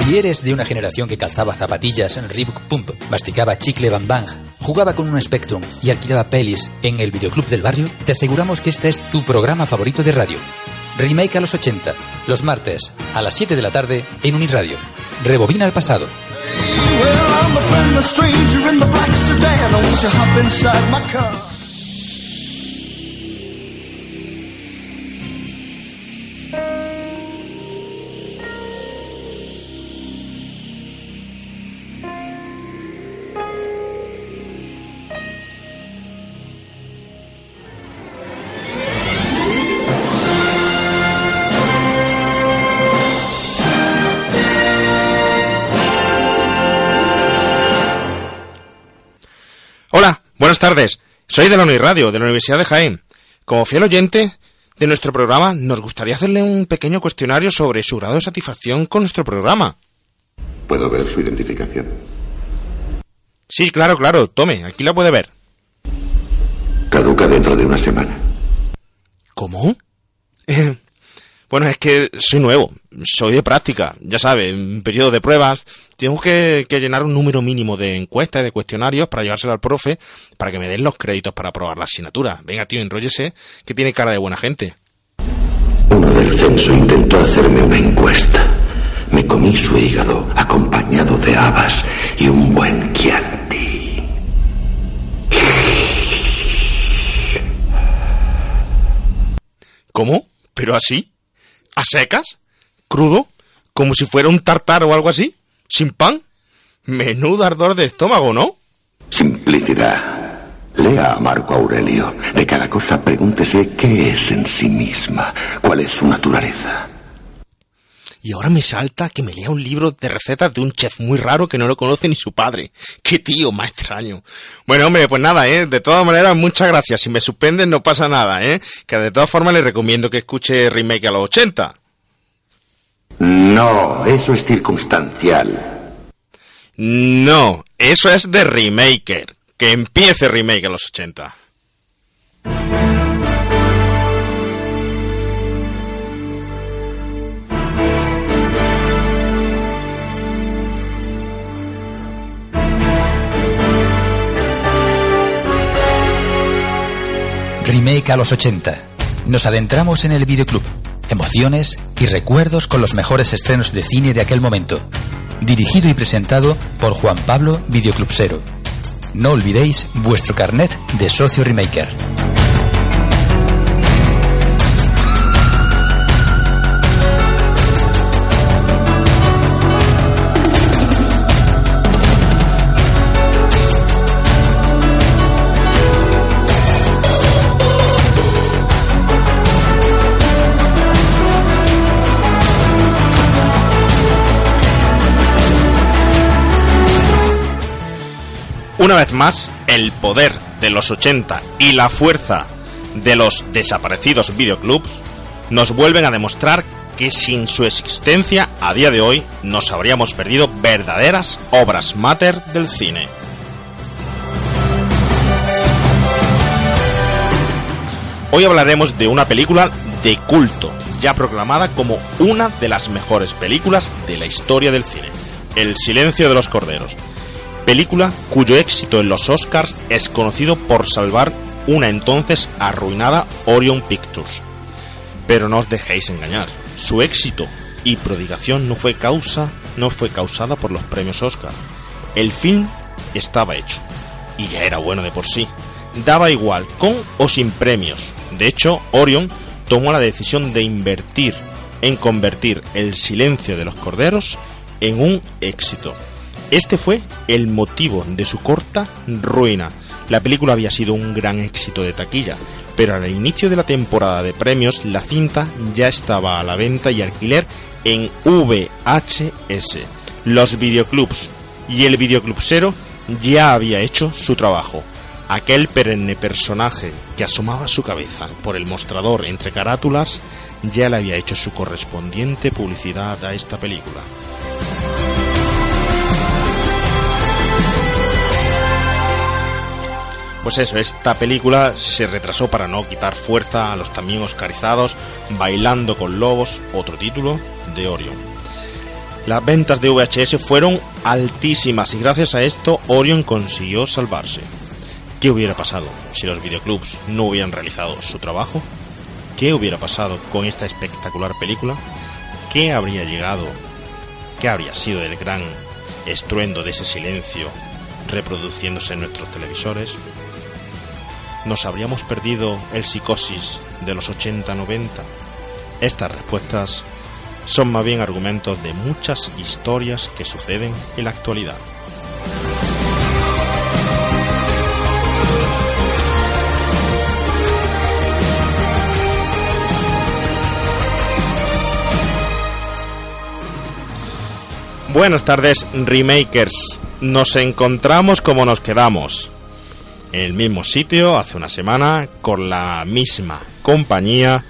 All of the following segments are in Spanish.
Si eres de una generación que calzaba zapatillas en Reebok Pump, masticaba chicle Bang Bang, jugaba con un Spectrum y alquilaba pelis en el videoclub del barrio, te aseguramos que este es tu programa favorito de radio. Remake a los 80, los martes a las 7 de la tarde en Uniradio. Rebobina el pasado. Hola, tardes. Soy de la Uniradio, de la Universidad de Jaén. Como fiel oyente de nuestro programa, nos gustaría hacerle un pequeño cuestionario sobre su grado de satisfacción con nuestro programa. ¿Puedo ver su identificación? Sí, claro, claro. Tome, aquí la puede ver. Caduca dentro de una semana. ¿Cómo? bueno, es que soy nuevo, soy de práctica, ya sabe, en periodo de pruebas. Tengo que, que llenar un número mínimo de encuestas y de cuestionarios para llevárselo al profe para que me den los créditos para aprobar la asignatura. Venga, tío, enróllese, que tiene cara de buena gente. Uno del censo intentó hacerme una encuesta. Me comí su hígado acompañado de habas y un buen chianti. ¿Cómo? ¿Pero así? ¿A secas? ¿Crudo? ¿Como si fuera un tartar o algo así? ¿Sin pan? Menudo ardor de estómago, ¿no? Simplicidad. Lea a Marco Aurelio. De cada cosa pregúntese qué es en sí misma, cuál es su naturaleza. Y ahora me salta que me lea un libro de recetas de un chef muy raro que no lo conoce ni su padre. Qué tío más extraño. Bueno, hombre, pues nada, ¿eh? De todas maneras, muchas gracias. Si me suspenden no pasa nada, ¿eh? Que de todas formas le recomiendo que escuche Remake a los 80. No, eso es circunstancial. No, eso es de Remaker. Que empiece Remake a los 80. Remake a los 80. Nos adentramos en el videoclub. Emociones y recuerdos con los mejores estrenos de cine de aquel momento. Dirigido y presentado por Juan Pablo Videoclubsero. No olvidéis vuestro carnet de socio remaker. Una vez más, el poder de los 80 y la fuerza de los desaparecidos videoclubs nos vuelven a demostrar que sin su existencia a día de hoy nos habríamos perdido verdaderas obras mater del cine. Hoy hablaremos de una película de culto, ya proclamada como una de las mejores películas de la historia del cine, El silencio de los corderos, película cuyo éxito en los Oscars es conocido por salvar una entonces arruinada Orion Pictures. Pero no os dejéis engañar, su éxito y prodigación no fue causa, no fue causada por los premios Oscar. El film estaba hecho y ya era bueno de por sí. Daba igual con o sin premios. De hecho, Orion tomó la decisión de invertir en convertir El silencio de los corderos en un éxito. Este fue el motivo de su corta ruina. La película había sido un gran éxito de taquilla, pero al inicio de la temporada de premios la cinta ya estaba a la venta y alquiler en VHS. Los videoclubs y el videoclubsero ya había hecho su trabajo. Aquel perenne personaje que asomaba su cabeza por el mostrador entre carátulas ya le había hecho su correspondiente publicidad a esta película. Pues eso, esta película se retrasó para no quitar fuerza a los también oscarizados Bailando con Lobos, otro título de Orion. Las ventas de VHS fueron altísimas y gracias a esto Orion consiguió salvarse. ¿Qué hubiera pasado si los videoclubs no hubieran realizado su trabajo? ¿Qué hubiera pasado con esta espectacular película? ¿Qué habría llegado? ¿Qué habría sido el gran estruendo de ese silencio reproduciéndose en nuestros televisores? ¿Nos habríamos perdido el psicosis de los 80-90? Estas respuestas son más bien argumentos de muchas historias que suceden en la actualidad. Buenas tardes, remakers. Nos encontramos como nos quedamos. En el mismo sitio, hace una semana, con la misma compañía,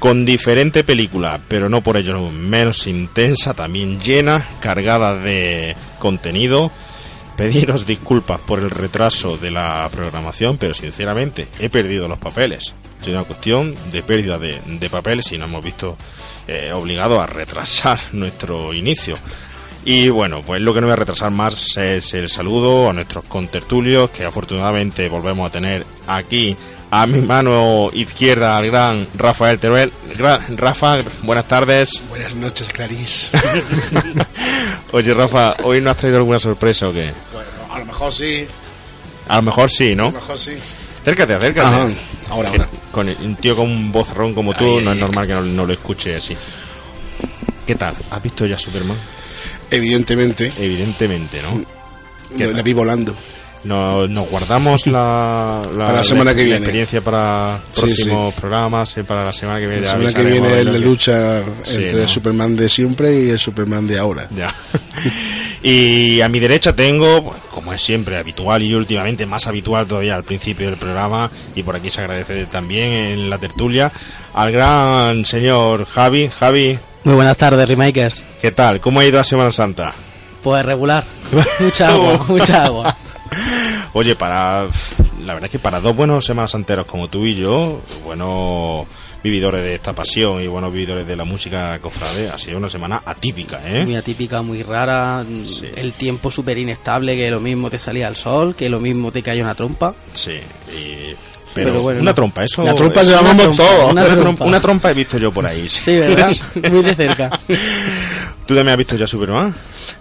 con diferente película, pero no por ello menos intensa, también llena, cargada de contenido. Pediros disculpas por el retraso de la programación, pero sinceramente he perdido los papeles. Es una cuestión de pérdida de, de papeles y nos hemos visto eh, obligados a retrasar nuestro inicio. Y bueno, pues lo que no voy a retrasar más es el saludo a nuestros contertulios, que afortunadamente volvemos a tener aquí a mi mano izquierda al gran Rafael Teruel. Rafa, buenas tardes. Buenas noches, Clarice. Oye, Rafa, ¿hoy no has traído alguna sorpresa o qué? bueno, a lo mejor sí, A lo mejor sí, a ¿no? lo mejor sí. Acércate, acércate. Ahora, ahora. Con un tío con un vozarrón como tú, no es normal que no, no lo escuche así. ¿Qué tal? ¿Has visto ya Superman? Evidentemente, Evidentemente, ¿no? ¿Qué la vi volando. Nos, nos guardamos la, Para la semana que viene. experiencia para Sí, próximos programas, eh, para la semana que viene. La semana que viene es la lucha Sí, entre ¿no? el Superman de siempre y el Superman de ahora. Ya. y a mi derecha tengo, como es siempre habitual y últimamente más habitual todavía al principio del programa, y por aquí se agradece también en la tertulia, al gran señor Javi. Javi, Muy buenas tardes, remakers. ¿qué tal? ¿Cómo ha ido la Semana Santa? Pues regular. Mucha agua, mucha agua. Oye, para la verdad es que para dos buenos semanas santeros como tú y yo, buenos vividores de esta pasión y buenos vividores de la música cofrade, ha sido una semana atípica, Muy ¿eh? atípica, muy rara. Sí. El tiempo súper inestable, que lo mismo te salía el sol, que lo mismo te caía una trompa. Sí. y- pero, Pero bueno, una no. trompa, eso. La trompa la una todos. una una, trompa. una trompa he visto yo por ahí. Sí, ¿verdad? muy de cerca. ¿Tú también has visto ya Superman?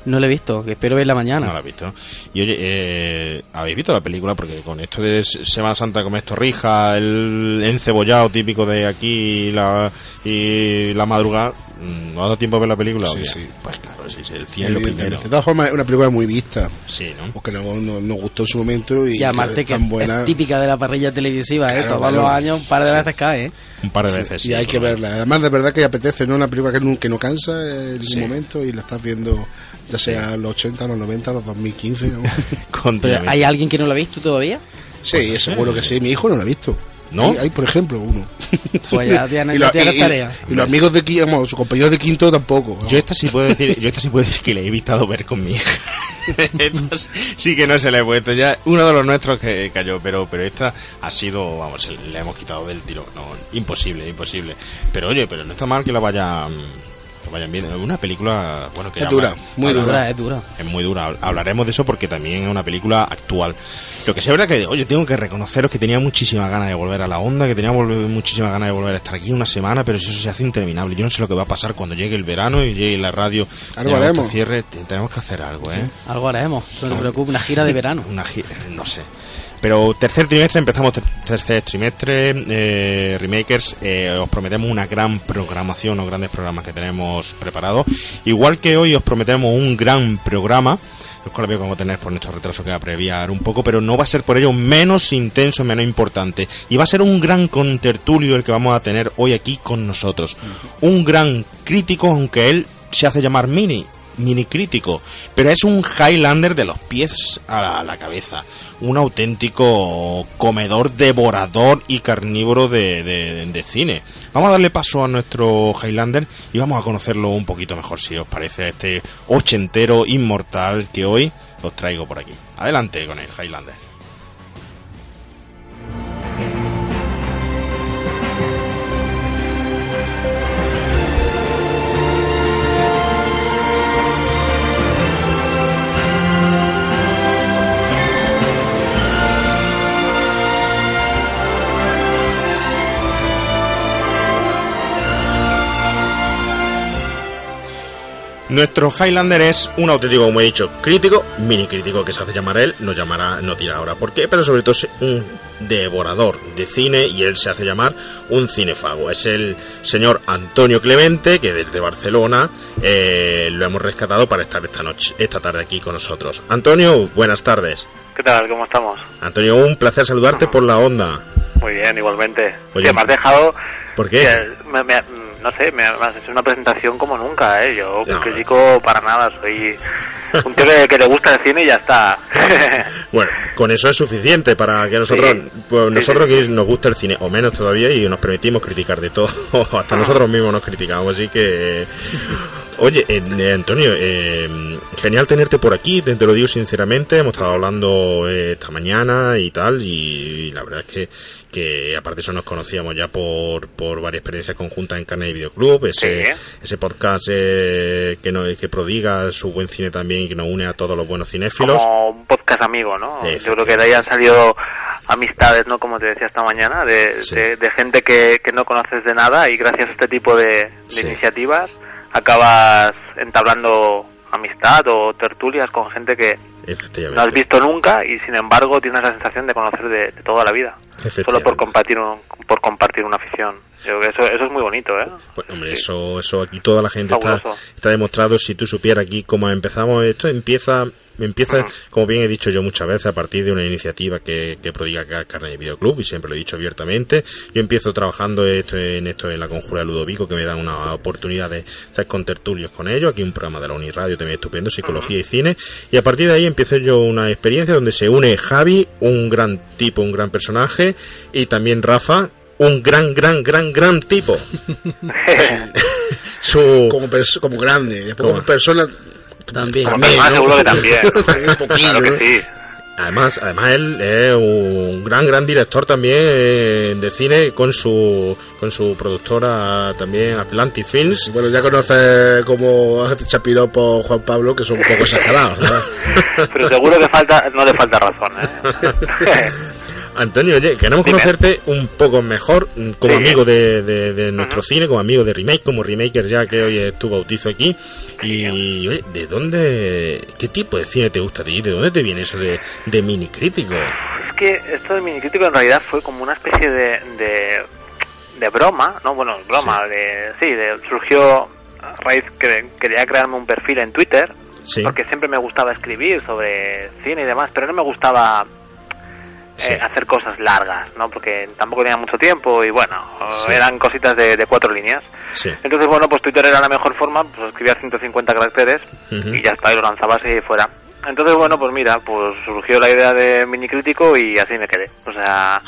No lo he visto, que espero verla mañana. No la has visto. Y oye, eh, ¿habéis visto la película? Porque con esto de Semana Santa como esto rija, el encebollado típico de aquí la, y la madrugada, ¿no ha dado tiempo a ver la película? o Sí, sí. Pues claro, sí, sí, el cine es lo primero. De todas formas, es una película muy vista. Sí, ¿no? Porque luego nos, nos gustó en su momento y, Y además que que tan buena. es típica de la parrilla televisiva, ¿eh? Todos claro. los años un par de veces cae, ¿eh? Un par de Sí, veces. y hay que verla. Además, de verdad que apetece, ¿no? Una película que no, que no cansa en ningún Sí. momento y la estás viendo ya sea los 80, los 90, los 2015. ¿no? Pero. ¿hay alguien que no lo ha visto todavía? sí, seguro que sí. Mi hijo no la ha visto. ¿No? Hay, hay, por ejemplo, uno. Pues ya y, lo- tienes y- tarea. y los amigos de quinto, vamos, sus compañeros de quinto tampoco. Yo esta sí puedo decir, yo esta sí puedo decir que le he evitado ver con mi hija. Esta sí que no se le he puesto ya. Uno de los nuestros que cayó, pero pero esta ha sido, vamos, le hemos quitado del tiro. No, imposible, imposible. Pero oye, pero no está mal que la vayan, que vayan bien. Una película, bueno, que Es ya dura, habla- muy habla- dura, es dura. es muy dura. Hablaremos de eso porque también es una película actual. Lo que sí es verdad que, oye, tengo que reconoceros que tenía muchísimas ganas de volver a la onda, que tenía muchísimas ganas de volver a estar aquí una semana, pero si eso se hace interminable. Yo no sé lo que va a pasar cuando llegue el verano y llegue la radio. Algo haremos. cierre, te- tenemos que hacer algo, ¿eh? Algo haremos, no se preocupe, una gira de verano. Una gi- no sé. Pero tercer trimestre, empezamos ter- tercer trimestre, eh, Remakers, eh, os prometemos una gran programación, los grandes programas que tenemos preparados. Igual que hoy os prometemos un gran programa, el cual veo que vamos a tener por nuestro retraso que va a previar un poco, pero no va a ser por ello menos intenso, menos importante. Y va a ser un gran contertulio el que vamos a tener hoy aquí con nosotros. Un gran crítico, aunque él se hace llamar Mini, mini crítico, pero es un Highlander de los pies a la, cabeza, un auténtico comedor, devorador y carnívoro de, de- cine. Vamos a darle paso a nuestro Highlander y vamos a conocerlo un poquito mejor, si os parece, este ochentero inmortal que hoy os traigo por aquí. Adelante con el Highlander. Nuestro Highlander es un auténtico, como he dicho, crítico, mini crítico que se hace llamar él, no llamará, no tira ahora por qué, pero sobre todo es un devorador de cine y él se hace llamar un cinefago. Es el señor Antonio Clemente que desde Barcelona eh, lo hemos rescatado para estar esta noche, esta tarde aquí con nosotros. Antonio, buenas tardes. ¿Qué tal? ¿Cómo estamos? Antonio, un placer saludarte por la onda. Muy bien, igualmente. Oye, Sí, me has dejado... ¿Por qué? me- me- no sé, me, has hecho una presentación como nunca, ¿eh? Yo, No. crítico, para nada, soy un tío que, que le gusta el cine y ya está. Bueno, con eso es suficiente para que nosotros, Sí. pues nosotros sí. que nos gusta el cine, o menos todavía, y nos permitimos criticar de todo, hasta nosotros mismos nos criticamos, así que... Oye, eh, eh, Antonio, eh, genial tenerte por aquí, te, te lo digo sinceramente, hemos estado hablando eh, esta mañana y tal, y, la verdad es que, que aparte de eso nos conocíamos ya por, por varias experiencias conjuntas en Carne y Videoclub, ese, Sí. ese podcast eh, que, nos, que prodiga su buen cine también y que nos une a todos los buenos cinéfilos. como un podcast amigo, ¿no? Yo creo que de ahí han salido amistades, ¿no? Como te decía esta mañana, de, Sí. de, de gente que, que no conoces de nada y gracias a este tipo de, de Sí. iniciativas acabas entablando amistad o tertulias con gente que no has visto nunca y sin embargo tienes la sensación de conocer de, de toda la vida. Solo por compartir un- por compartir una afición. Yo creo que eso eso es muy bonito eh Pues, hombre, Sí. eso, eso aquí toda la gente está, está demostrado. Si tú supieras aquí cómo empezamos, esto empieza, empieza, como bien he dicho yo muchas veces, a partir de una iniciativa que, que prodiga Carne de Videoclub, y siempre lo he dicho abiertamente. Yo empiezo trabajando esto, en esto en la conjura de Ludovico, que me dan una oportunidad de hacer contertulios con ellos. Aquí un programa de la Uniradio también estupendo, psicología y cine. Y a partir de ahí empiezo yo una experiencia donde se une Javi, un gran tipo, un gran personaje, y también Rafa, un gran, gran, gran, gran tipo. Su, Como, como grande. Después como persona. También. Como También, ¿no? seguro que también un poquillo, claro que ¿no? sí Además, además él es un gran, gran director también eh, de cine con su con su productora también Atlantic Films. Bueno, ya conoces como hace chapiropo Juan Pablo, que son un poco exagerados, ¿verdad? pero seguro que falta no le falta razón eh Antonio, oye, queremos Dime. conocerte un poco mejor mm, como Sí. amigo de, de- de nuestro cine, como amigo de Remake, como Remaker ya que hoy es tu bautizo aquí. Y, oye, ¿de dónde, qué tipo de cine te gusta a ti? ¿De dónde te viene eso de, de mini crítico? Es que esto del minicrítico en realidad fue como una especie de, de, de broma, ¿no? Bueno, broma, de, sí, de, surgió a raíz que quería crearme un perfil en Twitter, Sí. porque siempre me gustaba escribir sobre cine y demás, pero no me gustaba Sí. eh, hacer cosas largas, ¿no? Porque tampoco tenía mucho tiempo y bueno, Sí. eran cositas de, de cuatro líneas. Sí. Entonces, bueno, pues Twitter era la mejor forma, pues escribía 150 caracteres y ya está, y lo lanzabas y fuera. Entonces, bueno, pues mira, pues surgió la idea de mini crítico y así me quedé. O sea,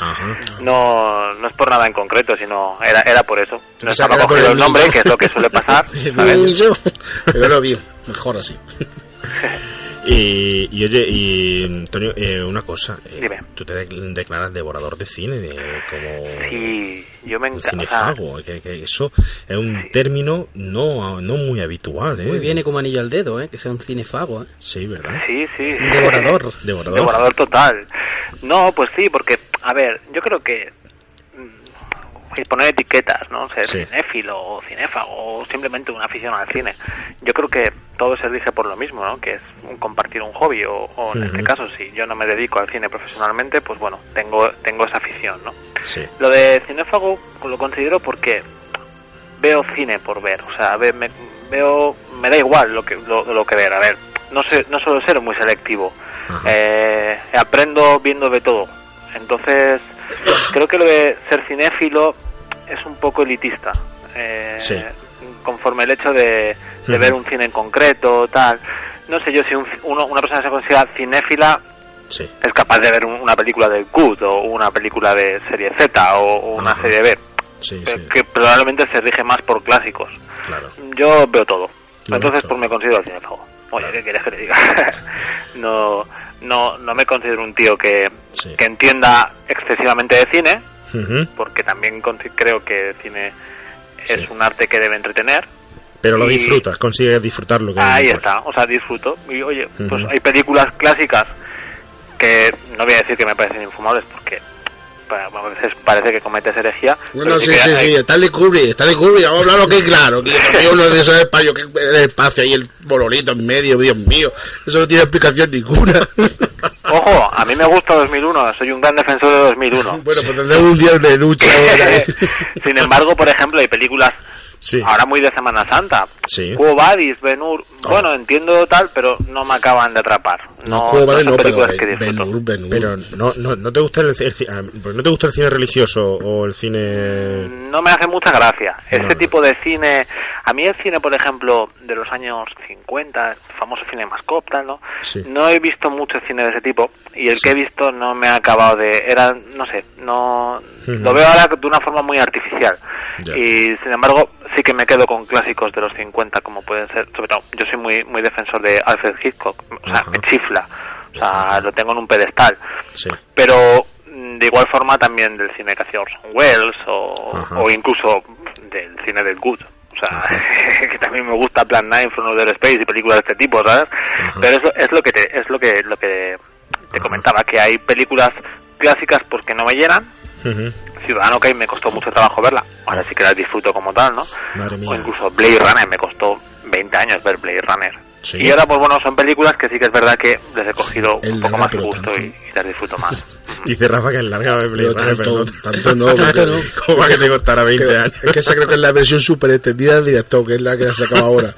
no, no es por nada en concreto, sino era, era por eso. No estaba cogido el nombre, que es lo que suele pasar, ¿sabes? Pero no bien, mejor así. Y, y oye, y Antonio, eh, una cosa. eh, Dime. Tú te de- declaras devorador de cine, de, como Sí, yo me un encanta. cinefago. que, que eso es un término no, no muy habitual, ¿eh? Muy viene como anillo al dedo, ¿eh? Que sea un cinefago, ¿eh? Sí, ¿verdad? Sí, sí. Un devorador. Devorador. Devorador total. No, pues sí, porque, a ver, yo creo que poner etiquetas, ¿no? Ser Sí. cinéfilo o cinéfago o simplemente un aficionado al cine. Yo creo que todo se rige por lo mismo, ¿no? Que es un compartir un hobby o, o en este caso, si yo no me dedico al cine profesionalmente, pues bueno, tengo, tengo esa afición, ¿no? Sí. Lo de cinéfago lo considero porque veo cine por ver, o sea, ve- me, veo, me da igual lo que, lo, lo que ver, a ver, no sé, no suelo ser muy selectivo, eh, aprendo viendo de todo, entonces creo que lo de ser cinéfilo es un poco elitista, eh, Sí. conforme el hecho de, ver un cine en concreto, tal, no sé yo si un- uno- una persona se considera cinéfila Sí. es capaz de ver un- una película de Good o una película de serie Z o, una Ajá. serie B, Sí, que, sí. que probablemente se rige más por clásicos. Claro. Yo veo todo. Entonces, todo. pues me considero cinéfago. Oye. ¿qué quieres que te diga? no, no, no me considero un tío que, Sí. que entienda excesivamente de cine, porque también creo que el cine es un arte que debe entretener. Pero lo Y- disfrutas, consigues disfrutar lo que Ahí es está, o sea, disfruto. Y oye, pues hay películas clásicas que no voy a decir que me parecen infumables porque a veces parece que cometes herejía. No, pero no, sí sí, sí, sí, Stanley Kubrick, Stanley Kubrick, vamos a hablarlo que claro, que hay uno de esos espacios, que el espacio y el bololito en medio, Dios mío, eso no tiene explicación ninguna. Ojo, a mí me gusta 2001, soy un gran defensor de 2001. bueno, pues tendremos un día de ducha. ¿eh? Sin embargo, por ejemplo, hay películas Sí. ahora muy de Semana Santa. Sí. Quo Vadis, Ben-Hur, bueno, entiendo tal, pero no me acaban de atrapar. No, Quo Vadis no, pero películas que Ben- disfruto. Ben-Hur, Ben-Hur. Pero no, no, no te gusta el, ah, pues no te gusta el cine religioso o el cine No me hace mucha gracia. Este No, no. tipo de cine, a mí el cine, por ejemplo, de los años 50, el famoso cine Mascop, tal, ¿no? Sí. No he visto mucho cine de ese tipo y el que he visto no me ha acabado de, era, no sé, no, Lo veo ahora de una forma muy artificial. Y sin embargo, sí que me quedo con clásicos de los 50 como pueden ser, sobre todo, yo soy muy muy defensor de Alfred Hitchcock, o sea, me chifla, o sea, lo tengo en un pedestal sí pero mm, de igual forma también del cine que hacía Orson Welles o, incluso del cine del Good. O sea, que también me gusta Plan 9, From Outer Space y películas de este tipo, ¿sabes? Pero eso es lo que te, es lo que lo que te comentaba, que hay películas clásicas porque no me llenan. Ujú. Ciudadano Kane me costó mucho trabajo verla, ahora sí que la disfruto como tal, ¿no? Madre mía. O incluso Blade Runner, me costó 20 años ver Blade Runner. Sí. Y ahora, pues bueno, son películas que sí que es verdad que les he cogido un poco larga, más gusto tanto. y, y las disfruto más. Dice Rafa que es larga de Blade Runner, tanto, pero tanto no, no. porque- ¿Cómo va que te costará 20 que- años? Es que esa creo que es la versión super extendida del director, que es la que se acaba ahora.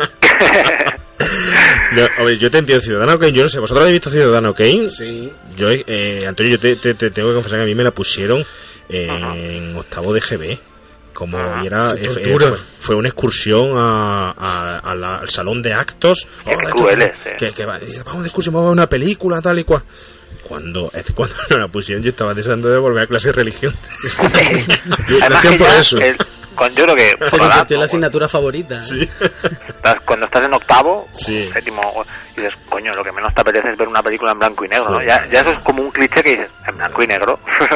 No, hombre, yo te entiendo, Ciudadano Kane, yo no sé, ¿vosotros habéis visto Ciudadano Kane? Sí. Yo, eh, Antonio, yo te, te- te tengo que confesar que a mí me la pusieron en octavo de GB. Como y era, eh, fue, fue una excursión a, a- a la- al salón de actos. Que- eh. que- que va- vamos de excursión, vamos a ver una película, tal y cual. Cuando, cuando me la pusieron, yo estaba deseando de volver a clase de religión. Además por eso. el- con- yo creo que Se por la edad, convirtió en la ¿no? asignatura favorita. ¿eh? sí. Estás- cuando estás en octavo, Sí. séptimo, y dices, coño, lo que menos te apetece es ver una película en blanco y negro. Ya, ya eso es como un cliché que dices, en blanco y negro,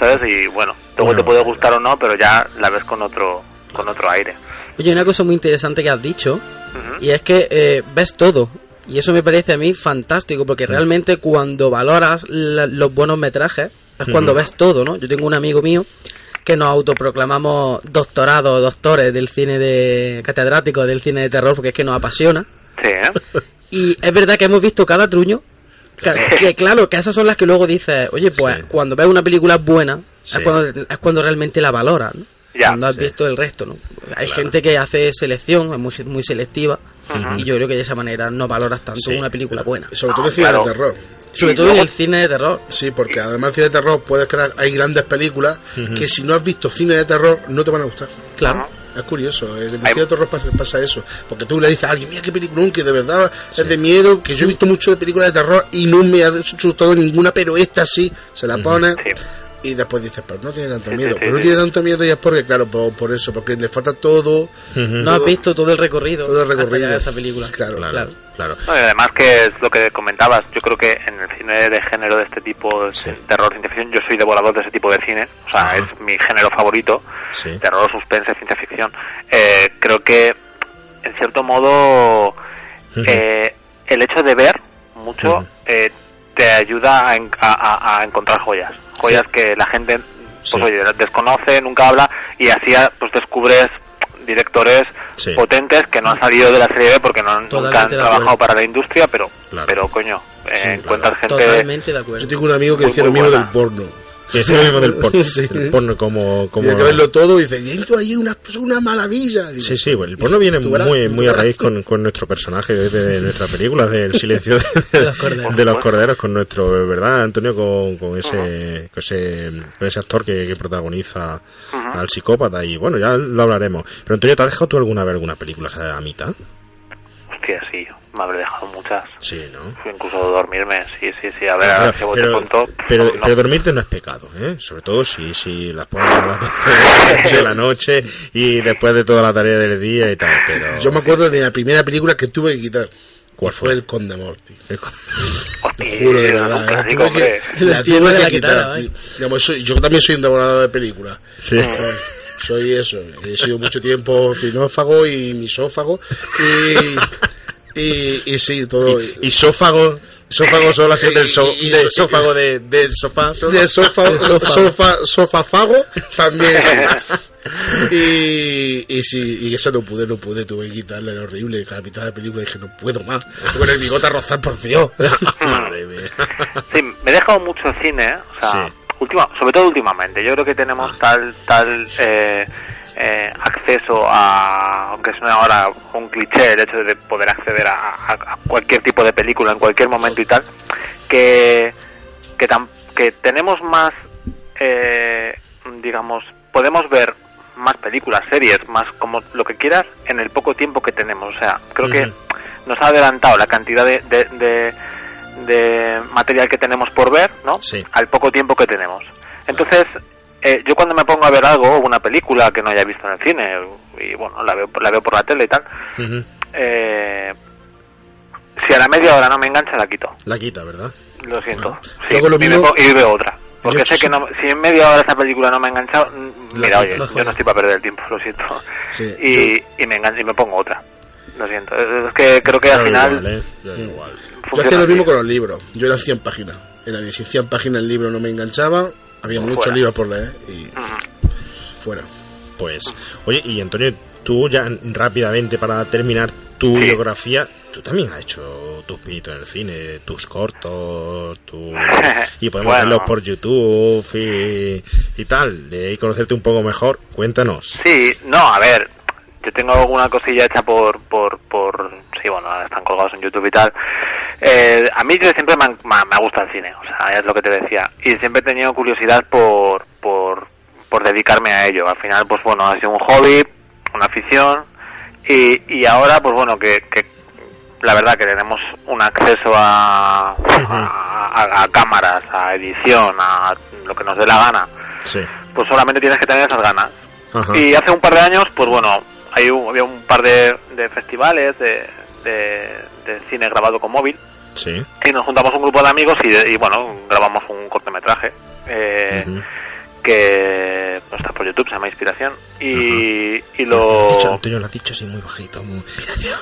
¿sabes? Y bueno, luego Bueno. te puede gustar o no, pero ya la ves con otro con otro aire. Oye, una cosa muy interesante que has dicho, y es que eh, ves todo. Y eso me parece a mí fantástico, porque realmente cuando valoras la- los buenos metrajes, es cuando ves todo, ¿no? Yo tengo un amigo mío que nos autoproclamamos doctorados, doctores del cine de catedráticos del cine de terror, porque es que nos apasiona. Sí, ¿eh? Y es verdad que hemos visto cada truño. Que, que claro, que esas son las que luego dices, oye, pues Sí. cuando ves una película buena, Sí. es, cuando, es cuando realmente la valoras, ¿no? Ya, cuando has sí. visto el resto, ¿no? Hay Claro. gente que hace selección, es muy, muy selectiva, y yo creo que de esa manera no valoras tanto Sí. una película buena. Sobre todo Ah, el cine claro. de terror. Sobre todo en el cine de terror. Sí, porque además el cine de terror puedes crear, hay grandes películas que si no has visto cine de terror no te van a gustar. Claro. Es curioso, en el cine de terror pasa, pasa eso, porque tú le dices a alguien, mira qué película, que de verdad es de miedo, que yo he visto mucho de películas de terror y no me ha asustado ninguna, pero esta sí, se la pone Sí. Y después dices, pero no tiene tanto Sí, miedo, sí, pero no sí, tiene sí. tanto miedo y es porque, claro, por, por eso, porque le falta todo, No has visto todo el recorrido. todo el recorrido a esa película. Claro, Claro, Claro. claro. No, y además que es lo que comentabas, yo creo que en el cine de género de este tipo, de Sí. terror, ciencia ficción, yo soy devorador de ese tipo de cine, o sea, es mi género favorito, Sí. terror, suspense, ciencia ficción. Eh, creo que, en cierto modo, eh, el hecho de ver mucho eh, te ayuda a encontrar joyas, joyas que la gente pues, Sí. oye, desconoce, nunca habla, y así pues descubres directores Sí. potentes que no han salido de la serie B porque no, nunca han trabajado para la industria, pero, Claro. pero coño, eh, Sí, encuentras gente... Totalmente de acuerdo. Yo tengo un amigo que decía lo mismo del porno. Que es lo mismo del porno. Sí. El porno como... como... Tiene que verlo todo y dice, y esto ahí una, una maravilla. Digo, Sí, sí, bueno, el porno viene verás, muy, muy a raíz con, con nuestro personaje de, de nuestra película, del silencio de, De los corderos. de los corderos, con nuestro, ¿verdad, Antonio? Con, con ese, con ese con ese actor que, que protagoniza al psicópata y bueno, ya lo hablaremos. Pero Antonio, ¿te has dejado tú alguna vez alguna película a mitad? Hostia, me habré dejado muchas. Sí, ¿no? Incluso dormirme, sí, sí, sí. A ver, Pero, ahora pero, no. pero dormirte no es pecado, ¿eh? Sobre todo si, si las pones a las 12 de la noche y después de toda la tarea del día y tal, pero... Yo me acuerdo de la primera película que tuve que quitar. ¿Cuál fue? fue? El Conde Morty. Hostia, Te juro de verdad. ¿eh? Tuve que, la tuve que la quitar. tío. Digamos, soy- yo también soy un devorador de películas. Sí. Soy eso. He sido mucho tiempo cinófago y misófago. Y, Y, y sí, todo. Y sófago, sófago son las del, so, Y- y- de sófago de, del sofá. sofá, De sofá. sofá, sofafago también sí. y, y sí y esa no pude no pude tuve que quitarla era horrible a la mitad de la película dije no puedo más con el bigote a rozar por Dios Madre mía. Sí, me he dejado mucho cine, ¿eh? o sea, Sí. Última, sobre todo últimamente. Yo creo que tenemos tal tal eh, eh, acceso a, aunque es ahora un cliché, el hecho de poder acceder a, a- a cualquier tipo de película en cualquier momento y tal, que que, tam- que tenemos más, eh, digamos, podemos ver más películas, series, más como lo que quieras en el poco tiempo que tenemos. O sea, creo que nos ha adelantado la cantidad de, de, de- de material que tenemos por ver, ¿no? Sí. Al poco tiempo que tenemos. Entonces, eh, yo cuando me pongo a ver algo, una película que no haya visto en el cine, y bueno, la veo, la veo por la tele y tal, eh, si a la media hora no me engancha, la quito. La quita, ¿verdad? Lo siento. Yo Sí, hago lo y, veo otra. Porque Yo sé sí. que no, si en media hora esa película no me ha enganchado, mira, oye, yo no estoy para perder el tiempo, lo siento. Sí, y, y me engancho y me pongo otra. Lo siento. Es que creo que al final igual, ¿eh? Yo igual. yo hacía lo mismo con los libros yo era 100 páginas era de si 100 páginas el libro no me enganchaba había muchos libros por leer y fuera Pues, oye, y Antonio, tú ya rápidamente para terminar tu Sí. biografía, tú también has hecho tus pinitos en el cine, tus cortos, tu... y podemos Bueno. verlos por YouTube y, y tal, eh, y conocerte un poco mejor. Cuéntanos. Sí, no, a ver, yo tengo alguna cosilla hecha por, por, por, sí, bueno, están colgados en YouTube y tal. Eh, a mí yo siempre me, me, me ha gustado el cine, o sea, es lo que te decía. Y siempre he tenido curiosidad por, por, por dedicarme a ello. Al final, pues bueno, ha sido un hobby, una afición. Y, y ahora, pues bueno, que, que la verdad que tenemos un acceso a, a, a- a cámaras, a edición, a lo que nos dé la gana, Sí. pues solamente tienes que tener esas ganas. Ajá. Y hace un par de años, pues bueno, hay un- había un par de, de festivales de, de- de cine grabado con móvil Sí. y nos juntamos un grupo de amigos y, y, bueno, grabamos un cortometraje eh, que no está por YouTube, se llama Inspiración y, y Lo dicho, lo... Antonio, lo has dicho así muy bajito. Muy...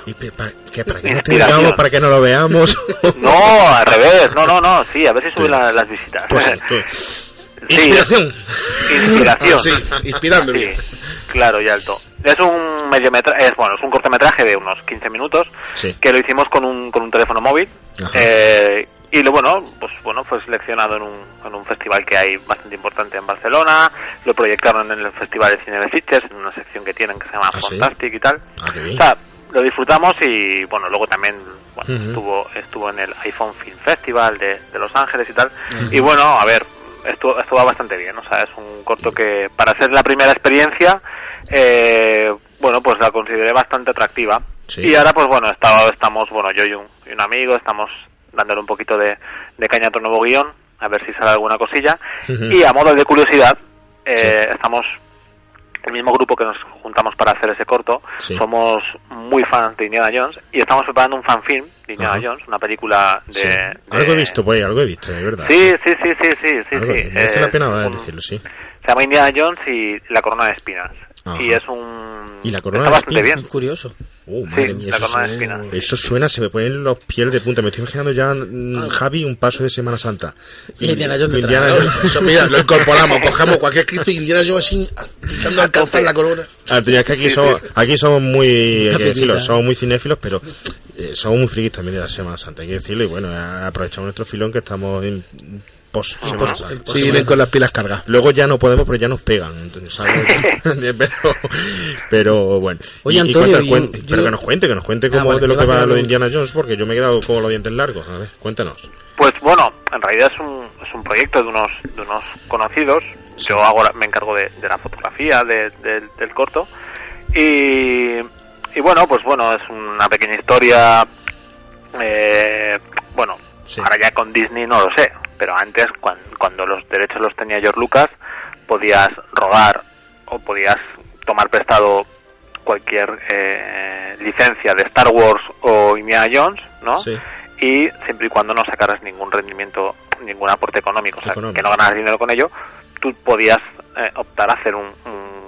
Y pe- para, que, para que no te Inspiración. digamos, para que no lo veamos. No, al revés, no, no, no, sí, a ver si sube la- las visitas. Pues sí, tú. Sí, Inspiración. Inspiración. sí bien claro y alto. Es un mediometraje, es bueno, es un cortometraje de unos 15 minutos Sí. que lo hicimos con un, con un teléfono móvil eh, y lo bueno, pues bueno, fue seleccionado en un, en un festival que hay bastante importante en Barcelona, lo proyectaron en el Festival de Cine de Sitges, en una sección que tienen que se llama Ah, ¿sí? Fantastic y tal. Ah. O sea, lo disfrutamos y bueno, luego también bueno, estuvo estuvo en el iPhone Film Festival de, de Los Ángeles y tal. Y bueno, a ver, estuvo, estuvo bastante bien, o sea, es un corto que para ser la primera experiencia, eh, bueno, pues la consideré bastante atractiva. Sí. Y ahora pues bueno, estaba, estamos, bueno, yo y un, y un amigo, estamos dándole un poquito de, de caña a otro nuevo guion, a ver si sale alguna cosilla. Y a modo de curiosidad, eh, estamos el mismo grupo que nos juntamos para hacer ese corto, Sí. somos muy fans de Indiana Jones y estamos preparando un fanfilm de Indiana Ajá. Jones, una película de... Sí. de- Algo he visto, pues, algo he visto, de verdad. Sí, sí, sí, sí, sí, sí. Algo- sí. merece la Es pena un- decirlo, sí. Se llama Indiana Jones y la corona de espinas. Ajá. Y es un... ¿Y la corona Está de bastante espinas? bien. Curioso. Uh, madre Sí, mía, la eso, de suena, se me ponen los piel de punta. Me estoy imaginando ya, mm, Javi, un paso de Semana Santa. Y Indiana Jones detrás, Indiana ¿no? Jones. Eso, mira, lo incorporamos, cojamos cualquier Cristo y Indiana Jones así, intentando alcanzar la corona. Ah, es que aquí somos, aquí somos muy, hay que decirlo, somos muy cinéfilos, pero eh, somos muy frikis también de la Semana Santa, hay que decirlo, y bueno, aprovechamos nuestro filón que estamos en post Semana Santa. Sí, vienen con las pilas cargadas. Luego ya no podemos, pero ya nos pegan. entonces, ¿sabes? pero, pero bueno. Oye, Y- y Antonio, cuenta- y cuen- un- pero yo- que nos cuente, que nos cuente Ah, cómo vale, de lo que va lo de Indiana Jones, porque yo me he quedado con los dientes largos. A ver, cuéntanos. Pues bueno, en realidad es un, es un proyecto de unos, de unos conocidos. Yo hago la- me encargo de, de la fotografía de- del- del corto. Y, y bueno, pues bueno, es una pequeña historia. eh, bueno, Sí. ahora ya con Disney no lo sé, pero antes, cuan- cuando, los derechos los tenía George Lucas, podías rodar o podías tomar prestado cualquier eh, licencia de Star Wars o Indiana Jones, ¿no? Sí. y siempre y cuando no sacaras ningún rendimiento, ningún aporte económico, o sea, Económico. que no ganaras dinero con ello, tú podías eh, optar a hacer un, un-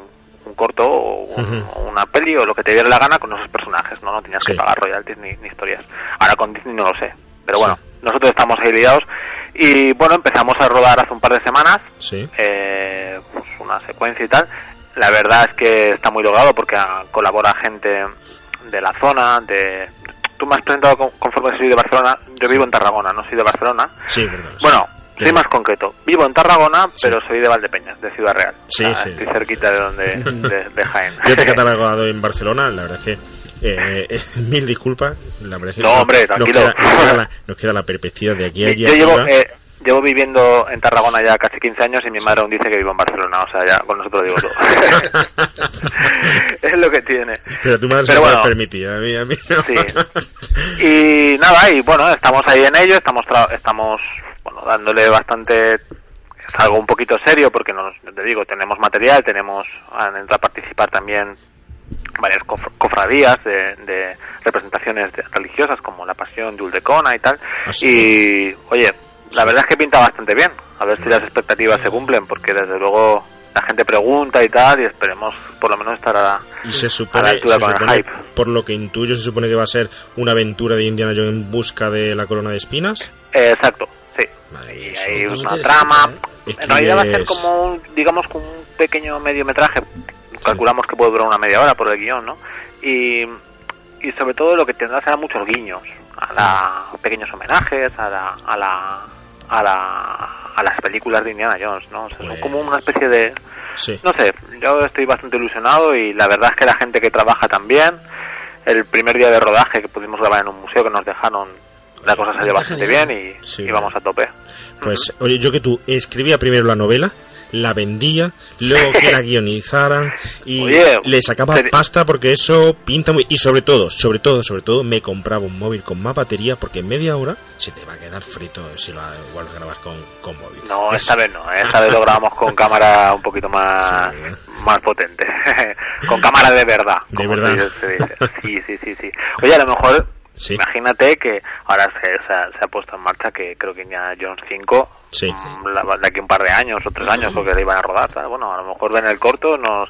un corto o, un- o una peli o lo que te diera la gana con esos personajes, ¿no? No tenías Sí. que pagar royalties ni, ni historias. Ahora con Disney no lo sé. Pero Sí. bueno, nosotros estamos ahí liados y bueno, empezamos a rodar hace un par de semanas Sí. eh, pues una secuencia y tal. La verdad es que está muy logrado porque ah, colabora gente de la zona, de... Tú me has presentado con- conforme soy de Barcelona, yo vivo en Tarragona, no soy de Barcelona. Sí, verdad. sí. Bueno, soy más concreto. Vivo en Tarragona, Sí. pero soy de Valdepeñas, de Ciudad Real. Sí, O sea, sí. Estoy cerquita de donde de, de Jaén. Yo te he catalogado en Barcelona, la verdad es que eh, eh, mil disculpas, la verdad es que No, hombre, nos tranquilo. queda, nos, queda la, nos queda la perspectiva de aquí a allí Yo llevo, eh, llevo viviendo en Tarragona ya casi 15 años y mi madre aún dice que vivo en Barcelona. O sea, ya con lo digo todo. es lo que tiene. Pero tu madre se pero lo bueno. permitir, a mí, a mí no. Sí. Y nada, y bueno, estamos ahí en ello, estamos tra- estamos bueno, dándole bastante es algo un poquito serio porque nos te digo, tenemos material, tenemos han entrado a participar también varias cof- cofradías de, de representaciones de- religiosas como la Pasión de Uldecona y tal. Ah. Y oye, la verdad es que pinta bastante bien. A ver si las expectativas se cumplen porque desde luego la gente pregunta y tal y esperemos por lo menos estar a, Y se a supone, la altura se con el hype. por lo que intuyo, se supone que va a ser una aventura de Indiana Jones en busca de la corona de espinas. Eh, exacto, sí. Madre y hay una trama. ¿eh? En realidad va a ser como un, digamos, como un pequeño mediometraje. Calculamos que puede durar una media hora por el guion, ¿no? Y, y sobre todo lo que tendrá será muchos guiños a la pequeños homenajes a la a la a la a las películas de Indiana Jones, ¿no? O sea, son Pues- como una especie de Sí. no sé, yo estoy bastante ilusionado y la verdad es que la gente que trabaja también, el primer día de rodaje que pudimos grabar en un museo que nos dejaron, la cosa salió bastante bien y, Sí, y vamos a tope. Pues, oye, yo que tú escribía primero la novela, la vendía, luego que la guionizaran y Oye, le sacaba te- pasta porque eso pinta muy... Y sobre todo, sobre todo, sobre todo, me compraba un móvil con más batería porque en media hora se te va a quedar frito si lo grabas con, con móvil. No, Eso. esta vez no, ¿eh? esta vez lo grabamos con cámara un poquito más, Sí, ¿verdad? más potente, con cámara de verdad. De verdad. se dice. Sí, sí, sí, sí. Oye, a lo mejor, Sí. imagínate que ahora se, se ha, se ha puesto en marcha que creo que Indiana Jones 5, Sí. mm, la- de aquí un par de años o tres años, porque le iban a rodar, ¿sabes? Bueno, a lo mejor ven el corto, nos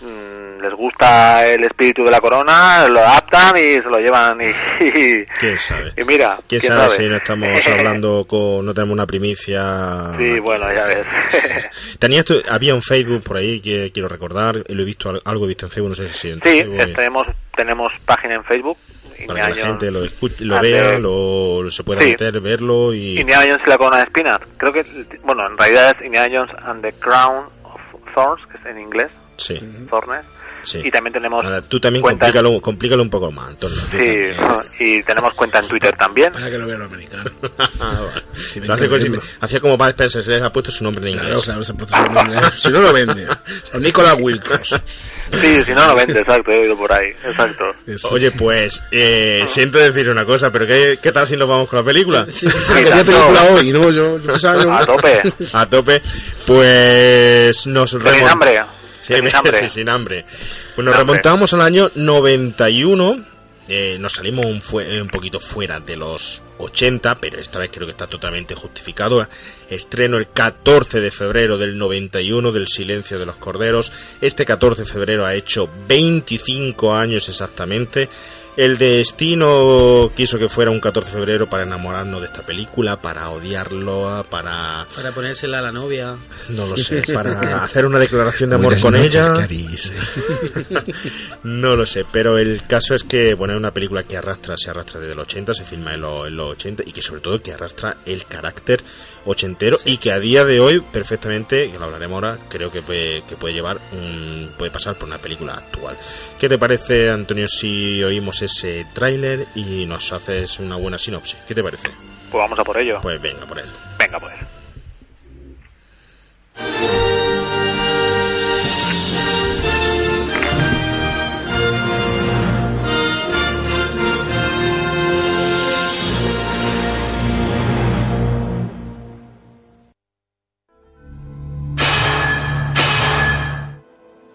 mm, les gusta el espíritu de la corona, lo adaptan y se lo llevan y, y, ¿Quién sabe? y mira, ¿Quién, ¿quién sabe, sabe? si no estamos hablando con... no tenemos una primicia... Sí, bueno, ya ves. Tenías tú- había un Facebook por ahí que quiero recordar, lo he visto, algo he visto en Facebook, no sé si en Sí, eh, tenemos, tenemos página en Facebook. Para que la gente lo escuche, lo vea, lo se pueda Sí. meter, verlo y Indiana Jones y la corona de espinas. Creo que, bueno, en realidad es Indiana Jones and the Crown of Thorns, que es en inglés, sí, Thornes. Sí. Y también tenemos Nada, tú también cuenta en- complícalo, complícalo un poco más, Antonio. Sí, y tenemos cuenta en Twitter también. Para que lo vea el americano. Ah. Tienen Lo hace como Bud Spencer, se les ha puesto su nombre en Claro, inglés. claro, se puede hacer un nombre. Si no lo vende. O Nicolas Wilcox. Sí, si no, no vende, exacto, he oído por ahí, exacto. Eso. Oye, pues, eh, siento decir una cosa, pero ¿qué, ¿qué tal si nos vamos con la película? Sí, Ah, que había película hoy, ¿no? Yo, yo yo- A tope. A tope, pues nos ¿Tenéis remon- hambre? Sí, ¿Tenéis hambre? sí, sin hambre. Pues nos Sin hambre. remontamos al año 91. eh, nos salimos un, un poquito fuera de los 80, pero esta vez creo que está totalmente justificado. Estreno el 14 de febrero del 91 del Silencio de los Corderos. Este 14 de febrero ha hecho 25 años exactamente. El destino quiso que fuera un 14 de febrero para enamorarnos de esta película, para odiarlo, para... Para ponérsela a la novia. No lo sé, para hacer una declaración de amor Buenas con noches, ella. No lo sé, pero el caso es que, bueno, es una película que arrastra, se arrastra desde los 80, se filma en, los- en los 80 y que sobre todo que arrastra el carácter ochentero y que a día de hoy perfectamente, que lo hablaremos ahora, creo que puede, que puede llevar un, puede pasar por una película actual. ¿Qué te parece, Antonio, si oímos ese tráiler y nos haces una buena sinopsis? ¿Qué te parece? Pues vamos a por ello. Pues venga, por él. Venga, pues.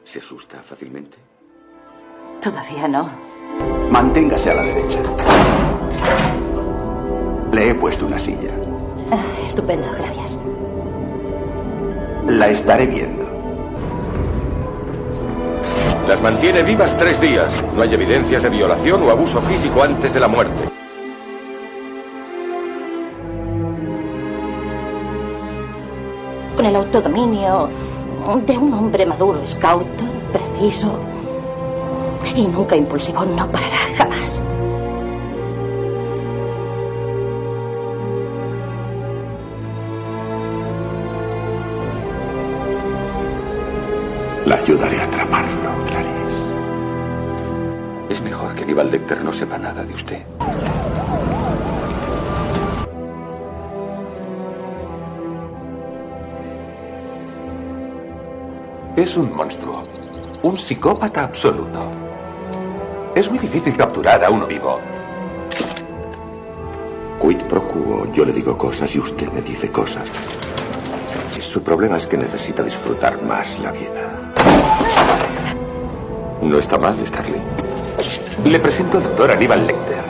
¿Se asusta fácilmente? Todavía no. Manténgase a la derecha. Le he puesto una silla. Ah, estupendo, gracias. La estaré viendo. Las mantiene vivas tres días. No hay evidencias de violación o abuso físico antes de la muerte. Con el autodominio de un hombre maduro, scout, preciso y nunca impulsivo, no parará jamás. La ayudaré a atraparlo, Clarice. Es mejor que Aníbal Lecter no sepa nada de usted. Es un monstruo. Un psicópata absoluto. Es muy difícil capturar a uno vivo. Quid pro quo, yo le digo cosas y usted me dice cosas. Su problema es que necesita disfrutar más la vida. No está mal, Starling. Le presento al doctor Aníbal Lecter.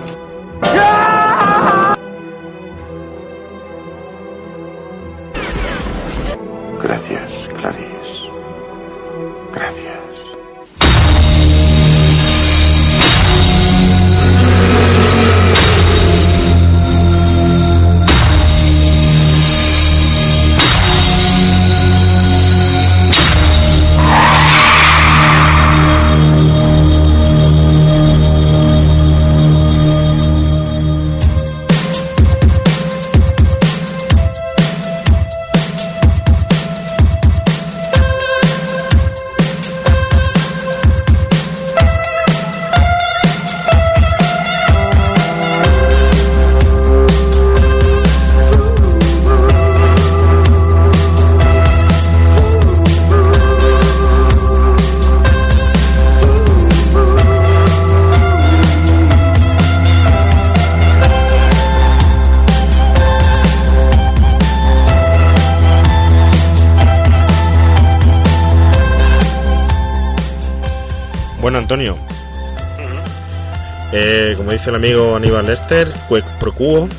Dice el amigo Aníbal Lester, Quec Pro Quo,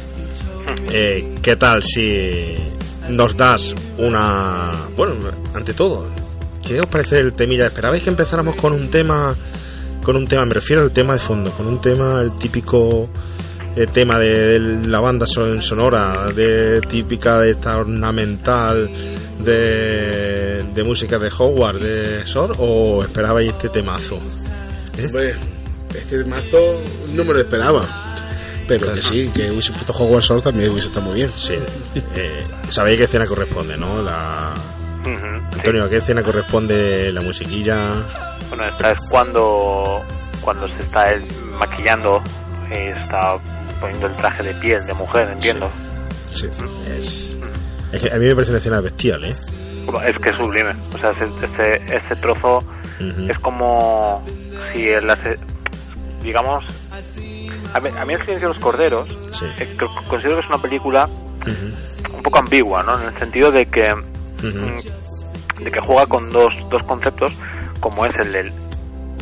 eh, ¿qué tal si nos das una... Bueno, ante todo, ¿qué os parece el temilla? ¿Esperabais que empezáramos con un tema, con un tema, me refiero al tema de fondo, con un tema, el típico eh, tema de, de la banda son- sonora, de típica de esta ornamental de, de música de Hogwarts, de Sor, o esperabais este temazo? Hombre, este mazo no me lo esperaba. Pero que sí, que hubiese puesto Hogwarts Sword también hubiese estado muy bien. Sí. Eh, Sabéis qué escena corresponde, ¿no? La... Antonio, ¿a qué escena corresponde la musiquilla? Bueno, esta es cuando, cuando se está él maquillando y está poniendo el traje de piel de mujer, entiendo. Sí. Es, es que a mí me parece una escena bestial, ¿eh? Bueno, Es que es sublime. O sea, ese, ese, ese trozo es como si hace, digamos, a mí, a mí el silencio de los corderos, Sí. eh, considero que es una película un poco ambigua, ¿no? En el sentido de que, mm, de que juega con dos, dos conceptos, como es el del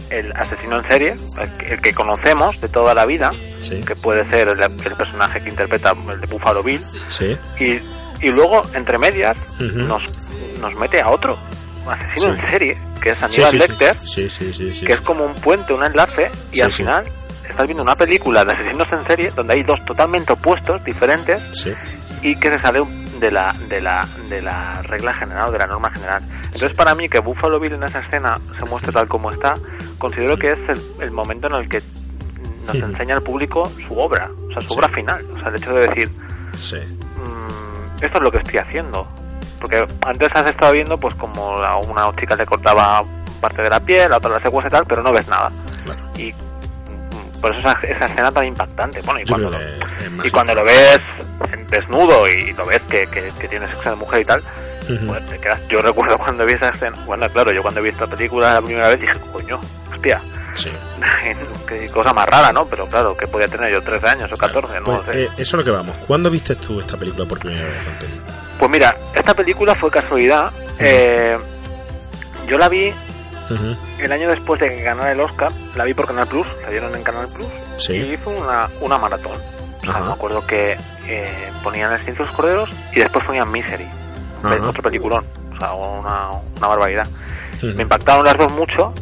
el asesino en serie, el que, el que conocemos de toda la vida, Sí. que puede ser el, el personaje que interpreta el de Buffalo Bill, Sí. y, y luego, entre medias, nos, nos mete a otro asesino Sí. en serie, que es Aníbal sí, sí. Lecter, que es como un puente, un enlace, y al final estás viendo una película de asesinos en serie donde hay dos totalmente opuestos, diferentes, Sí. y que se sale de la, de la, de la regla general, de la norma general. Entonces, para mí, que Buffalo Bill en esa escena se muestre tal como está, considero que es el, el momento en el que nos enseña al público su obra, o sea, su Sí. obra final. O sea, el hecho de decir, Sí. "Mm, esto es lo que estoy haciendo. Porque antes has estado viendo, pues, como a una chica le cortaba parte de la piel, a otra la secuestra y tal, pero no ves nada. Claro. Y por eso esa, esa escena tan impactante. Bueno, y Yo cuando, lo, y cuando lo ves desnudo y lo ves que, que, que tiene sexo de mujer y tal, pues te quedas. Yo recuerdo cuando vi esa escena, bueno, claro, yo cuando vi esta película la primera vez dije, coño, hostia, Sí. qué cosa más rara, ¿no? Pero claro, que podía tener yo 13 años o 14, no Pues, sé. eh, eso es lo que vamos. ¿Cuándo viste tú esta película por primera vez, Antonio? Pues mira, esta película fue casualidad. Eh, yo la vi El año después de que ganara el Oscar, la vi por Canal Plus, la dieron en Canal Plus, Sí. y hizo una, una maratón. O sea, Ajá. me acuerdo que eh, ponían El Silencio de los Corderos y después ponían Misery, otro peliculón, o sea, una, una barbaridad. Me impactaron las dos mucho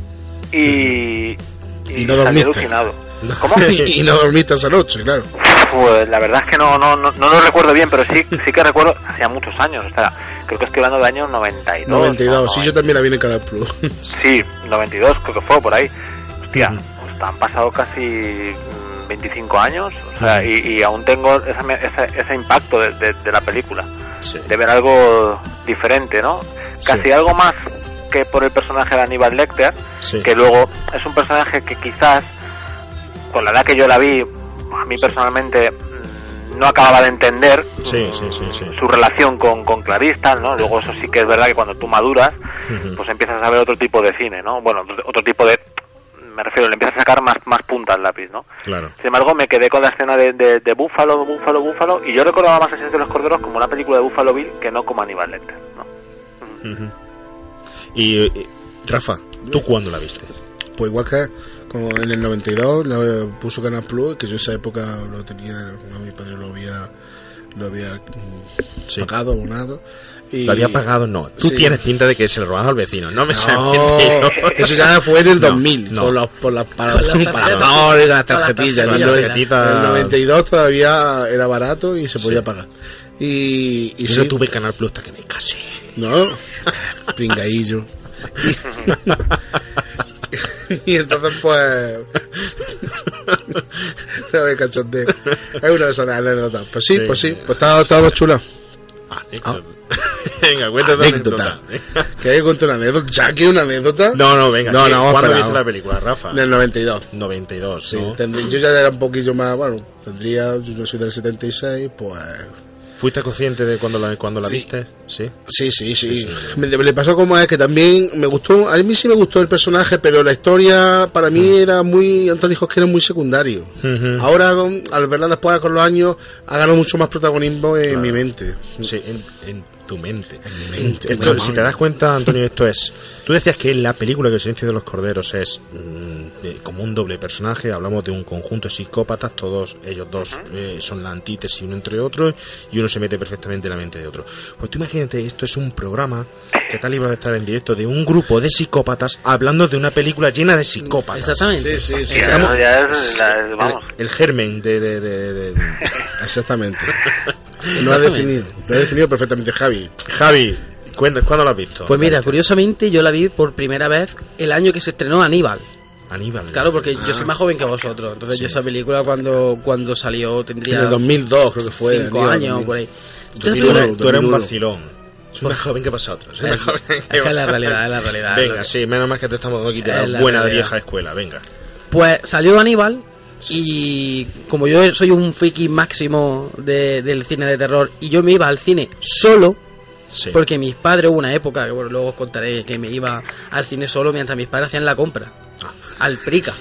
y, Y no salí alucinado. ¿Cómo? y no dormiste esa noche, claro. Pues la verdad es que no, no, no, no lo recuerdo bien, pero sí, sí que recuerdo, hacía muchos años, o sea, creo que estoy hablando del año 92. 92, ¿no? sí, yo también la vi en Canal Plus. Sí, 92 creo que fue por ahí. Hostia, pues han pasado casi mm, 25 años, o sea, y, y aún tengo esa me- ese, impacto de, de- de la película, Sí. de ver algo diferente, ¿no? Casi Sí. algo más que por el personaje de Aníbal Lecter, Sí. que luego es un personaje que quizás, con la edad que yo la vi, a mí personalmente mm, no acababa de entender Sí, sí, sí, sí. su relación con, con Clarice, tal, ¿no? Luego eso sí que es verdad que cuando tú maduras, pues empiezas a ver otro tipo de cine, ¿no? Bueno, otro- tipo de... Me refiero, le empiezas a sacar más, más punta al lápiz, ¿no? Claro. Sin embargo, me quedé con la escena de, de, de Búfalo, Búfalo, Búfalo, y yo recordaba más el Silencio de los Corderos como una película de Buffalo Bill que no como Aníbal Lecter, ¿no? Y, eh, Rafa, ¿tú cuándo la viste? Pues igual que como en el 92 la puso Canal Plus, que yo en esa época lo tenía, no, mi padre lo había, lo había mm, Sí. pagado, abonado. Y ¿Lo había pagado? No. Tú Sí. tienes pinta de que se lo robas al vecino. No me No, eso ya fue en el No, 2000, no. por, los, por las para, las para tarjetas. no, y las tarjetillas. En el, tarjetas. noven- Tarjetita. en el 92 todavía era barato y se podía Sí. pagar. Y, y Yo sí, no tuve Canal Plus hasta que me casé. ¿no? Pringaillo. y entonces pues no me cachondeo es una de esas anécdotas pues sí, Sí. pues sí, pues estaba, estaba chula Anécdota. Venga, cuéntate anécdota anécdota. ¿quieres contar una anécdota? ¿ya que una anécdota? No, no, venga. No, no, ¿Cuándo viste la película, Rafa? en el 92 92, sí, ¿no? tendría- yo ya era un poquillo más bueno, tendría, yo no soy del 76 pues ¿Fuiste consciente de cuando la, cuando la Sí. viste? Sí. Sí, sí, sí. Me, le pasó como es que también me gustó, a mí sí me gustó el personaje, pero la historia para mí era muy, Antonio Hopkins era muy secundario. Ujú. Ahora, con- al verla después con los años, ha ganado mucho más protagonismo en mi mente. Sí, en, en tu mente. mente, Esto, mi si te mente. das cuenta, Antonio, esto es. Tú decías que la película que El silencio de los corderos es mm, eh, como un doble personaje. Hablamos de un conjunto de psicópatas, todos ellos dos eh, son la antítesis uno entre otros y uno se mete perfectamente en la mente de otro. Pues tú imagínate, esto es un programa que está libre de estar en directo de un grupo de psicópatas hablando de una película llena de psicópatas. Exactamente. Sí, sí, sí. Y Estamos- eso ya es, la- es- vamos, El, el germen de, de- de- de- Exactamente. Lo ha definido, lo ha definido perfectamente Javi. Javi, cuenta, ¿cuándo lo has visto? Pues mira, curiosamente yo la vi por primera vez el año que se estrenó Aníbal. Aníbal. Claro, porque yo soy más joven que vosotros. Entonces yo esa película cuando, cuando salió En tendría el 2002 creo que fue. cinco Aníbal, años 2000. por ahí. Entonces, eres- Uno, tú eres un 2001. vacilón. Soy más joven que vosotros. soy Es, más joven que es que es la realidad, es la realidad. Venga, sí, menos mal que te estamos aquí de Es la la buena realidad. vieja escuela, venga. Pues salió Aníbal y como yo soy un friki máximo de- del cine de terror y yo me iba al cine solo Sí. porque mis padres hubo una época que bueno, luego os contaré que me iba al cine solo mientras mis padres hacían la compra al Prica.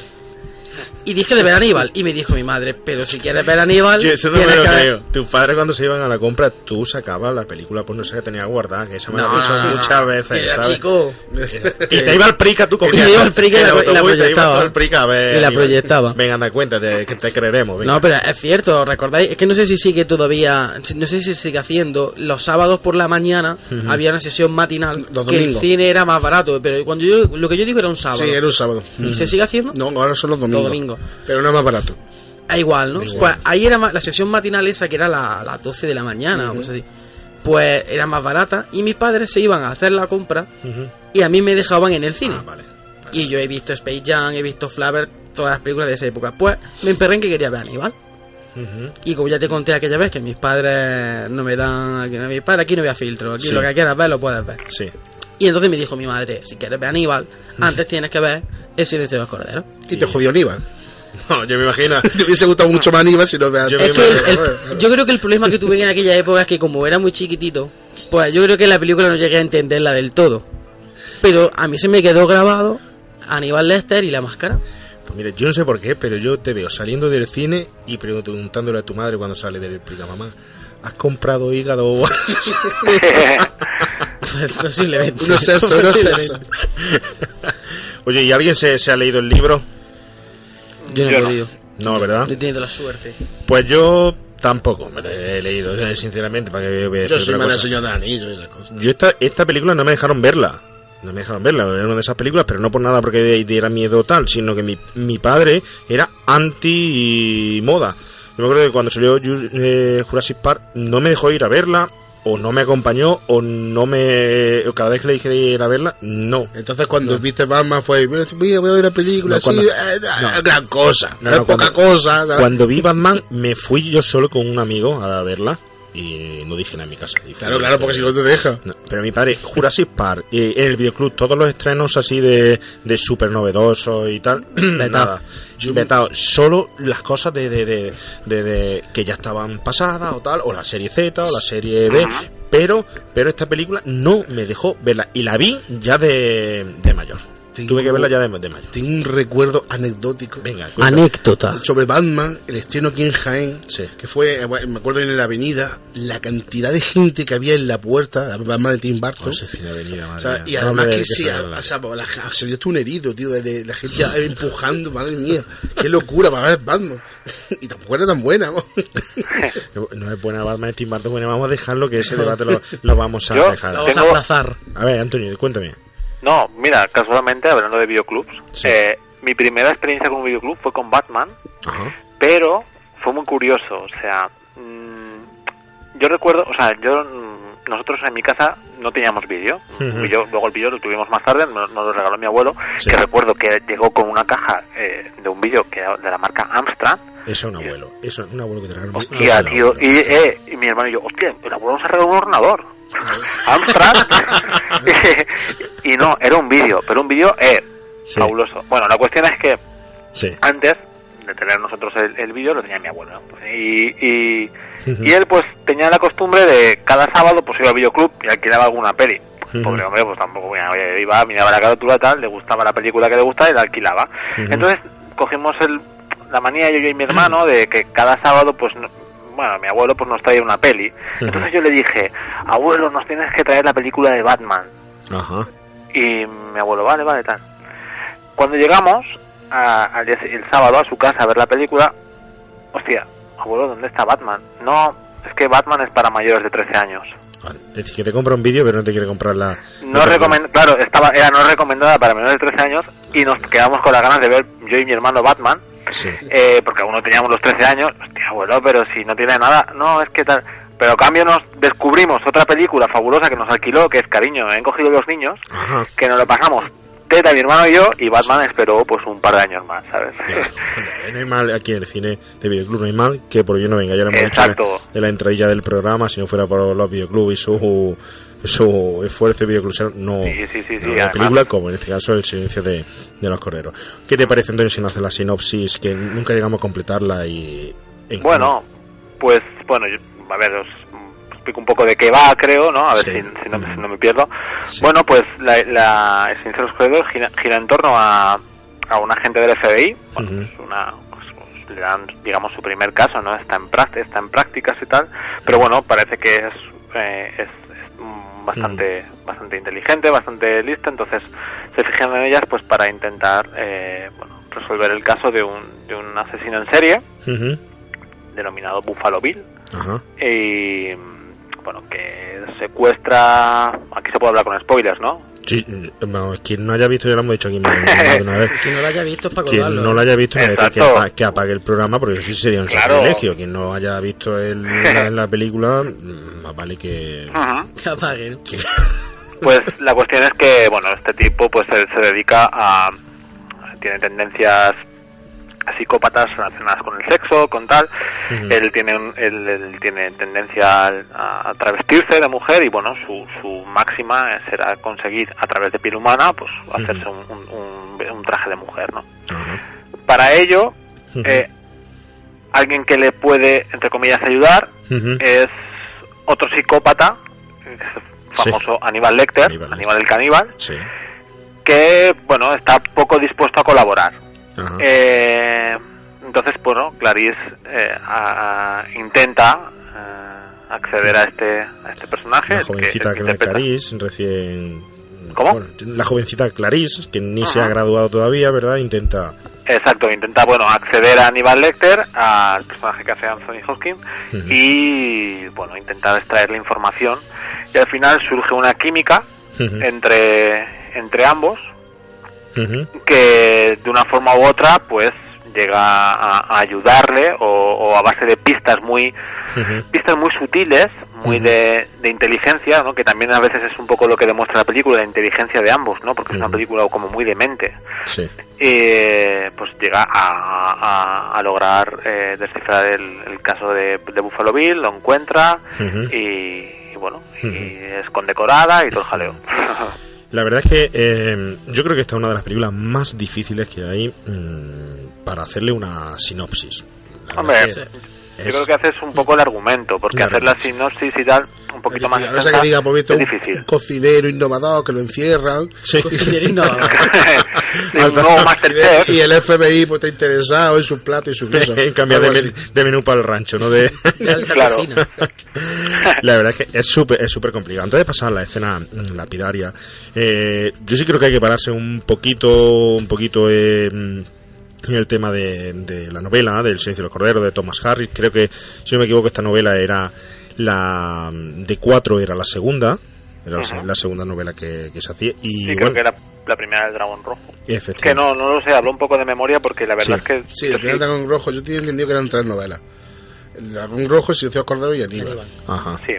Y dije de ver Aníbal y me dijo mi madre, pero si quieres ver Aníbal, Yo eso no me lo que creo. Tus padres cuando se iban a la compra, tú sacabas la película por no sé que tenía guardada, que eso me lo han dicho muchas no. veces, Era ¿sabes? chico. Y te iba al prica, tú cogías. Y me iba al Prica y la- y te proyectaba. tú al prica a ver Y la proyectaba. Venga, anda, cuéntate, que te creeremos, venga. No, pero es cierto, ¿recordáis? Es que no sé si sigue todavía, no sé si sigue haciendo. Los sábados por la mañana había una sesión matinal Los que el cine era más barato, pero cuando yo, lo que yo digo era un sábado. Sí, era un sábado. ¿Y se sigue haciendo? No, ahora son los domingos. Los domingos. Pero no es más barato. Ah, igual, ¿no? Igual. Pues ahí era más- la sesión matinal esa que era la- a las 12 de la mañana o cosas así. Pues era más barata y mis padres se iban a hacer la compra y a mí me dejaban en el cine. Ah, vale. Y yo he visto Space Jam, he visto Flavor, todas las películas de esa época. Pues me emperré en que quería ver Aníbal. Y como ya te conté aquella vez que mis padres no me dan. Que mis padres aquí no había filtro, aquí Sí. lo que quieras ver lo puedes ver. Sí. Y entonces me dijo mi madre: si quieres ver Aníbal, antes tienes que ver El silencio de los corderos. Y te jodió Aníbal. No, yo me imagino. Te hubiese gustado mucho más Aníbal si lo veas. Yo me el- el- yo creo que el problema que tuve en aquella época es que como era muy chiquitito, pues yo creo que la película no llegué a entenderla del todo. Pero a mí se me quedó grabado Aníbal Lester y la máscara. Pues mira, yo no sé por qué, pero yo te veo saliendo del cine y preguntándole a tu madre cuando sale del prica mamá. ¿Has comprado hígado o Pues posiblemente. Uno es eso, Posiblemente. eso. Oye, ¿y alguien se, se ha leído el libro? Yo no he Yo podido. No, ¿verdad? He tenido la suerte. Pues yo tampoco me lo he leído, sinceramente, para que voy a Yo decir soy más cosa. señor de anillo y esas cosas. Yo esta, esta película no me dejaron verla. No me dejaban verla, era una de esas películas, pero no por nada porque diera miedo o tal, sino que mi, mi padre era anti-moda. Yo me acuerdo que cuando salió eh, Jurassic Park no me dejó ir a verla, o no me acompañó, o no me... o Cada vez que le dije de ir a verla, no. Entonces cuando viste Batman fue, voy a, voy a ver la película, No, sí, cuando- eh, no. gran cosa, No, es no, poca cuando- cosa. ¿sabes? Cuando vi Batman, me fui yo solo con un amigo a verla y no dije nada en mi casa. Dije, Claro, claro, porque si no te deja. No, pero mi padre, Jurassic Park, eh, en el videoclub, todos los estrenos así de, de súper novedosos y tal, nada. Vetado. Solo las cosas de, de, de, de- de- que ya estaban pasadas o tal, o la serie Z o la serie B, pero, pero esta película no me dejó verla y la vi ya de, de mayor. Tuve que verla ya de, de mayor. Tengo un recuerdo anecdótico. Venga, Anécdota. Sobre Batman, el estreno aquí en Jaén, Sí. que fue, eh, me acuerdo en la avenida, la cantidad de gente que había en la puerta, la Batman de Tim Burton. Pues ese cine de avenida, madre O sea, y No además que sí, la- o sea, la- salió hasta un herido, tío, de, de la gente ya empujando, madre mía, qué locura para ver Batman. y tampoco era tan buena, ¿no? No es buena Batman de Tim Burton, bueno, vamos a dejarlo que ese debate lo, lo vamos a Yo- dejar. Lo vamos a aplazar. A ver, Antonio, cuéntame. No, mira, casualmente, hablando de videoclubs, Sí. eh, mi primera experiencia con un videoclub fue con Batman, Ajá. pero fue muy curioso, o sea, mm, yo recuerdo, o sea, yo mm, nosotros en mi casa no teníamos vídeo, Ujú. Vídeo- luego el vídeo lo tuvimos más tarde, nos, nos lo regaló mi abuelo, Sí. que recuerdo que llegó con una caja eh, de un vídeo que era de la marca Amstrad, Eso es un abuelo. Eso es un abuelo que te regala un hostia, tío, y, eh, y mi hermano y yo, hostia, el abuelo nos ha regalado un ordenador. Amstrad. y no, era un vídeo, pero un vídeo eh, Sí. fabuloso. Bueno, la cuestión es que Sí. antes de tener nosotros el, el vídeo lo tenía mi abuelo ¿no? y, y, él pues tenía la costumbre de cada sábado pues iba al videoclub y alquilaba alguna peli pobre hombre pues tampoco iba miraba la carátula tal le gustaba la película que le gustaba y la alquilaba entonces cogimos el la manía yo y mi hermano de que cada sábado pues bueno mi abuelo pues nos traía una peli entonces yo le dije abuelo nos tienes que traer la película de Batman Ajá. y mi abuelo, vale, vale, tal. Cuando llegamos a- el sábado a su casa a ver la película, hostia, abuelo, ¿dónde está Batman? No, es que Batman es para mayores de 13 años. Vale. Es decir, que te compra un vídeo, pero no te quiere comprar la. No claro, estaba, era no recomendada para menores de 13 años y nos quedamos con las ganas de ver yo y mi hermano Batman, Sí. eh, porque aún no teníamos los 13 años. Hostia, abuelo, pero si no tiene nada, no, es que tal. Pero a cambio nos descubrimos otra película fabulosa que nos alquiló, que es Cariño, he cogido los niños, Ajá. que nos lo pasamos Teta, mi hermano y yo, y Batman esperó pues un par de años más, ¿sabes? Ya. No hay mal aquí en el cine de videoclub, no hay mal que por ello no venga. Ya lo hemos dicho Exacto. de- de la entradilla del programa, si no fuera por los videoclubs y su, su esfuerzo videoclusero, no. Sí, sí, sí, no, la además- película, como en este caso El silencio de, de los corderos. ¿Qué te parece, Antonio, si no hace la sinopsis, que nunca llegamos a completarla y. en- Bueno, pues bueno, yo- a ver, os explico un poco de qué va, creo, ¿no? A ver si, si no, si no me pierdo. Bueno, pues la, la el Silencio de los Corredores gira, gira en torno a, a un agente del FBI, bueno, Ujú. es una, pues, le dan, digamos, su primer caso, ¿no? Está en, está en prácticas y tal, pero bueno, parece que es, eh, es, mm, bastante, bastante inteligente, bastante lista, entonces se fijan en ellas pues para intentar, eh, bueno, resolver el caso de un, de un asesino en serie denominado Buffalo Bill. Y bueno que secuestra aquí se puede hablar con spoilers no Sí, vamos, quien no haya visto, ya lo hemos dicho aquí más más de una vez. Quien no lo haya visto es para Quien no lo haya visto, no decir que, apa- que apague el programa, porque eso sí sería un Claro. sacrilegio. Quien no haya visto el, la, la película, mm, más vale que. Que apaguen. pues la cuestión es que bueno este tipo pues se dedica a tiene tendencias psicópatas relacionadas con el sexo con tal. Él tiene un- él, él tiene tendencia a, a travestirse de mujer y bueno su, su máxima será conseguir a través de piel humana pues hacerse un, un- traje de mujer no para ello eh, alguien que le puede entre comillas ayudar es otro psicópata es famoso Aníbal Lecter Aníbal Aníbal, el caníbal Sí. que bueno está poco dispuesto a colaborar Ajá. Eh, entonces bueno Clarice eh, a- intenta eh, acceder a este a este personaje la que- jovencita que. Clarice, recién. ¿Cómo? bueno, la jovencita Clarice, que ni se ha graduado todavía, ¿verdad? Intenta. Exacto, intenta bueno acceder a Aníbal Lecter, al personaje que hace Anthony Hopkins, Ujú. y bueno intentar extraer la información y al final surge una química entre entre ambos Que de una forma u otra pues llega a, a ayudarle o, o a base de pistas muy pistas muy sutiles muy de, de inteligencia ¿no? que también a veces es un poco lo que demuestra la película la inteligencia de ambos no porque es una película como muy demente Sí. eh, pues llega a, a, a lograr eh, descifrar el, el caso de, de Buffalo Bill lo encuentra y, y bueno y es condecorada y todo el jaleo La verdad es que eh, yo creo que esta es una de las películas más difíciles que hay mm, para hacerle una sinopsis. La Hombre, es que es- creo que haces un poco el argumento, porque Claro. hacer la sinopsis y tal, un poquito más no sé extensa, que diga, por es un, difícil. un cocinero innovador que lo encierran. Sí. Cocinero innovador. Sí, un nuevo Y, el FBI pues, está interesado en sus platos y sus cosas. Cambiar de, men- de menú para el rancho, ¿no? De... Claro. cocina. La verdad es que es súper es súper complicado. Antes de pasar a la escena mm, lapidaria, eh, yo sí creo que hay que pararse un poquito, un poquito eh, mm, el tema de, de la novela, del Silencio de los Corderos, de Thomas Harris. Creo que, si no me equivoco, esta novela era la de cuatro, era la segunda. Era la, la segunda novela que, que se hacía. Y Sí, bueno, creo que era la primera del Dragón Rojo. Efectivamente. que no, no lo sé, hablo un poco de memoria porque la verdad Sí. es que... Sí, yo el primer dragón rojo, yo tenía entendido que eran tres novelas. El dragón rojo, Silencio del Cordero y Aníbal. Aníbal. Ajá. sí.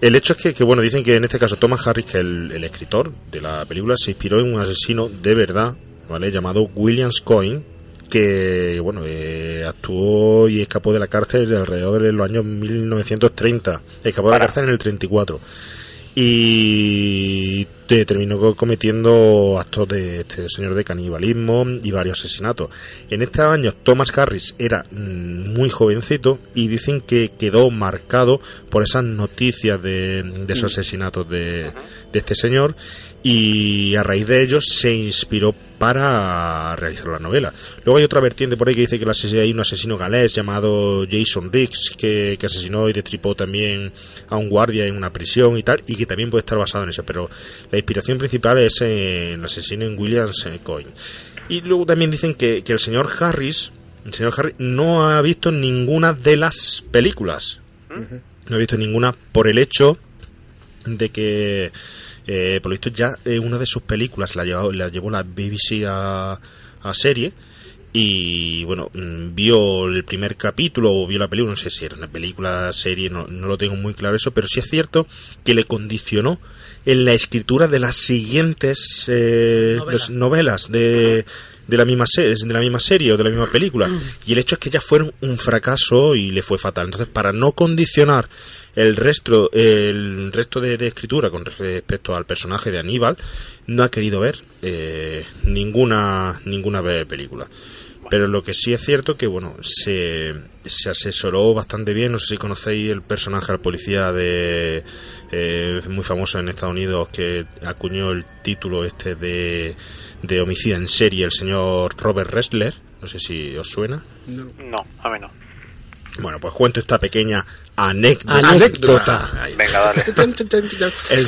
El hecho es que, que, bueno, dicen que en este caso Thomas Harris, que el, el escritor de la película, se inspiró en un asesino de verdad, ¿vale? Llamado Williams Coyne, que, bueno, eh, actuó y escapó de la cárcel alrededor de los años 1930. Escapó de la cárcel en el 34. Y te- terminó co- cometiendo actos de este señor de canibalismo y varios asesinatos. En estos años Thomas Harris era mm, muy jovencito y dicen que quedó marcado por esas noticias de, de esos asesinatos de, de este señor y a raíz de ellos se inspiró para realizar la novela. Luego hay otra vertiente por ahí que dice que hay un asesino galés llamado Jason Riggs que, que asesinó y destripó también a un guardia en una prisión y tal, y que también puede estar basado en eso, pero la inspiración principal es en el asesino en Williams eh, Coyne. Y luego también dicen que, que el señor Harris, el señor Harris no ha visto ninguna de las películas. No ha visto ninguna por el hecho de que eh, por lo visto ya eh, una de sus películas la, llevó- la llevó la BBC a, a serie y bueno mm, vio el primer capítulo o vio la película no sé si era una película serie no, no lo tengo muy claro eso pero sí es cierto que le condicionó en la escritura de las siguientes eh, Novela. los- novelas de de la misma serie, de la misma serie o de la misma película y el hecho es que ya fueron un fracaso y le fue fatal entonces para no condicionar el resto el resto de, de escritura con respecto al personaje de Aníbal no ha querido ver eh, ninguna ninguna pe- película. Pero lo que sí es cierto que bueno se, se asesoró bastante bien no sé si conocéis el personaje al policía de eh, muy famoso en Estados Unidos que acuñó el título este de de homicida en serie el señor Robert Ressler. No sé si os suena. No, a mí no. bueno pues cuento esta pequeña anécdota Anécdota. Venga, dale. El-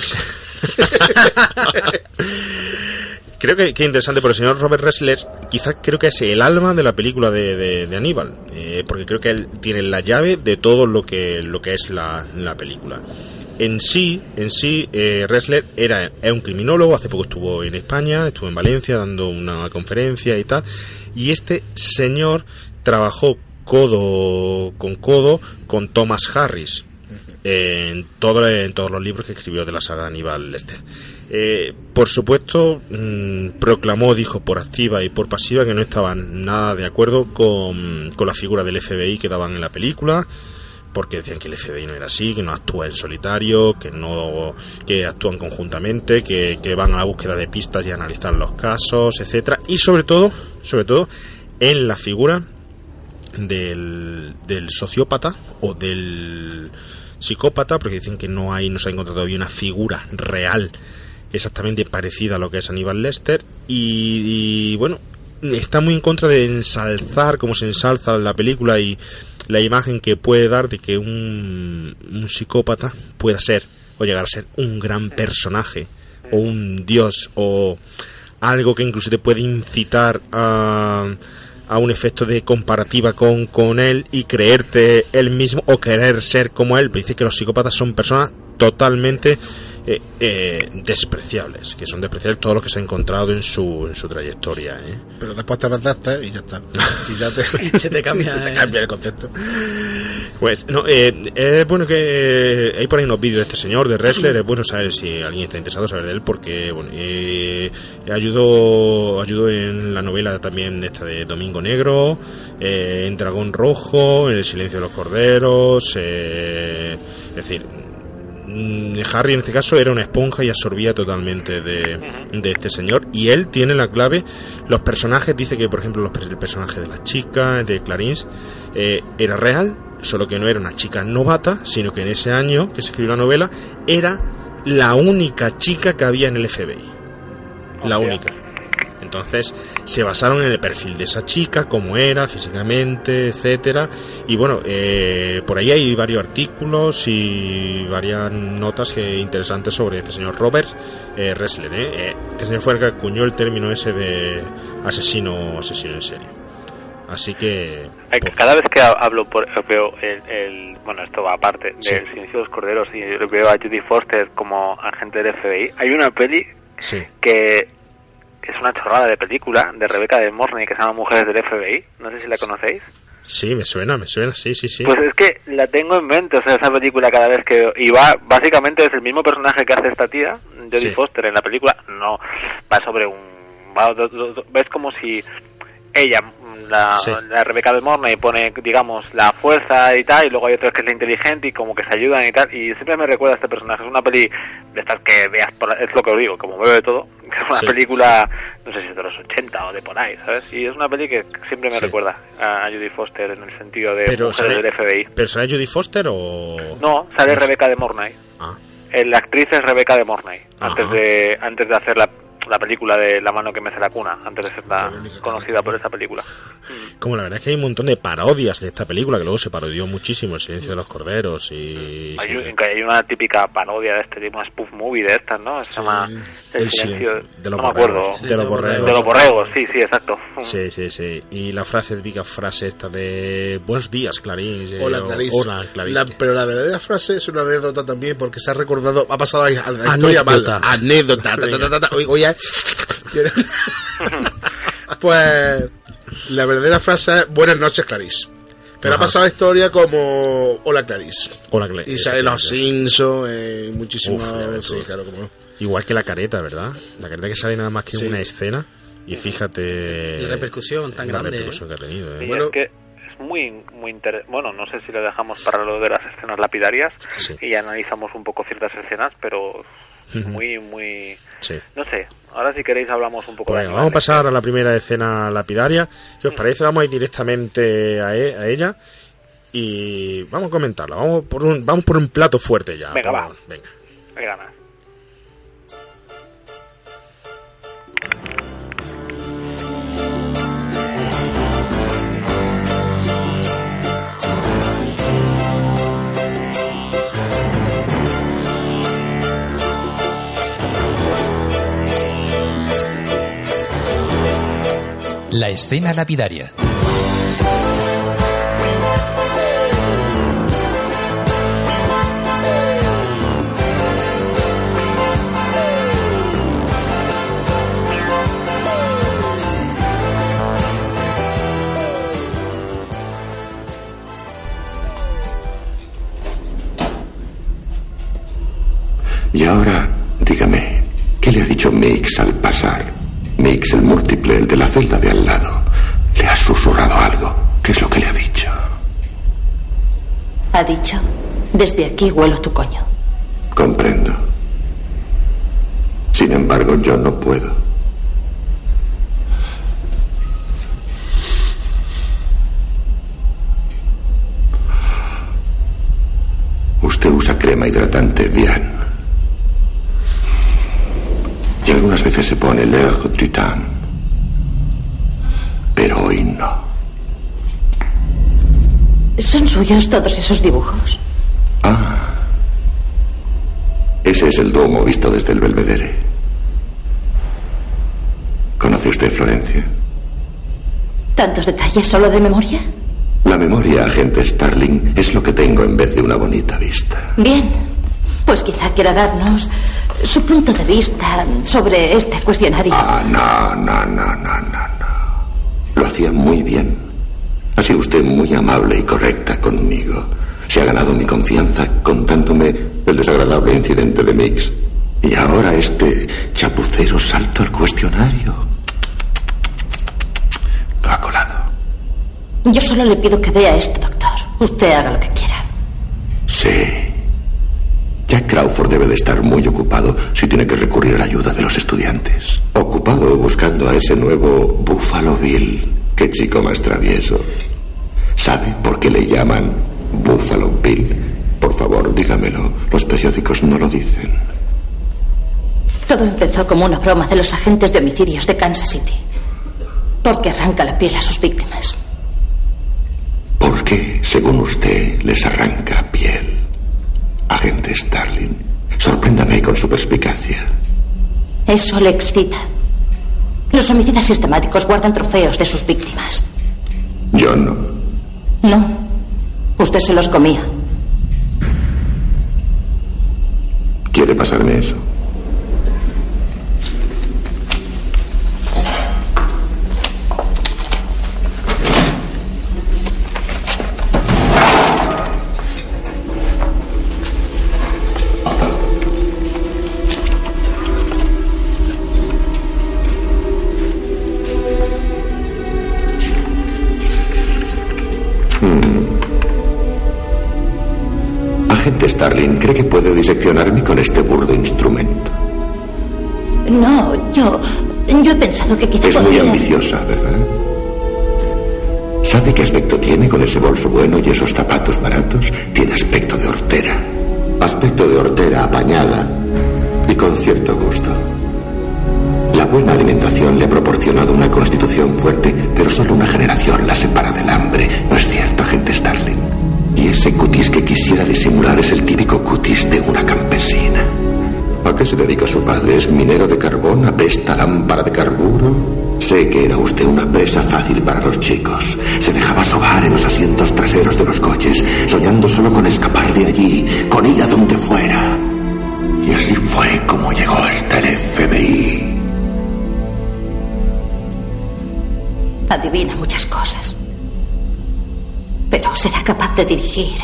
creo que, que interesante por el señor Robert Ressler quizás creo que es el alma de la película de, de- de Aníbal eh, porque creo que él tiene la llave de todo lo que lo que es la, la película en sí en sí eh, Ressler era es un criminólogo hace poco estuvo en España estuvo en Valencia dando una conferencia y tal y este señor trabajó codo con codo con Thomas Harris en, todo, en todos los libros que escribió de la saga de Aníbal Lester. Eh, por supuesto, mm, proclamó, dijo por activa y por pasiva que no estaban nada de acuerdo con, con la figura del FBI que daban en la película, porque decían que el FBI no era así, que no actúa en solitario, que no que actúan conjuntamente, que, que van a la búsqueda de pistas y a analizar los casos, etcétera, y sobre todo, sobre todo en la figura del, del sociópata o del psicópata, porque dicen que no hay, no se ha encontrado todavía una figura real exactamente parecida a lo que es Aníbal Lester y, bueno está muy en contra de ensalzar como se ensalza la película y la imagen que puede dar de que un, un psicópata pueda ser o llegar a ser un gran personaje o un dios o algo que incluso te puede incitar a, a un efecto de comparativa con, con él y creerte él mismo o querer ser como él. Dice que los psicópatas son personas totalmente eh, eh, despreciables, que son despreciables todos los que se ha encontrado en su, en su trayectoria. ¿eh? Pero después te adaptas y ya está. Y ya te, Y se te cambia, se te eh. cambia el concepto. Pues, no, eh, es bueno que hay por ahí unos vídeos de este señor, de wrestler, es bueno saber si alguien está interesado saber de él, porque, bueno, eh, ayudó, ayudó en la novela también esta de Domingo Negro, eh, en Dragón Rojo, en El Silencio de los Corderos, eh, es decir, Harry en este caso era una esponja y absorbía totalmente de, de este señor. Y él tiene la clave. Los personajes dice que por ejemplo los, el personaje de la chica de Clarins eh, era real solo que no era una chica novata sino que en ese año que se escribió la novela era la única chica que había en el FBI la única entonces se basaron en el perfil de esa chica, cómo era físicamente, etcétera. Y bueno, eh, por ahí hay varios artículos y varias notas que interesantes sobre este señor Robert eh, Ressler. ¿eh? Eh, Este señor fue el que acuñó el término ese de asesino, asesino en serie. Así que que Cada vez que ha- hablo por, veo el, el- bueno esto va aparte Sí. del silencio de los corderos y veo a Judy Foster como agente del FBI hay una peli sí, que, que es una chorrada de película de Rebecca de Morney que se llama Mujeres del FBI no sé si la conocéis sí, me suena, me suena, sí, sí, sí. pues es que la tengo en mente o sea esa película cada vez que y va básicamente es el mismo personaje que hace esta tía Jodie Sí. Foster en la película no va sobre un va- do- do- do- ves como si ella la, Sí. la Rebeca de Mornay pone digamos la fuerza y tal y luego hay otro que es la inteligente y como que se ayudan y tal y siempre me recuerda a este personaje es una peli de estas que veas por, es lo que os digo como veo de todo es una Sí. película no sé si es de los 80 o de por ahí ¿sabes? y es una peli que siempre me Sí. recuerda a Judy Foster en el sentido de Pero mujeres sale- del FBI ¿Pero será Judy Foster o...? no sale Rebeca de Mornay Ah, Eh, la actriz es Rebeca de Mornay Ajá. antes de antes de hacer la, la película de La mano que mece la cuna antes de ser la- conocida por esa película Como la verdad es que hay un montón de parodias de esta película que luego se parodió muchísimo, El silencio de los corderos y... Hay, un- que hay una típica parodia de este tipo, una spoof movie de estas, ¿no? Se llama El, El silencio, silencio de los no me acuerdo. de los borregos. De los borregos, sí, sí, exacto. Sí, sí, sí. Y la frase, típica frase esta de Buenos días, Clarín. Hola, Clarice. Hola, Clarice. La- pero la verdadera frase es una anécdota también porque se ha recordado, ha pasado a la historia Anécdota. mal. Anécdota. ta, ta, pues la verdadera frase es buenas noches, Clarice. Pero Ajá. ha pasado historia como hola, Clarice. Hola, Clarice. Y sale los Simpsons, eh, muchísimos. Uf, sí, claro, como. Igual que la careta, ¿verdad? La careta que sale nada más que Sí. una escena. Y fíjate... La repercusión tan la grande, repercusión que ha tenido, ¿eh? Y Bueno. es que es muy muy inter- bueno no sé si lo dejamos para lo de las escenas lapidarias Sí. y analizamos un poco ciertas escenas pero. Muy muy Sí. no sé ahora si queréis hablamos un poco Pues de venga, vamos a pasar a la primera escena lapidaria. ¿Qué Mm. os parece? Vamos a ir directamente a, e- a ella y vamos a comentarla. Vamos por un, vamos por un plato fuerte ya. Venga, va. Venga. Ganas. La escena lapidaria. Y ahora, dígame, ¿qué le ha dicho Mix al pasar? Mix, el múltiple, el de la celda de al lado. ¿Le ha susurrado algo? ¿Qué es lo que le ha dicho? Ha dicho, desde aquí huelo tu coño. Comprendo. Sin embargo, yo no puedo. Usted usa crema hidratante bien. Y algunas veces se pone l'air du temps. Pero hoy no. ¿Son suyos todos esos dibujos? Ah. Ese es el domo visto desde el Belvedere. ¿Conoce usted Florencia? ¿Tantos detalles solo de memoria? La memoria, agente Starling, es lo que tengo en vez de una bonita vista. Bien. Pues quizá quiera darnos su punto de vista sobre este cuestionario. Ah, no, no, no, no, no, no. Lo hacía muy bien. Ha sido usted muy amable y correcta conmigo. Se ha ganado mi confianza contándome el desagradable incidente de Mix. Y ahora este chapucero salto al cuestionario. Lo ha colado. Yo solo le pido que vea esto, doctor. Usted haga lo que quiera. Sí. Crawford debe de estar muy ocupado si tiene que recurrir a la ayuda de los estudiantes. Ocupado buscando a ese nuevo Buffalo Bill. Qué chico más travieso. ¿Sabe por qué le llaman Buffalo Bill? Por favor, dígamelo. Los periódicos no lo dicen. Todo empezó como una broma de los agentes de homicidios de Kansas City. Porque arranca la piel a sus víctimas. ¿Por qué, según usted, les arranca piel? Agente Starling, sorpréndame con su perspicacia. Eso le excita. Los homicidas sistemáticos guardan trofeos de sus víctimas. Yo no. No. Usted se los comía. ¿Quiere pasarme eso? Agente Starling, ¿cree que puede diseccionarme con este burdo instrumento? No, yo. Yo he pensado que quizá Es muy ambiciosa, ¿verdad? ¿Sabe qué aspecto tiene con ese bolso bueno y esos zapatos baratos? Tiene aspecto de hortera. Aspecto de hortera apañada y con cierto gusto. La buena alimentación le ha proporcionado una constitución fuerte, pero solo una generación la separa del hambre. ¿No es cierto, agente Starling? Ese cutis que quisiera disimular es el típico cutis de una campesina. ¿A qué se dedica su padre? ¿Es minero de carbón? ¿Apesta lámpara de carburo? Sé que era usted una presa fácil para los chicos. Se dejaba sobar en los asientos traseros de los coches, soñando solo con escapar de allí, con ir a donde fuera. Y así fue como llegó hasta el FBI. Adivina muchas cosas. Pero ¿será capaz de dirigir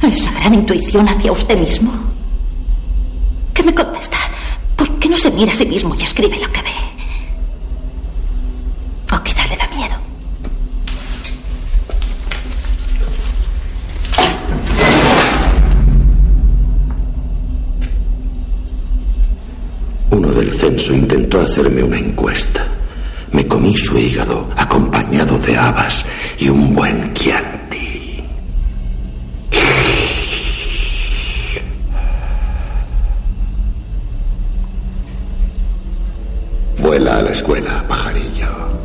esa gran intuición hacia usted mismo? ¿Qué me contesta? ¿Por qué no se mira a sí mismo y escribe lo que ve? O quizá le da miedo. Uno del censo intentó hacerme una encuesta. Me comí su hígado acompañado de habas y un buen chianti. Vuela a la escuela, pajarillo.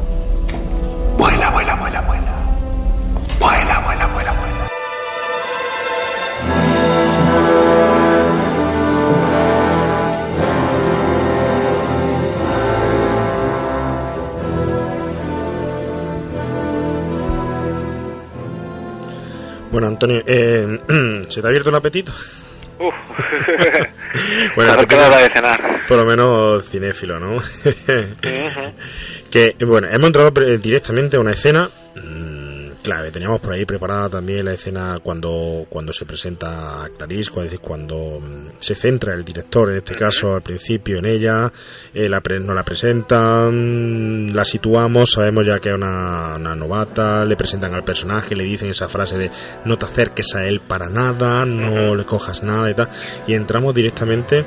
Bueno, Antonio, eh, ¿se te ha abierto el apetito? Uf. Bueno, de cenar. Por lo menos cinéfilo, ¿no? que, bueno, hemos entrado directamente a una escena clave. Teníamos por ahí preparada también la escena cuando, cuando se presenta a Clarice, cuando, es decir, cuando mm, se centra el director, en este caso al principio, en ella, eh, la pre- nos la presentan, la situamos, sabemos ya que es una, una novata, le presentan al personaje, le dicen esa frase de no te acerques a él para nada, no le cojas nada y tal, y entramos directamente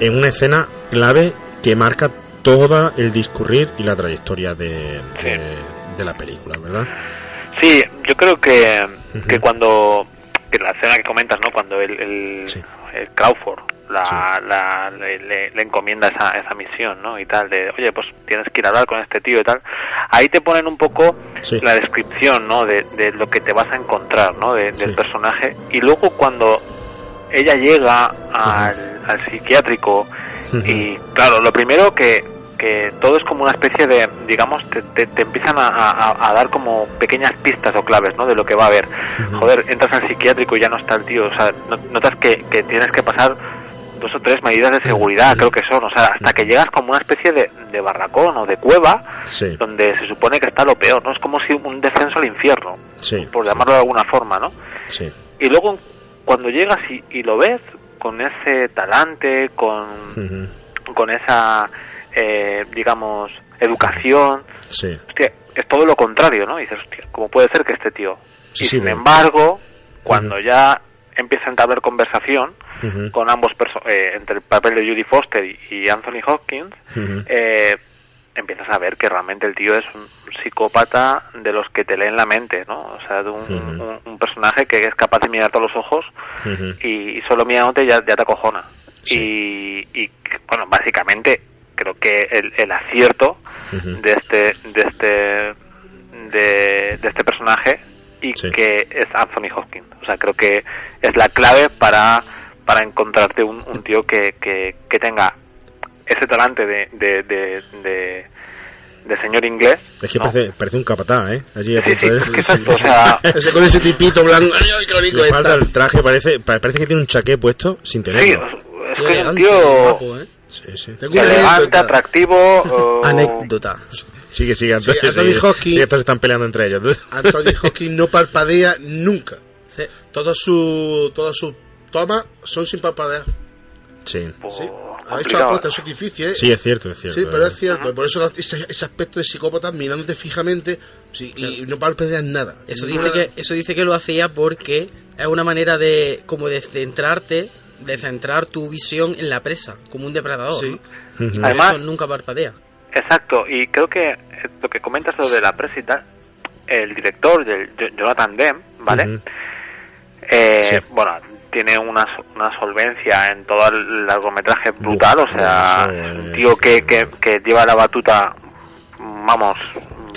en una escena clave que marca todo el discurrir y la trayectoria de, de, de la película, ¿verdad? Sí, yo creo que, que cuando que la escena que comentas, ¿no? Cuando el, el, el Crawford la, la- le, le- le encomienda esa, esa misión, ¿no? Y tal, de, oye, pues tienes que ir a hablar con este tío y tal. Ahí te ponen un poco Sí. la descripción, ¿no? De, de lo que te vas a encontrar, ¿no? De- del personaje. Y luego cuando ella llega al, al psiquiátrico y claro, lo primero que que todo es como una especie de, digamos, te, te, te empiezan a, a- a dar como pequeñas pistas o claves, ¿no? De lo que va a haber. Joder, entras al psiquiátrico y ya no está el tío, o sea, no- notas que, que tienes que pasar dos o tres medidas de seguridad, creo que son, o sea, hasta que llegas como una especie de, de barracón o de cueva Sí, donde se supone que está lo peor, ¿no? Es como si un descenso al infierno, sí, por llamarlo de alguna forma, ¿no? sí. Y luego cuando llegas y, y lo ves con ese talante, con, con esa, eh, digamos, educación, Sí, hostia, es todo lo contrario, ¿no? Y dices, hostia, ¿cómo puede ser que este tío? Sí, y sin embargo, cuando ya empieza a entablar conversación con ambos perso- eh, entre el papel de Judy Foster y, Anthony Hopkins, eh, empiezas a ver que realmente el tío es un psicópata de los que te leen la mente, ¿no? O sea, de un, un- un personaje que es capaz de mirarte a los ojos y, y solo mirándote ya, ya te acojona. Sí. Y, y, bueno, básicamente creo que el, el acierto de este de este de, de este personaje y Sí. que es Anthony Hopkins. O sea, creo que es la clave para para encontrarte un, un tío que, que, que tenga ese talante de, de, de, de, de señor inglés. Es que ¿no? parece, parece un capatá, ¿eh? Allí a Sí, sí, de- o sea, Ese con ese tipito blanco. Ay, qué Le falta el traje, parece, pa- parece que tiene un chaqué puesto sin sí, tenerlo. es Tío que es un tío guapo, ¿eh? Sí, sí. Tengo una elegante, anécdota. atractivo. Anécdota. Sigue, sigue, Sí. Anthony sigue. Hopkins- Sí, estos están peleando entre ellos. Anthony Hopkins no parpadea nunca. Sí. Todas sus todas sus tomas son sin parpadear. Sí. pues, Sí. Ha hecho apuestas, eso es difícil, ¿eh? Sí, es cierto, es cierto. Sí, pero es cierto. Por eso ese, ese aspecto de psicópata mirándote fijamente sí, y no parpadeas nada. Eso dice que eso dice que lo hacía porque es una manera de como de centrarte, de centrar tu visión en la presa, como un depredador. Sí. ¿no? Y por Además- eso nunca parpadea. Exacto, y creo que eh, lo que comentas lo de la presa y tal, el director, del Jo- Jonathan Demme, ¿vale? Eh, Sí. Bueno, tiene una, una solvencia en todo el largometraje brutal, o sea, un tío que, que, que lleva la batuta, vamos,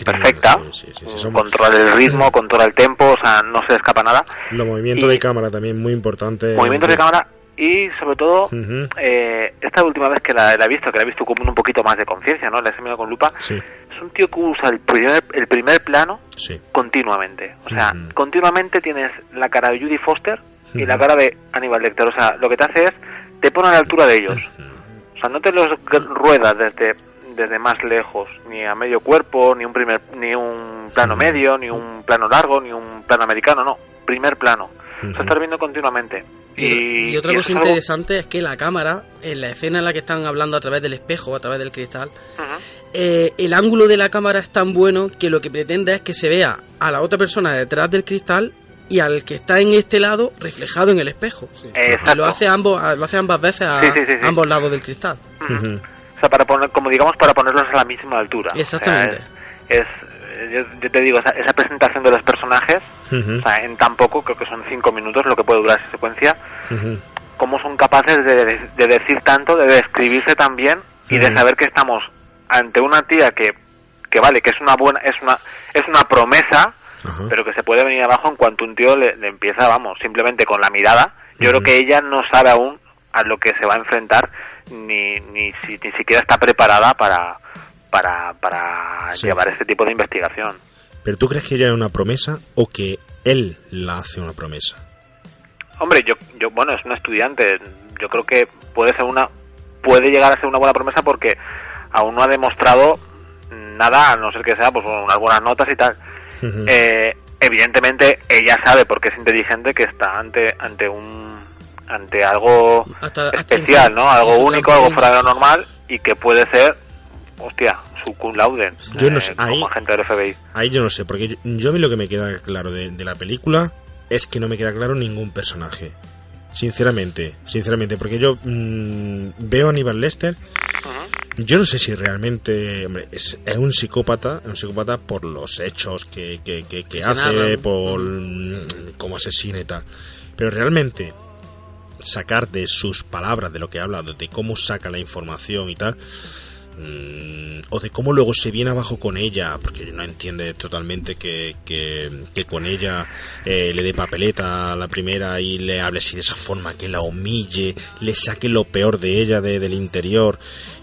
perfecta, sí, sí, sí, somos- controla el ritmo, controla el tempo, o sea, no se le escapa nada. Los movimientos Y- de cámara también muy importante. Movimientos de cámara y sobre todo eh, esta última vez que la, la he visto, que la he visto con un poquito más de conciencia, ¿no? La he examinado con lupa, Sí, es un tío que usa el primer, el primer plano sí. continuamente. O sea, continuamente tienes la cara de Judy Foster y la cara de Aníbal Lecter. O sea, lo que te hace es, te pone a la altura de ellos. O sea, no te los ruedas desde, desde más lejos, ni a medio cuerpo, ni un primer, ni un plano medio, ni un plano largo, ni un plano americano, no. Primer plano. O sea, estás viendo continuamente. Y, y otra y cosa es algo- interesante es que la cámara, en la escena en la que están hablando a través del espejo, a través del cristal, eh, el ángulo de la cámara es tan bueno que lo que pretende es que se vea a la otra persona detrás del cristal y al que está en este lado reflejado en el espejo. Eh, Y lo hace ambos, lo hace ambas veces a Sí, sí, sí, sí. ambos lados del cristal. O sea, para poner, como digamos, para ponerlos a la misma altura. O sea, Exactamente. es, es- eh, yo, yo te digo, esa, esa presentación de los personajes, Ujú. o sea, en tan poco, creo que son cinco minutos lo que puede durar esa secuencia, Ujú. cómo son capaces de, de- de decir tanto, de describirse tan bien y de saber que estamos ante una tía que, que vale, que es una buena, es una, es una promesa, pero que se puede venir abajo en cuanto un tío le, le empieza, vamos, simplemente con la mirada. Yo creo que ella no sabe aún a lo que se va a enfrentar, ni, ni, si, ni siquiera está preparada para, para, para Sí. llevar este tipo de investigación. ¿Pero tú crees que ella es una promesa o que él la hace una promesa? Hombre, yo, yo, bueno, es un estudiante. Yo creo que puede ser una, puede llegar a ser una buena promesa porque aún no ha demostrado nada, a no ser que sea, pues, unas buenas notas y tal. Eh, evidentemente, ella sabe, porque es inteligente, que está ante, ante un, ante algo Hasta- especial, ¿no? Algo único, algo fuera de lo normal y que puede ser, hostia, su cum laude, Yo no eh, sé, ahí- como agente del FBI. Ahí yo no sé, porque yo, yo a mí lo que me queda claro de, de la película es que no me queda claro ningún personaje. Sinceramente, sinceramente, porque yo mm, veo a Aníbal Lester, yo no sé si realmente hombre, es, es un psicópata, un psicópata por los hechos que, que, que- que hace, por mm, cómo asesina y tal. Pero realmente sacar de sus palabras, de lo que ha hablado, de cómo saca la información y tal, o de cómo luego se viene abajo con ella, porque no entiende totalmente que, que, que con ella eh, le dé papeleta a la primera y le hable así de esa forma, que la humille, le saque lo peor de ella de, del interior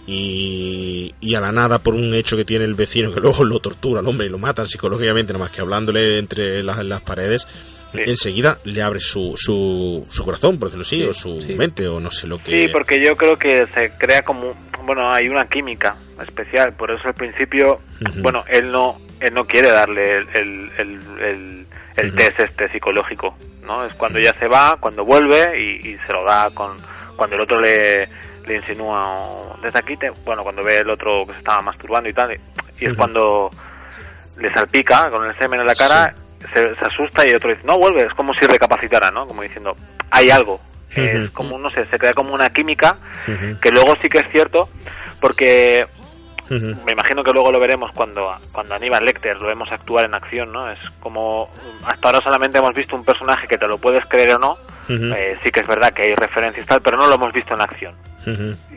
y, a la nada por un hecho que tiene el vecino que luego lo tortura al hombre y lo matan psicológicamente, nada más que hablándole entre las paredes. Enseguida le abre su, su, su corazón, por decirlo así, o su mente, o no sé lo que. Sí, porque yo creo que se crea como, bueno, hay una química especial, por eso al principio, bueno, él no, él no quiere darle el, el, el, el, el test este psicológico, ¿no? Es cuando ya se va, cuando vuelve y, y se lo da con, cuando el otro le, le insinúa, desde aquí, te, bueno, cuando ve el otro que se estaba masturbando y tal, y, y es cuando le salpica con el semen en la cara, se, se asusta y otro dice, no vuelve, es como si recapacitara, ¿no? Como diciendo, hay algo. Es como, no sé, se crea como una química que luego sí que es cierto, porque me imagino que luego lo veremos cuando, cuando Aníbal Lecter lo vemos actuar en acción, ¿no? Es como, hasta ahora solamente hemos visto un personaje que te lo puedes creer o no, eh, sí que es verdad que hay referencias y tal, pero no lo hemos visto en acción.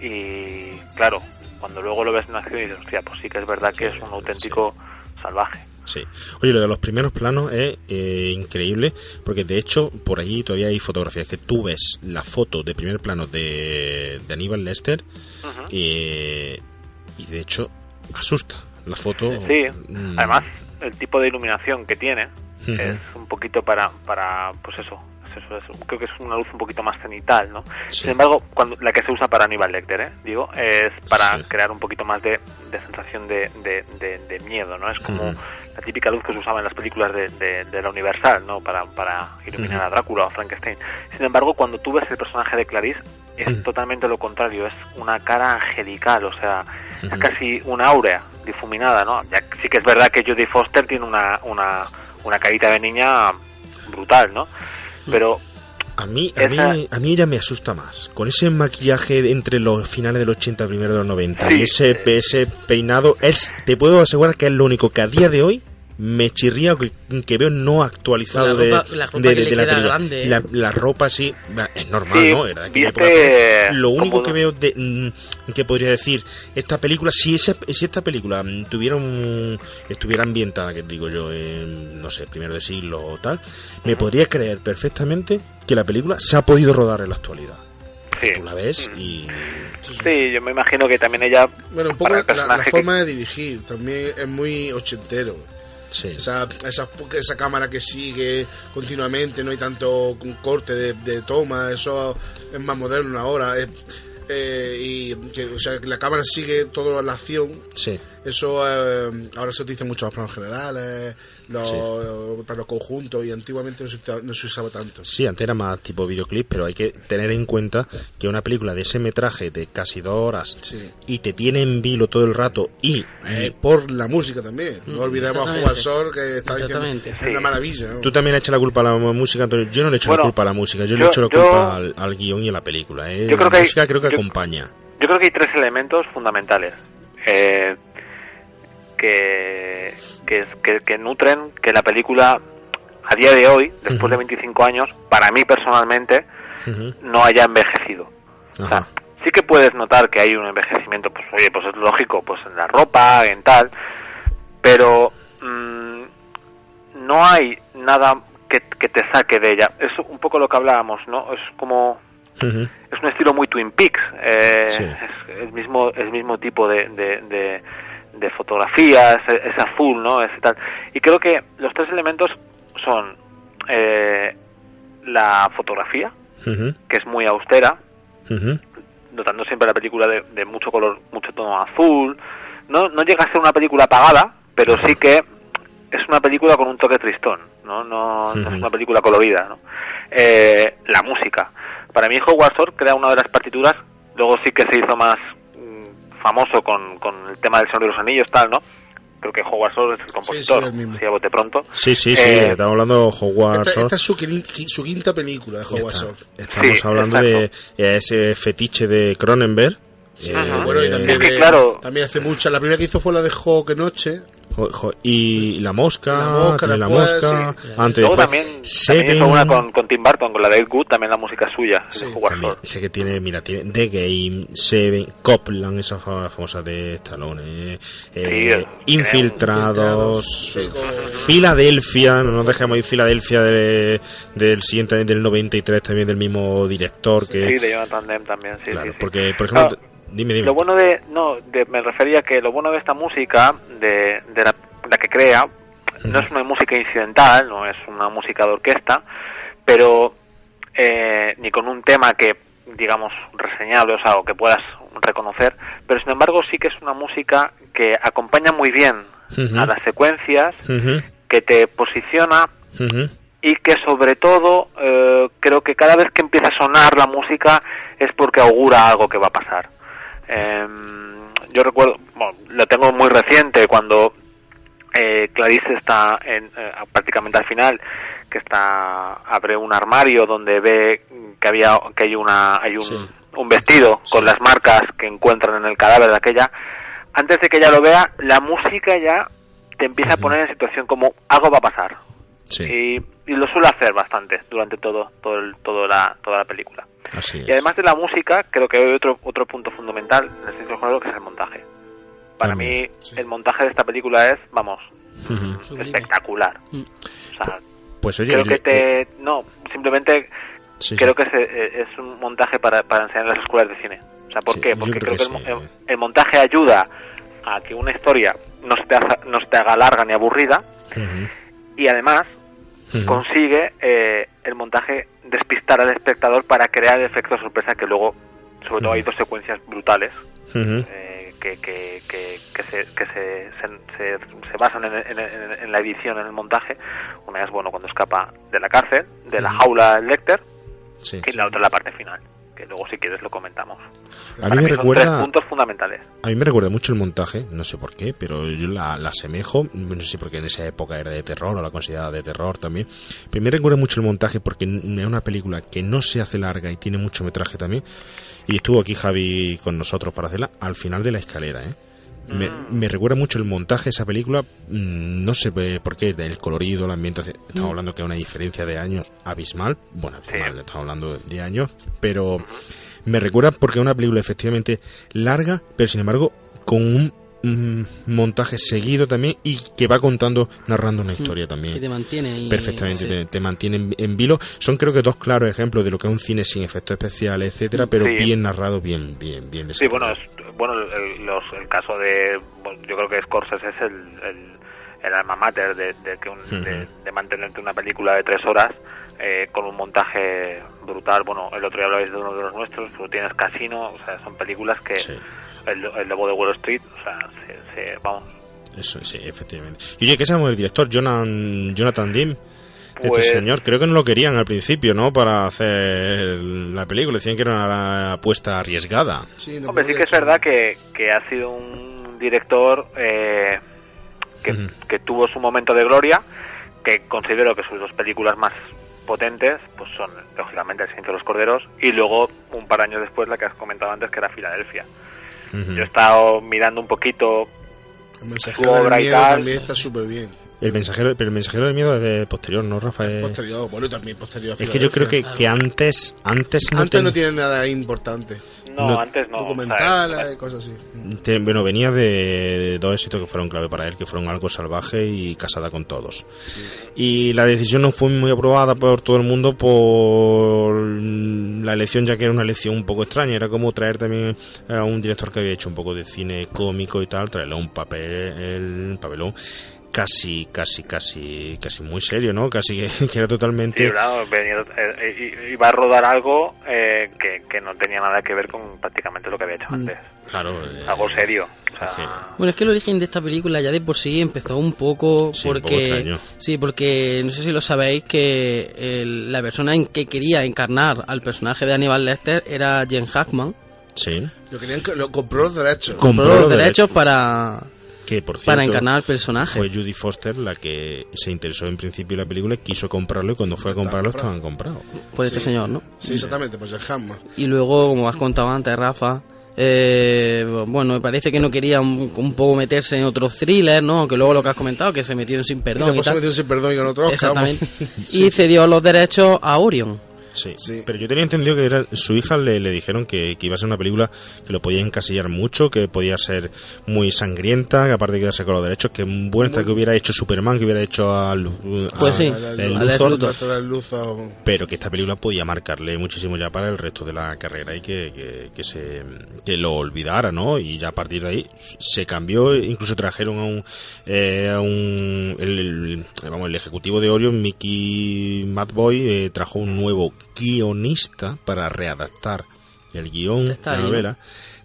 Y claro, cuando luego lo ves en acción y dices, hostia, pues sí que es verdad que es un auténtico salvaje. Sí. Oye, lo de los primeros planos es eh, increíble, porque de hecho por allí todavía hay fotografías que tú ves la foto de primer plano de, de Aníbal Lester eh, y de hecho asusta la foto. Sí, mm, además el tipo de iluminación que tiene es un poquito para, para pues eso, es eso, es- creo que es una luz un poquito más cenital, ¿no? Sin embargo, cuando la que se usa para Aníbal Lecter, ¿eh? digo, es para crear un poquito más de, de sensación de, de, de- de miedo, ¿no? Es como la típica luz que se usaba en las películas de, de- de la Universal, ¿no? Para, para iluminar a Drácula o Frankenstein. Sin embargo, cuando tú ves el personaje de Clarice, es totalmente lo contrario, es una cara angelical, o sea, es casi una áurea difuminada, ¿no? Ya sí que es verdad que Jodie Foster tiene una, una, una carita de niña brutal, ¿no? Pero A mí, a, Esa- mí, a mí ella me asusta más. Con ese maquillaje de entre los finales del 80 y primeros de los 90 y ese, ese peinado, es te puedo asegurar que es lo único que a día de hoy me chirría que, que veo no actualizado La ropa- de, la ropa de- que de le la queda película. grande, ¿eh? La, la ropa sí, es normal, Sí, ¿no? Era de aquella viste época, pero Lo único que veo de, mm, que podría decir esta película, si, esa, si esta película mm, tuviera un- estuviera ambientada, que digo yo, en, no sé, primero de siglo o tal, me podría creer perfectamente que la película se ha podido rodar en la actualidad. Sí. Tú la ves y... sí, yo me imagino que también ella Bueno, un poco la, que- forma de dirigir también es muy ochentero. Sí. Esa, esa, esa cámara que sigue continuamente, no hay tanto corte de, de toma, eso es más moderno ahora. es- eh, y que, o sea, que la cámara sigue toda la acción. Sí. Eso eh, ahora se utiliza mucho los planos generales, los planos conjuntos, y antiguamente no se, no se usaba tanto. Sí, antes era más tipo videoclip, pero hay que tener en cuenta que una película de ese metraje de casi dos horas Sí. y te tiene en vilo todo el rato y Eh, por la música también. No olvidemos a. Juan Sor que está diciendo es una maravilla. ¿no? Tú también le echas la culpa a la música, Antonio. Yo no le echo Bueno, la culpa a la música, yo, le yo- echo la yo- culpa al, al guion y a la película. ¿eh? Yo creo la que hay- música creo que yo- acompaña. Yo creo que hay tres elementos fundamentales eh, que, que, que, que nutren que la película a día de hoy, después de 25 años, para mí personalmente, no haya envejecido. O sea, sí que puedes notar que hay un envejecimiento, pues oye, pues es lógico, pues en la ropa, en tal, pero mm, no hay nada que, que te saque de ella. Es un poco lo que hablábamos, ¿no? Es como es un estilo muy Twin Peaks eh, Sí. es el mismo el mismo tipo de, de, de, de fotografía es, es azul no es tal. Y creo que los tres elementos son eh, la fotografía que es muy austera Ujú. notando siempre la película de, de mucho color mucho tono azul. No no llega a ser una película apagada pero sí que es una película con un toque tristón no no, no es una película colorida no Eh, la música. Para mí Howard Shore crea una de las partituras luego sí que se hizo más famoso con, con el tema del Señor de los Anillos tal no creo que Howard Shore es el compositor el mismo. así a bote pronto Sí, sí, sí, Eh, estamos hablando de Howard Esta, Shore. esta es su, su quinta película de Howard Shore. Estamos Sí, hablando exacto. de ese fetiche de Cronenberg. Sí, Eh, bueno, y también, Es que, eh, claro- también hace mucha. La primera que hizo fue la de Hawk Noche. Jo- jo- y la mosca, La Mosca, tiene la después, mosca, sí. antes Luego después, también, también hizo una con, con Tim Burton, con la de Ed Wood, también la música es suya. Howard también, sé que tiene, mira, tiene The Game, Seven, Copland, esa fa- famosa de Stallone, eh, eh, Sí, Infiltrados, Sí, con- Filadelfia, no nos dejemos ir Filadelfia de- del siguiente, del 93 también del mismo director que, Sí, de Jonathan Demme también, sí, claro, sí, sí. porque, por ejemplo, Claro, dime, dime. Lo bueno de, no, de- me refería que lo bueno de esta música, de, de la, la que crea, no es una música incidental, no es una música de orquesta, pero eh, ni con un tema que, digamos, reseñable, o sea, o que puedas reconocer, pero sin embargo sí que es una música que acompaña muy bien a las secuencias, que te posiciona y que sobre todo eh, creo que cada vez que empieza a sonar la música es porque augura algo que va a pasar. Em, yo recuerdo, bueno, lo tengo muy reciente cuando eh, Clarice está en, eh, prácticamente al final, que está abre un armario donde ve que había que hay una hay un, Sí. un vestido con las marcas que encuentran en el cadáver de aquella. Antes de que ella lo vea, la música ya te empieza a poner en situación como algo va a pasar Sí, y, y lo suele hacer bastante durante todo todo el- todo la toda la película así es. y además de la música creo que hay otro otro punto fundamental en el cine género que es el montaje para También, mí el montaje de esta película es vamos espectacular Mm. o sea Pues oye, creo que te no simplemente sí, creo sí. que es, eh, es un montaje para, para enseñar en las escuelas de cine o sea ¿por Sí, qué? porque creo creo que que, el, sí. mo- el- el montaje ayuda a que una historia no se te haga, no se te haga larga ni aburrida y además consigue eh, el montaje despistar al espectador para crear el efecto sorpresa que luego, sobre todo hay dos secuencias brutales eh, que, que, que, que se, que se, se, basan en, en- la edición, en el montaje. Una es bueno cuando escapa de la cárcel, de la jaula del Lecter, Sí. y la otra la parte final, que luego si quieres lo comentamos. A mí me recuerda tres puntos fundamentales. A mí me recuerda mucho el montaje, no sé por qué, pero yo la, la asemejo, no sé si porque en esa época era de terror o la consideraba de terror también, pero me recuerda mucho el montaje porque es una película que no se hace larga y tiene mucho metraje también, y estuvo aquí Javi con nosotros para hacerla al final de la escalera, ¿eh? Me, me recuerda mucho el montaje de esa película, mm, no sé por qué, el colorido, la ambientación, estamos hablando que hay una diferencia de años abismal, bueno, abismal, estamos hablando de años, pero me recuerda porque es una película efectivamente larga, pero sin embargo con un mm, montaje seguido también y que va contando, narrando una historia también. Que te mantiene ahí. Perfectamente, sí. te, te mantiene en, en vilo. Son creo que dos claros ejemplos de lo que es un cine sin efectos especiales, etcétera, pero Sí. bien narrado, bien, bien, bien Sí, bueno, es, bueno el, los- el caso de. yo creo que Scorsese es el, el, el alma mater de, de, que un- de, de mantenerte una película de tres horas eh, con un montaje brutal. Bueno, el otro día hablabais de uno de los nuestros, pero tienes Casino, o sea, son películas que. Sí. El, el Lobo de Wall Street, o sea, se, se- vamos. Eso, sí, efectivamente. Y oye, ¿qué sabemos del director? Jonathan, Jonathan Dim. Este Pues- señor, creo que no lo querían al principio, ¿no? Para hacer la película. Decían que era una apuesta arriesgada. Sí, no Hombre, sí que es verdad que, que ha sido un director eh, que, Ujú. que tuvo su momento de gloria, que considero que sus dos películas más potentes pues son lógicamente El silencio de los corderos y luego un par de años después la que has comentado antes que era Filadelfia. Ujú. Yo he estado mirando un poquito El mensajero su del miedo tal. también está súper bien. El mensajero, pero el mensajero del miedo es de posterior, ¿no, Rafael? Posterior, bueno, y también posterior. a Es que yo creo que, que antes, antes no, Antes ten- no tiene nada importante. no, No, antes no. o sea, Documentales, cosas así. te- bueno, venía de, de dos éxitos que fueron clave para él, que fueron Algo Salvaje y Casada con Todos. Y la decisión no fue muy aprobada por todo el mundo por la elección, ya que era una elección un poco extraña. Era como traer también a un director que había hecho un poco de cine cómico y tal, traerle un papel, un papelón casi, casi, casi, casi muy serio, ¿no? Casi que, era totalmente... Sí, claro, venía- eh, iba a rodar algo eh, que, que no tenía nada que ver con prácticamente lo que había hecho Mm. antes. Claro, eh, Algo serio. O sea, sí. Bueno, es que el origen de esta película ya de por sí empezó un poco Sí, un poco porque sí, porque no sé si lo sabéis que el- la persona en que quería encarnar al personaje de Aníbal Lecter era Jen Hackman. Sí. Lo querían que lo compró los derechos. Com- Compró Compró los los derechos para Que por cierto, para encarnar al personaje. fue Judy Foster la que se interesó en principio en la película, quiso comprarlo y cuando fue a comprarlo comprado. estaban comprados. por este señor, ¿no? Sí, exactamente, pues el Hammer. Y luego, como has contado antes, Rafa, Eh, bueno, me parece que no quería un, un poco meterse en otro thriller, ¿no? Que luego lo que has comentado, que se metió en Sin Y Perdón. y después se metió sin perdón y con otro Oscar. Exactamente. Y cedió los derechos a Orion. Sí. Sí. Pero yo tenía entendido que era, su hija le, le dijeron que, que iba a ser una película que lo podía encasillar mucho, que podía ser muy sangrienta, que aparte de quedarse con los derechos, que bueno está que hubiera hecho Superman, que hubiera hecho a, a- Pues sí, el a Luthor, pero que esta película podía marcarle muchísimo ya para el resto de la carrera y que, que, que se que lo olvidara, ¿no? Y ya a partir de ahí se cambió, incluso trajeron a un, eh, a un el, el- vamos, el ejecutivo de Orion, Mickey Madboy, eh, trajo un nuevo guionista para readaptar el guion de la novela.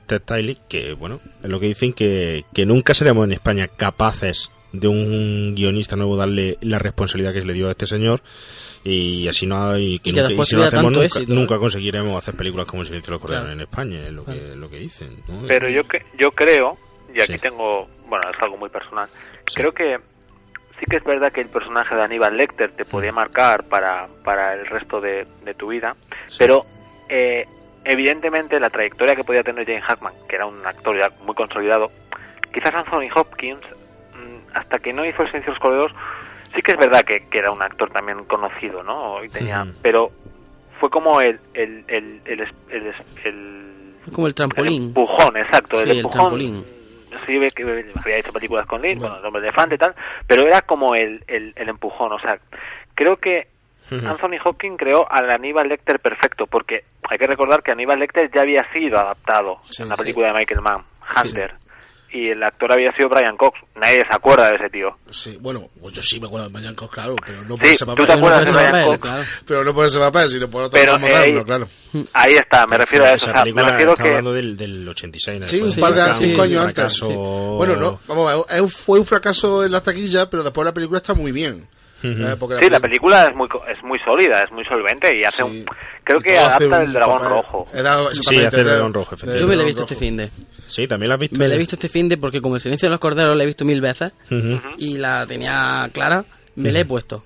Ted Tiley, que bueno, es lo que dicen que, que nunca seremos en España capaces de un guionista nuevo darle la responsabilidad que le dio a este señor y así no y que Y que nunca- y después si no hacemos tanto nunca, éxito, nunca conseguiremos hacer películas como El silencio de los corderos Claro. en España es lo que lo que dicen ¿no? Pero yo que yo creo, y aquí Sí. tengo, bueno, es algo muy personal, Sí. creo que sí que es verdad que el personaje de Aníbal Lecter te podía marcar para, para el resto de, de tu vida, Sí. pero eh, evidentemente la trayectoria que podía tener Jane Hackman, que era un actor ya muy consolidado, quizás Anthony Hopkins, mm, hasta que no hizo El silencio de los corderos, sí que es verdad que, que era un actor también conocido, ¿no? Y tenía, pero fue como el, el, el, el, el Como el trampolín. empujón, exacto, Sí, el empujón. trampolín. Sí, ve que había hecho películas con Lynch, con el hombre elefante y tal, pero era como el, el, el empujón, o sea, creo que. Anthony Hopkins creó al Aníbal Lecter perfecto, porque hay que recordar que Aníbal Lecter ya había sido adaptado Sí, en la sí. película de Michael Mann, Hunter, y el actor había sido Brian Cox, nadie se acuerda de ese tío. Sí, bueno, pues yo sí me acuerdo de Brian Cox, claro, pero no por Sí, ese tú papel. te acuerdas de Ese Brian papel, Cox, claro. Pero no por ese papel, sino por otro Pero, moderno, eh, claro. ahí está, me refiero a eso, esa o sea, me película refiero está que... hablando del, del 86 en el Sí, un par de cinco años antes. Bueno, no, vamos a ver, fue un fracaso en la taquilla, pero después la película está muy bien. Eh, porque Sí, la película es muy es muy sólida, es muy solvente y hace Sí. un, creo que adapta el dragón papel. rojo. Dado- Sí, hace el dragón rojo, efectivamente. Yo me la he visto este fin de. Sí también la has visto Me la he visto este fin de porque como el silencio de los corderos la he visto mil veces y la tenía clara, me la he puesto.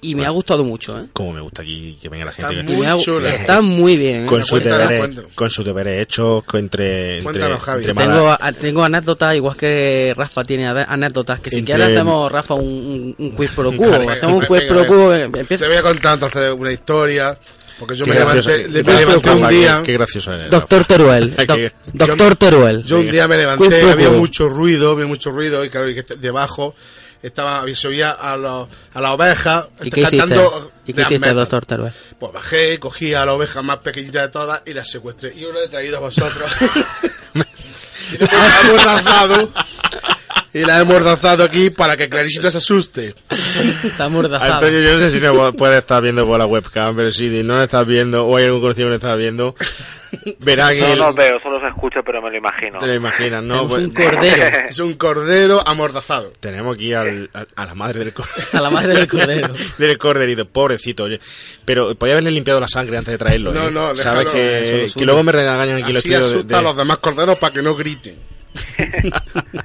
Y me ha gustado mucho, ¿eh? como me gusta aquí que venga la Está gente muy Y me ha- chula. está muy bien, ¿eh? con sus Cuéntanos, deberes con sus deberes hechos entre entre, Cuéntanos, Javi. entre Tengo, a- tengo anécdotas, igual que Rafa tiene anécdotas, que si Entre- quieres hacemos, Rafa, un, un, un quiz pro Venga, hacemos un quiz pro quo, eh, Te voy a contar entonces una historia, porque yo qué me gracioso, levanté, le- qué me levanté un día, qué, qué gracioso eres Doctor Teruel, Doctor Teruel. yo un día me levanté, había mucho ruido, había mucho ruido, y claro, y que debajo estaba, se oía a, los, a la oveja ¿Y qué hiciste? cantando ¿Y qué death hiciste. Doctor Teruel? Pues bajé, cogí a la oveja más pequeñita de todas y la secuestré. Y yo lo he traído a vosotros. y la he. Y la he amordazado aquí para que Clarice no se asuste. Está amordazado. Antonio, yo no sé si no puedes estar viendo por la webcam, pero si no lo estás viendo, o hay algún conocido que lo está viendo, verá que... No los veo, solo se escucha, pero me lo imagino. Te lo imaginas, ¿no? Tenemos Pues- un cordero, Es un cordero amordazado. tenemos aquí al- a la madre del cordero. a la madre del cordero. del corderito, pobrecito, oye. Pero podía haberle limpiado la sangre antes de traerlo. No, ¿eh? no, Sabes que, lo que luego me regañan aquí los Así tíos de- asusta de- a los demás corderos para que no griten.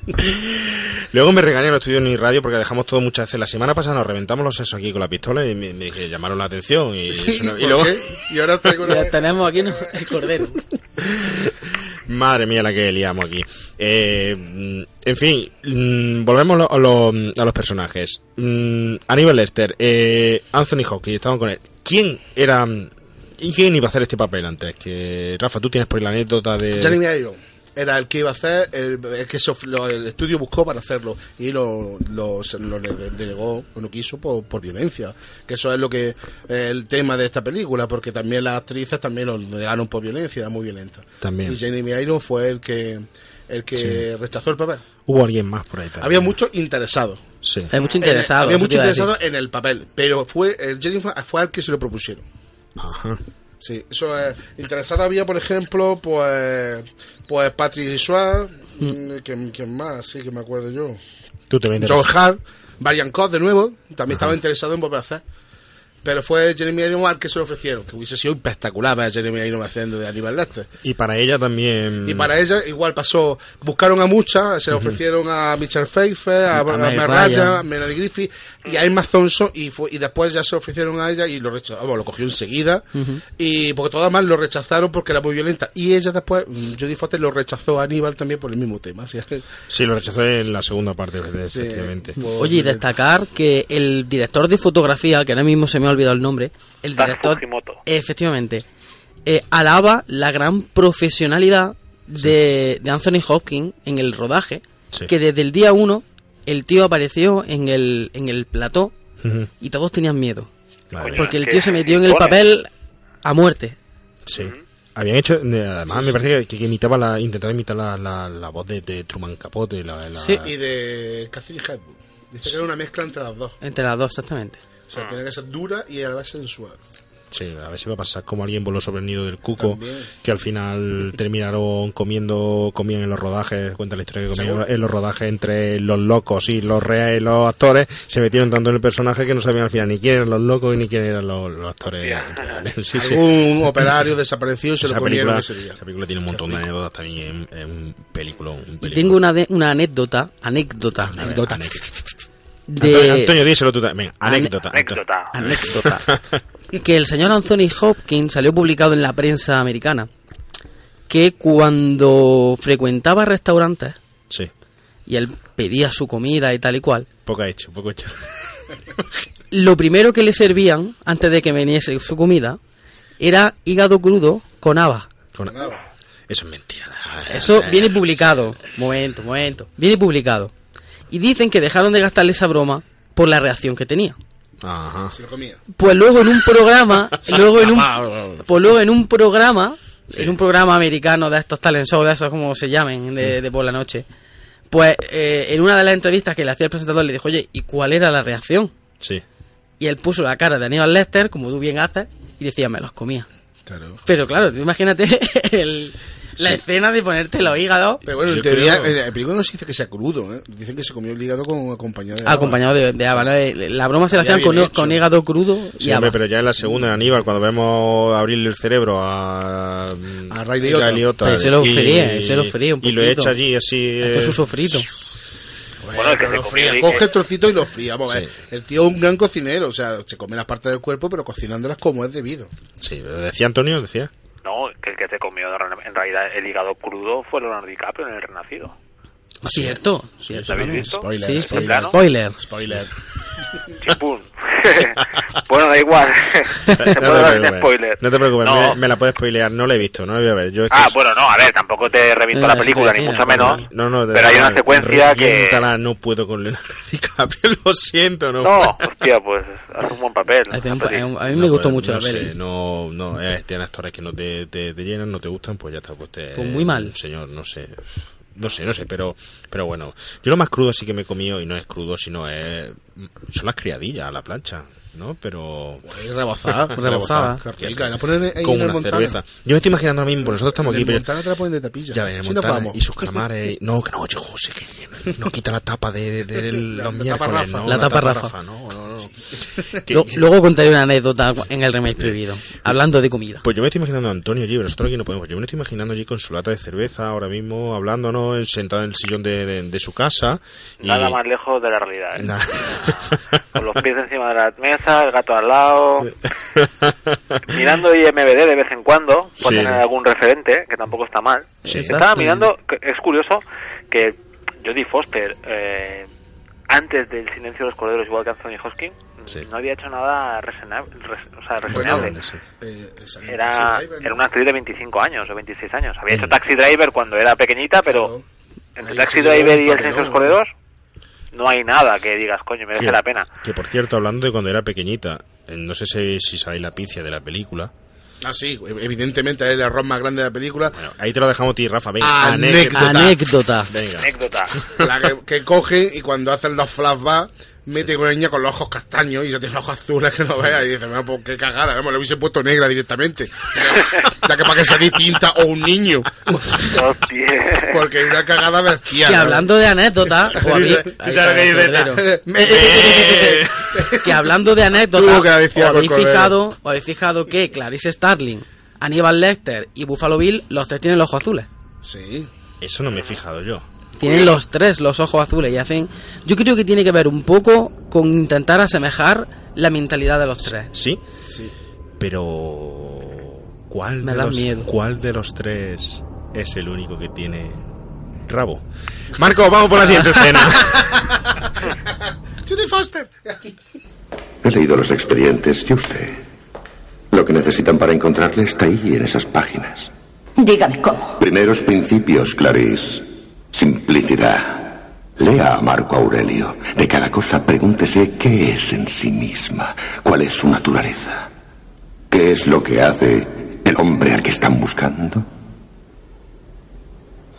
Luego me regañan los estudios ni radio porque dejamos todo muchas veces. La semana pasada nos reventamos los sesos aquí con la pistola y me, me dije, llamaron la atención. Y, Sí, eso no- y ¿por luego, qué? Y ahora traigo una... Ya tenemos aquí ¿no? el cordero. madre mía, la que liamos aquí. Eh, mm, en fin, mm, volvemos lo- a, lo- a los personajes. Mm, Aníbal Lester, eh, Anthony Hopkins, estaban con él. ¿Quién era mm, y quién iba a hacer este papel antes? Que Rafa, tú tienes por ahí la anécdota de. Jeremy Irons era el que iba a hacer, el, el que se of- lo- el estudio buscó para hacerlo y lo, lo, se lo de- denegó, no quiso por, por violencia. Que eso es lo que eh, el tema de esta película, porque también las actrices también lo negaron por violencia, era muy violenta. También. Y Jeremy Irons fue el que el que rechazó el papel. Hubo alguien más por ahí también. Había muchos interesados. Sí. Hay mucho En- interesado. había eso te mucho interesado en el papel, pero fue el Jeremy fue, fue al que se lo propusieron. Ajá. Sí, eso es. Interesado había, por ejemplo, pues. Pues Patrick Swayze, mm, ¿quién, quién más? Sí, que me acuerdo yo. Tú te. John Hart, Cox de nuevo, también estaba interesado en volver a hacer. Pero fue Jeremy Irons al que se lo ofrecieron, que hubiese sido espectacular ver a Jeremy Irons haciendo de Aníbal Lecter. Y para ella también. Y para ella igual pasó, buscaron a muchas, se le ofrecieron a Michelle Pfeiffer, a, a, Ryan. Ryan, a Melanie Griffith y a Emma Thompson y, fue, y después ya se lo ofrecieron a ella y lo rechazó, vamos, lo cogió enseguida y porque todas más lo rechazaron porque era muy violenta y ella después, mm, Jodie Foster lo rechazó a Aníbal también por el mismo tema. Así es que, Sí, lo rechazó en la segunda parte, sí, efectivamente. pues, Oye, y destacar que el director de fotografía, que ahora mismo se me ha olvidado el nombre, el director, Fujimoto. efectivamente, eh, alaba la gran profesionalidad de, de Anthony Hopkins en el rodaje, Sí. que desde el día uno el tío apareció en el, en el plató y todos tenían miedo, Madre porque el tío se metió en el papel a muerte. Sí. Habían hecho, de- además me parece que, que imitaba la, intentaba imitar la, la, la voz de, de Truman Capote. La, la- Sí. y de Catherine Hepburn. Dice que era una mezcla entre las dos. Entre las dos, exactamente. Sea, tiene que ser dura y a la vez sensual. Sí, a ver si va a pasar como alguien voló sobre el nido del cuco, También. que al final terminaron comiendo, comían en los rodajes, cuenta la historia que comían Seguro. en los rodajes entre los locos y los reales, los actores, se metieron tanto en el personaje que no sabían al final ni quién eran los locos ni quién eran los, los actores Hostia. reales. Sí, operario desaparecido se Esa lo comieron película, ese día. esa película tiene un montón de anécdotas también en, en un película. Un Y película. tengo una, de- una anécdota, anécdota, anécdota. De... Antonio, díselo tú también. Anécdota. Anécdota. anécdota. que el señor Anthony Hopkins salió publicado en la prensa americana que cuando frecuentaba restaurantes Sí. y él pedía su comida y tal y cual, Poco hecho, poco hecho. lo primero que le servían antes de que viniese su comida era hígado crudo con habas. Con- Eso es mentira. Eso viene publicado. Momento, momento. Viene publicado. Y dicen que dejaron de gastarle esa broma por la reacción que tenía. Ajá. Se lo comía. Pues luego en un programa, luego en un, pues luego en un programa, en un programa americano de estos talent show, de esos como se llamen, de, de por la noche, pues eh, en una de las entrevistas que le hacía el presentador le dijo, oye, ¿y cuál era la reacción? Sí. Y él puso la cara de Aníbal Lester, como tú bien haces, y decía, me los comía. Claro. Pero claro, tú imagínate el- la escena de ponerte los hígados Pero bueno, en Yo teoría, creo- en el película no se dice que sea crudo, ¿eh? Dicen que se comió el hígado con acompañado de acompañado de, de habas. ¿no? Eh, La broma se la hacían con, con hígado crudo y Sí, hombre, habas. pero ya en la segunda, en Aníbal, cuando vemos abrirle el cerebro a, A Ray Liotta. Liotta, Pero se lo fríe, se lo fríe un Y lo poquito. echa allí así. Hace eh, su sofrito. Bueno, que se lo fría. Coge que- el trocito y lo fría. Vamos a ver. Sí. El tío es un gran cocinero. O sea, se come las partes del cuerpo, pero cocinándolas como es debido. Sí, decía Antonio, decía. No, en realidad el hígado crudo fue Leonardo DiCaprio en El Renacido. Cierto, cierto. ¿Lo habéis? Spoiler, Sí, sí, spoiler. spoiler. Spoiler. Bueno, da igual. se puede dar sin spoiler. No te preocupes, No. Me, me la puedes spoilear, no la he visto, no la voy a ver. Yo es que Ah, es- bueno, no, a ver, tampoco te reviento la Eh, película, ni mucho no, menos. No, no, pero hay una secuencia que... no puedo con Leonardo DiCaprio, lo siento, no. No, hostia, pues hace un buen papel. Peli. A mí No, me gustó pues, mucho no la peli. sé, no, no, eh, tienen actores que no te, te, te llenan, no te gustan, pues ya está, pues te... Pues muy mal. Señor, no sé, no sé, no sé, pero, pero bueno, yo lo más crudo sí que me he comido, y no es crudo, sino es, son las criadillas a la plancha, ¿no? Pero... Y rebozada. Rebozada. En el una cerveza. Yo me estoy imaginando ahora mismo, nosotros estamos En aquí. Montana te la ponen de tapilla. Ya ven, y sus calamares. No, que no, José, que no quita la tapa de, los la miércoles, tapa Rafa. ¿no? La tapa Rafa. no, no, no. Que- Lo- luego contaré una anécdota en el remake prohibido, hablando de comida. Pues yo me estoy imaginando a Antonio allí, pero nosotros aquí no podemos. Yo me lo estoy imaginando allí con su lata de cerveza ahora mismo, hablándonos, sentado en el sillón de, de- de su casa. Y... Nada más lejos de la realidad. ¿eh? Con los pies encima de la mesa, el gato al lado. mirando IMBD de vez en cuando, por Sí. tener algún referente, que tampoco está mal. Sí. Estaba Exacto. mirando, es curioso, que Jodie Foster, eh, antes del Silencio de los Corderos, igual que Anthony Hopkins, Sí. no había hecho nada reseñable. o sea, reseñable. Bueno. Eh, Era, era una actriz de 25 años o 26 años. Había hecho Mm. Taxi Driver cuando era pequeñita, pero Claro. entre Taxi Driver y El Silencio de los ¿no? Corderos no hay nada que digas, coño, merece Que- la pena. Que por cierto, hablando de cuando era pequeñita, eh, no sé si, si sabéis la pifia de la película. Ah, sí, evidentemente es el error más grande de la película. Bueno, ahí te lo dejamos a ti, Rafa. Venga, Anécdota. Anécdota. Venga. Anécdota. La que, que cogen y cuando hacen los flashbacks mete con una niña con los ojos castaños y ya tiene los ojos azules que no veas. Y dices, bueno, pues qué cagada, ¿no? me lo hubiese puesto negra directamente. Ya que para que sea distinta o un niño. Porque es una cagada bestial. Que ¿no? hablando de anécdotas, o habí- ¿Tú sabes lo que hablando de Tuvo anécdotas, que decir ¿os algo habéis fijado, os habéis fijado que Clarice Starling, Aníbal Lecter y Buffalo Bill, los tres tienen los ojos azules. Sí. Eso no me he fijado yo. Tienen los tres los ojos azules y hacen... Yo creo que tiene que ver un poco con intentar asemejar la mentalidad de los tres. ¿Sí? Sí. Pero... ¿Cuál, Me de da los, miedo. ¿Cuál de los tres es el único que tiene rabo? Marco, vamos por la siguiente escena. Judy Foster. He leído los expedientes y usted. Lo que necesitan para encontrarle está ahí en esas páginas. Dígame cómo. Primeros principios, Clarice. Simplicidad. Lea a Marco Aurelio. De cada cosa pregúntese qué es en sí misma, cuál es su naturaleza. ¿Qué es lo que hace el hombre al que están buscando?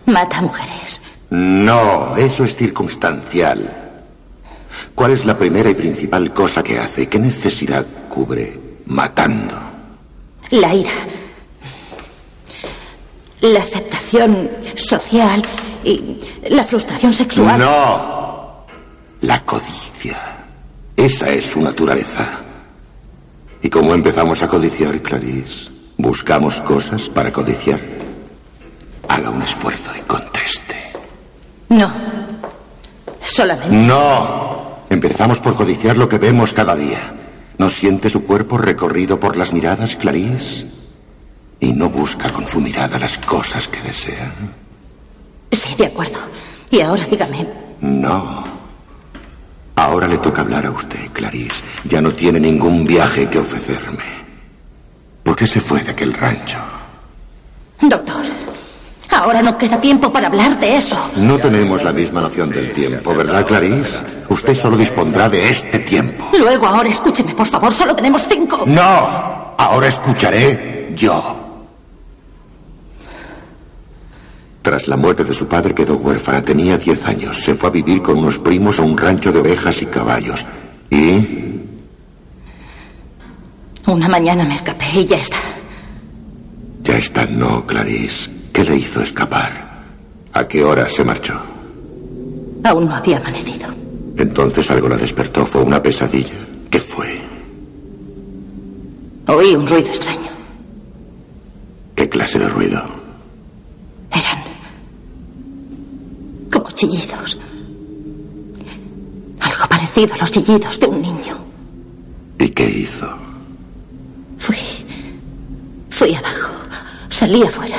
Mata mujeres. No, eso es circunstancial. ¿Cuál es la primera y principal cosa que hace? ¿Qué necesidad cubre matando? La ira. La aceptación social y la frustración sexual. No. La codicia. Esa es su naturaleza. ¿Y cómo empezamos a codiciar, Clarice? Buscamos cosas para codiciar. Haga un esfuerzo y conteste. No. Solamente. No. Empezamos por codiciar lo que vemos cada día. ¿No siente su cuerpo recorrido por las miradas, Clarice? Y no busca con su mirada las cosas que desea. Sí, de acuerdo. Y ahora dígame, No. Ahora le toca hablar a usted, Clarice. Ya no tiene ningún viaje que ofrecerme. ¿Por qué se fue de aquel rancho? doctor, ahora no queda tiempo para hablar de eso. No tenemos la misma noción del tiempo, ¿verdad, Clarice? Usted solo dispondrá de este tiempo. Luego, ahora escúcheme, por favor, solo tenemos cinco. No. Ahora escucharé yo. Tras la muerte de su padre quedó huérfana. Tenía 10 años. Se fue a vivir con unos primos a un rancho de ovejas y caballos. ¿Y? Una mañana me escapé y ya está. Ya está, no, Clarice. ¿Qué le hizo escapar? ¿A qué hora se marchó? Aún no había amanecido. Entonces algo la despertó. ¿Fue una pesadilla? ¿Qué fue? Oí un ruido extraño. ¿Qué clase de ruido? Eran chillidos. Algo parecido a los chillidos de un niño. ¿Y qué hizo? Fui. Fui abajo. Salí afuera.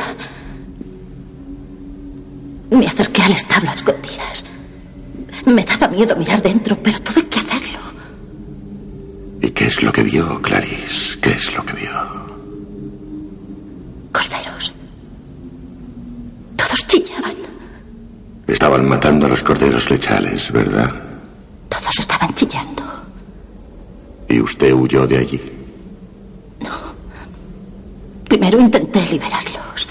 Me acerqué al establo a escondidas. Me daba miedo mirar dentro, pero tuve que hacerlo. ¿Y qué es lo que vio, Clarice? ¿Qué es lo que vio? Corderos. Todos chillaban. Estaban matando a los corderos lechales, ¿verdad? Todos estaban chillando. ¿Y usted huyó de allí? Primero intenté liberarlos.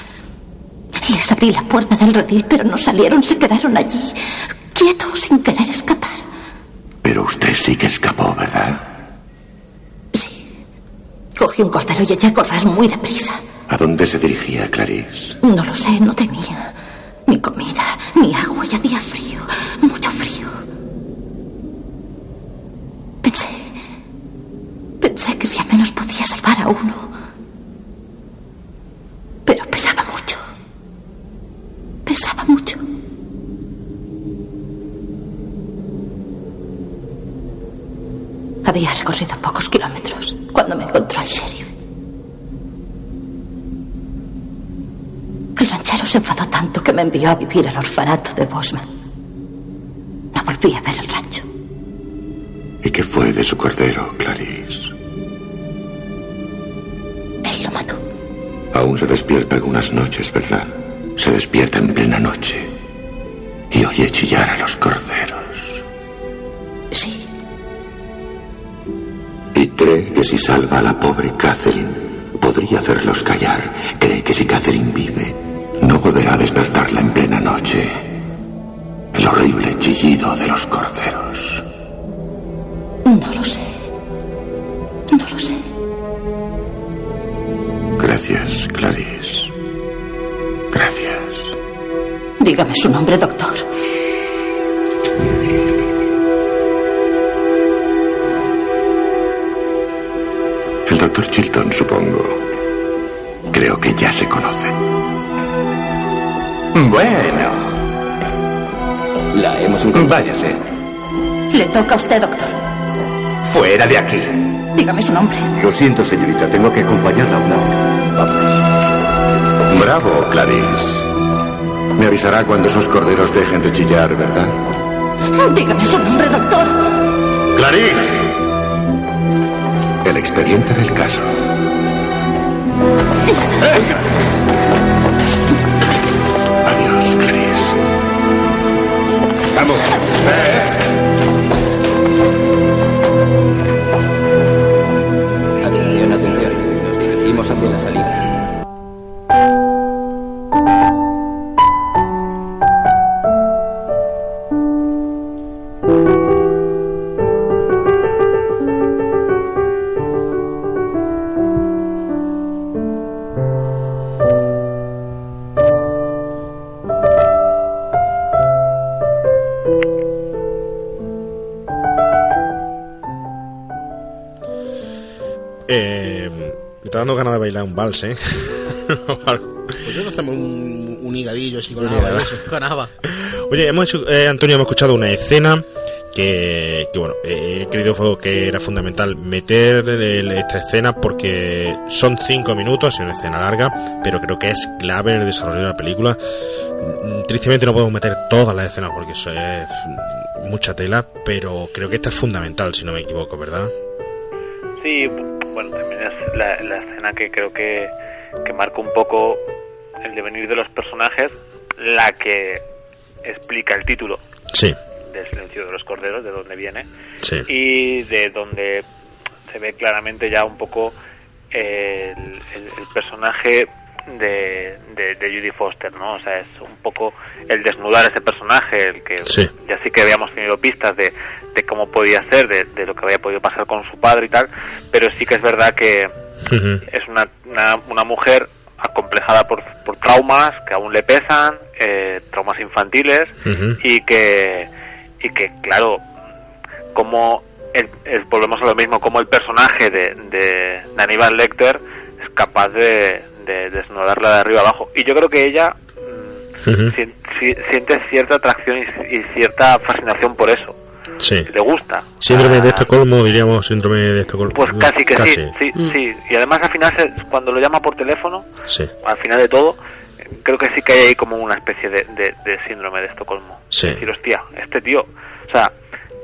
Les abrí la puerta del redil, pero no salieron, se quedaron allí, quietos, sin querer escapar. Pero usted sí que escapó, ¿verdad? Cogí un cordero y eché a correr muy deprisa. ¿A dónde se dirigía, Clarice? No lo sé, no tenía ni comida, ni agua y hacía frío, mucho frío. Pensé, pensé que si al menos podía salvar a uno. Pero pesaba mucho. Pesaba mucho. Había recorrido pocos kilómetros cuando me encontró el sheriff. Se enfadó tanto que me envió a vivir al orfanato de Bosman. No volví a ver el rancho. ¿Y qué fue de su cordero, Clarice? Él lo mató. Aún se despierta algunas noches, ¿verdad? Se despierta en plena noche y oye chillar a los corderos. Sí. Y cree que si salva a la pobre Catherine, podría hacerlos callar. Cree que si Catherine vive, no volverá a despertarla en plena noche. El horrible chillido de los corderos. No lo sé. No lo sé. Gracias, Clarice. Gracias. Dígame su nombre, doctor. El doctor Chilton, supongo. Creo que ya se conocen. Bueno. La hemos encontrado. Váyase. Le toca a usted, doctor. Fuera de aquí. Dígame su nombre. Lo siento, señorita. Tengo que acompañarla a una hora. Vamos. Bravo, Clarice. Me avisará cuando esos corderos dejen de chillar, ¿verdad? Dígame su nombre, doctor. ¡Clarice! El expediente del caso. Clarice. Vamos. Atención, atención. Nos dirigimos hacia la salida. Un vals, ¿eh? Pues yo no hacemos un, un higadillo así con hígado. eso. Con. Oye, hemos hecho, eh, Antonio, hemos escuchado una escena que, que, bueno, eh, he creído fue que era fundamental meter el- esta escena porque son cinco minutos, es una escena larga, pero creo que es clave en el desarrollo de la película. Mm, Tristemente no podemos meter todas las escenas porque eso es mucha tela, pero creo que esta es fundamental, si no me equivoco, ¿verdad? Sí, bueno, también es la, la escena que creo que, que marca un poco el devenir de los personajes, la que explica el título Sí, del Silencio de los Corderos, de dónde viene, sí. y de donde se ve claramente ya un poco el, el- el personaje de, de, de Judy Foster, ¿no? O sea, es un poco el desnudar ese personaje, el que Sí. ya sí que habíamos tenido pistas de, de cómo podía ser, de, de lo que había podido pasar con su padre y tal, pero sí que es verdad que Es una, una, una mujer acomplejada por, por traumas que aún le pesan, eh, traumas infantiles, y que y que claro como el, el- volvemos a lo mismo como el personaje de, de, de Aníbal Lecter es capaz de, de desnudarla de arriba abajo. Y yo creo que ella mm, si- siente cierta atracción y, y cierta fascinación por eso Sí. le gusta Síndrome de Estocolmo, diríamos, síndrome de Estocolmo. pues casi que sí, sí, Mm. sí. Y además al final, se- cuando lo llama por teléfono, Sí. al final de todo, creo que sí que hay ahí como una especie de, de- de síndrome de Estocolmo. Sí. Es decir, hostia, este tío, o sea,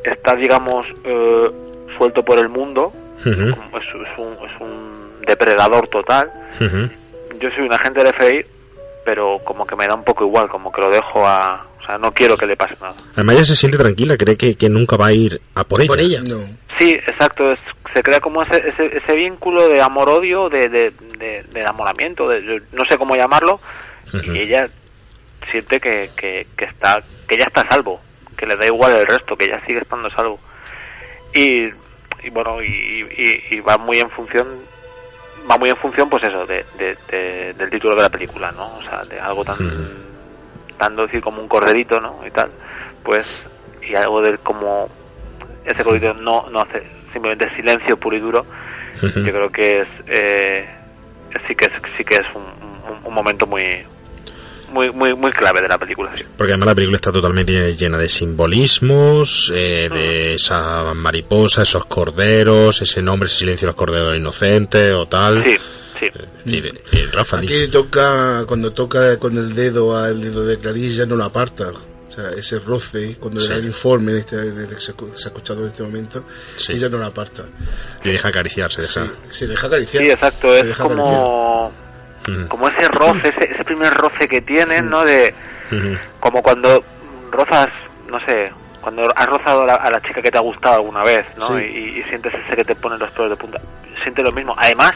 está, digamos, eh, suelto por el mundo, es, es un, es un depredador total. Yo soy un agente del FBI, pero como que me da un poco igual, como que lo dejo a... O sea, no quiero que le pase nada. Además ella se siente tranquila, cree que, que nunca va a ir a por ella. Por ella. No. Sí, exacto. es- se crea como ese, ese, ese vínculo de amor-odio, de, de, de, de enamoramiento, de, de- no sé cómo llamarlo, y ella siente que, que, que está que ya está a salvo, que le da igual el resto, que ya sigue estando a salvo. Y, y bueno, y, y, y va muy en función va muy en función pues eso de, de- de- del título de la película no o sea de algo tan Ujú. tan dócil como un corderito no y tal pues y algo de como ese corderito no no hace simplemente silencio puro y duro yo creo que es eh, sí que es sí que es un, un- un momento muy muy muy muy clave de la película sí. Porque además la película está totalmente llena de simbolismos, eh, de esa mariposa, esos corderos, ese nombre, ese silencio de los corderos inocentes o tal. sí sí eh, Rafa, Aquí toca, cuando toca con el dedo al dedo de Clarice ya no lo aparta. O sea, ese roce, cuando Sí. le da el informe este, de- de que se, ha escu- se ha escuchado en este momento, Sí. ella no lo aparta. le deja acariciarse, Sí, deja. se deja acariciar. sí exacto Se es deja como. Como ese roce ese, ese primer roce que tienen no de como cuando rozas, no sé, cuando has rozado a la, a la chica que te ha gustado alguna vez, ¿no? Sí. Y, y sientes ese que te pone los pelos de punta. Siente lo mismo. Además,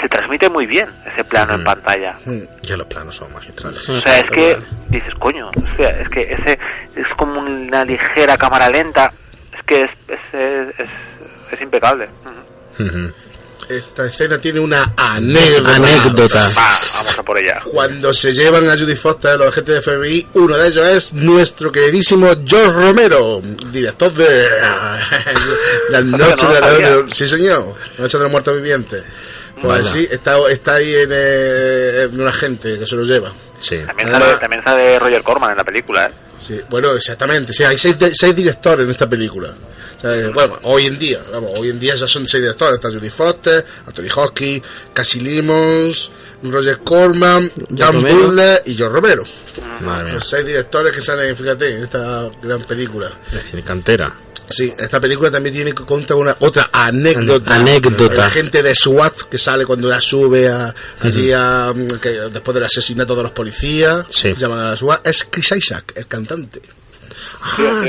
se transmite muy bien ese plano en pantalla. Ya los planos son magistrales. O sea, es que dices, coño, o sea, es que ese es como una ligera cámara lenta. Es que es, es, es, es, es impecable. Esta escena tiene una anécdota. Anécdota. Va, vamos a por ella. Cuando se llevan a Judy Foster los agentes de FBI, uno de ellos es nuestro queridísimo George Romero, director de La Noche no de la Sí, señor, La Noche de los Muertos Vivientes. Pues sí, está, está ahí en, eh, en un agente que se lo lleva. Sí. También Además- sale, también sale Roger Corman en la película, ¿eh? Sí, bueno, exactamente. Sí, hay seis, de- seis directores en esta película. O sea, eh, bueno, hoy en día, vamos, hoy en día ya son seis directores. Está Judy Foster, Anthony Hopkins, Cassie Limons, Roger Corman, Dan. Butler y John Romero. Madre mía. Los seis directores que salen, fíjate, en esta gran película. Es decir, cantera. Sí, esta película también tiene que contar una otra anécdota. Anécdota. La gente de SWAT que sale cuando ya sube a, allí a, que después del asesinato de los policías, Sí. llaman a la SWAT, es Chris Isaac, el cantante. Ah,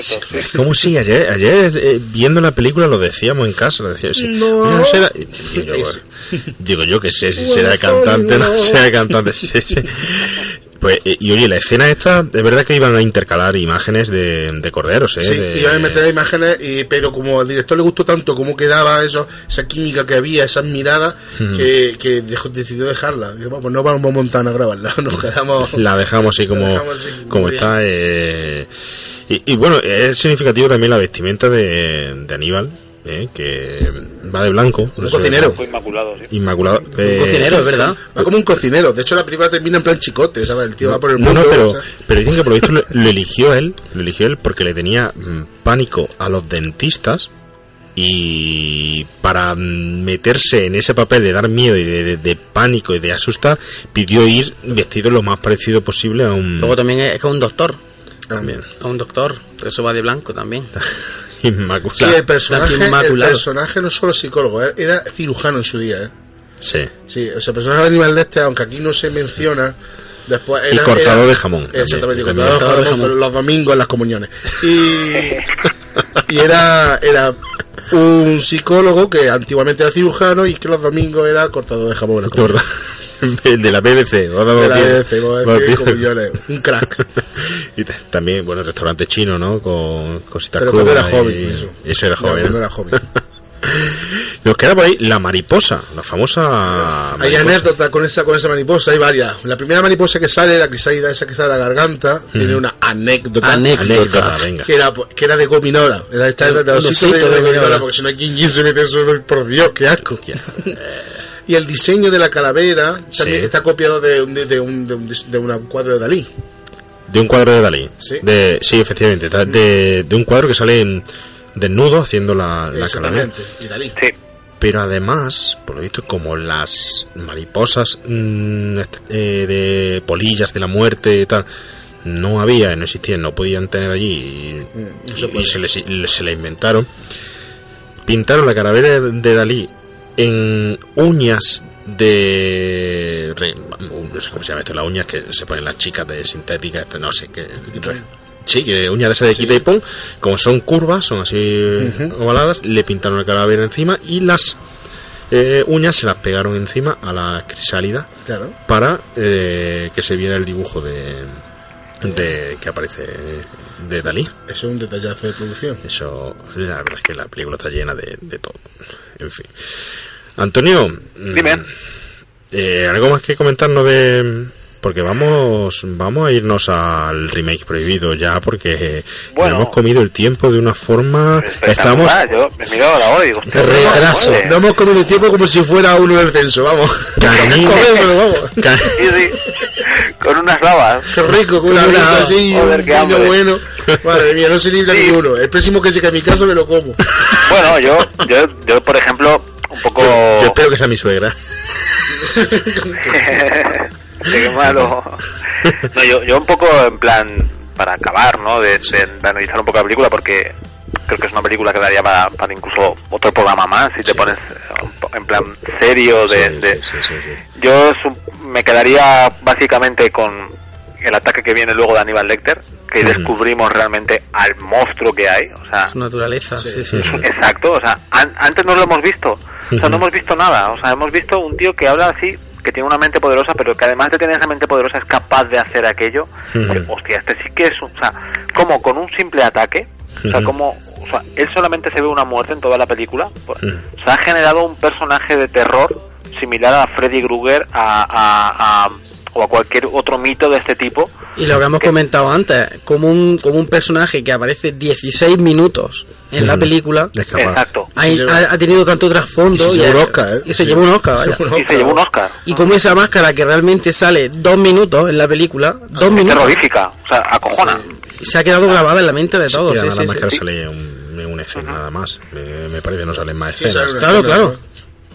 ¿Cómo sí? Ayer, ayer eh, viendo la película lo decíamos en casa. Lo decía, sí. No. no será- digo, yo, bueno, digo yo que sé si será el cantante, no será el cantante. sí, sí. Pues, eh, y oye, la escena esta, es verdad que iban a intercalar imágenes de, de corderos, ¿eh? Sí, de- yo me meter imágenes, y, pero como al director le gustó tanto cómo quedaba eso, esa química que había, esas miradas, que, que dejó- decidió dejarla. Dijo, "Bueno, pues no vamos a montar a grabarla, nos quedamos... la dejamos así como, dejamos así, como está. eh, y, y bueno, es significativo también la vestimenta de, de Aníbal, eh, que va de blanco. Un cocinero. Fue inmaculado, sí. Inmaculado. eh, Cocinero, es verdad. Va como un cocinero. De hecho, la película termina en plan chicote, ¿sabes? El tío va por el No, mundo. no, pero, o sea, pero dicen que por lo visto lo, lo eligió él, lo eligió él porque le tenía mm, pánico a los dentistas y para meterse en ese papel de dar miedo y de, de- de pánico y de asustar, pidió ir vestido lo más parecido posible a un Luego también es, es que es un doctor. También A un doctor. Pero eso va de blanco también. inmaculado. Sí, el personaje, el personaje no es solo psicólogo, eh, era cirujano en su día, ¿eh? Sí. Sí, o sea, el personaje de Animal Leste, aunque aquí no se menciona, después Y era, cortador era- de jamón también, Exactamente, y que cortador, también. de jamón, los domingos en las comuniones. Y, y era, era un psicólogo que antiguamente era cirujano y que los domingos era cortador de jamón en las. de la BBC. vamos a De la decir- BBC, vamos a vamos a decir, decir- comuniones, un crack. y también, bueno, restaurante chino, ¿no? Con cositas Pero cuando era joven, y- eso. Eso era. Cuando ¿no? era joven. Nos queda por ahí la mariposa, la famosa. Hay mariposa. anécdotas con esa, con esa mariposa, hay varias. La primera mariposa que sale, la crisaida esa que sale de la garganta, tiene una anécdota. Anécdota. Anécdota, venga. Que era, que era de gominola. Era esta de, de de, de gominola. porque si no hay quien se mete eso, por Dios, qué asco. Y el diseño de la calavera también Sí. está copiado de, un- de, de un, de, un, de un cuadro de Dalí. De un cuadro de Dalí. Sí. De, sí, efectivamente. De, de un cuadro que sale desnudo haciendo la, la calavera. Exactamente. Y Dalí. Sí. Pero además, por lo visto, como las mariposas mm, eh, de polillas de la muerte y tal, no había, no existían, no podían tener allí y, Mm, no se y se, les, se la inventaron, pintaron la calavera de Dalí en uñas de... no sé cómo se llama esto, las uñas que se ponen las chicas de sintética, no sé qué... Sí, que uñas de esa de quita y pon, como son curvas, son así ovaladas, le pintaron la calavera encima y las eh, uñas se las pegaron encima a la crisálida Claro. para eh, que se viera el dibujo de, de que aparece de Dalí. Eso es un detallazo de producción. Eso, la verdad es que la película está llena de, de todo. En fin. Antonio, mm, Dime. eh, ¿algo más que comentarnos de...? Porque vamos vamos a irnos al remake prohibido ya, porque Bueno. hemos comido el tiempo de una forma... Estamos... Yo me miro ahora ahora y digo, Retraso. ¿cómo se No puede? hemos comido tiempo como si fuera uno del censo, vamos. Comémoslo, vamos. Ca- Sí, sí. Con unas babas. Qué rico, con una Con una- brisa así, Joder, qué vino bueno. Madre mía, no se libra Sí. ninguno. El próximo que llegue a mi casa me lo como. Bueno, yo, yo, yo por ejemplo, un poco... Yo espero que sea mi suegra. qué malo. No, yo, yo un poco en plan, para acabar, ¿no? De, de- de analizar un poco la película, porque creo que es una película que daría para, para incluso otro programa más, si te pones eh, en plan serio de... Sí, de- sí, sí. Yo me quedaría básicamente con el ataque que viene luego de Aníbal Lecter, que descubrimos realmente al monstruo que hay, o sea, Su naturaleza. Sí, sí, sí. Exacto, o sea, an- antes no lo hemos visto, o sea, no hemos visto nada, o sea, hemos visto un tío que habla así, que tiene una mente poderosa, pero que además de tener esa mente poderosa es capaz de hacer aquello. Hostia, este sí que es, un- o sea, como con un simple ataque, o sea, como o sea, él solamente se ve una muerte en toda la película. Pues. Se ha generado un personaje de terror similar a Freddy Krueger a, a- a- o a cualquier otro mito de este tipo. Y lo que hemos comentado antes, como un, como un personaje que aparece 16 minutos en la Mm. película. Exacto. ha, tenido tanto trasfondo Y se y, llevó un Oscar, ¿eh? y se llevó un Oscar, Y se llevó un Oscar. Y como esa máscara que realmente sale dos minutos en la película, dos Es minutos, terrorífica, o sea, acojona. se ha quedado grabada en la mente de todos. Y sí, sí, la sí. máscara sale un, en una escena nada más. Me, me parece que no salen más escenas. Claro, claro.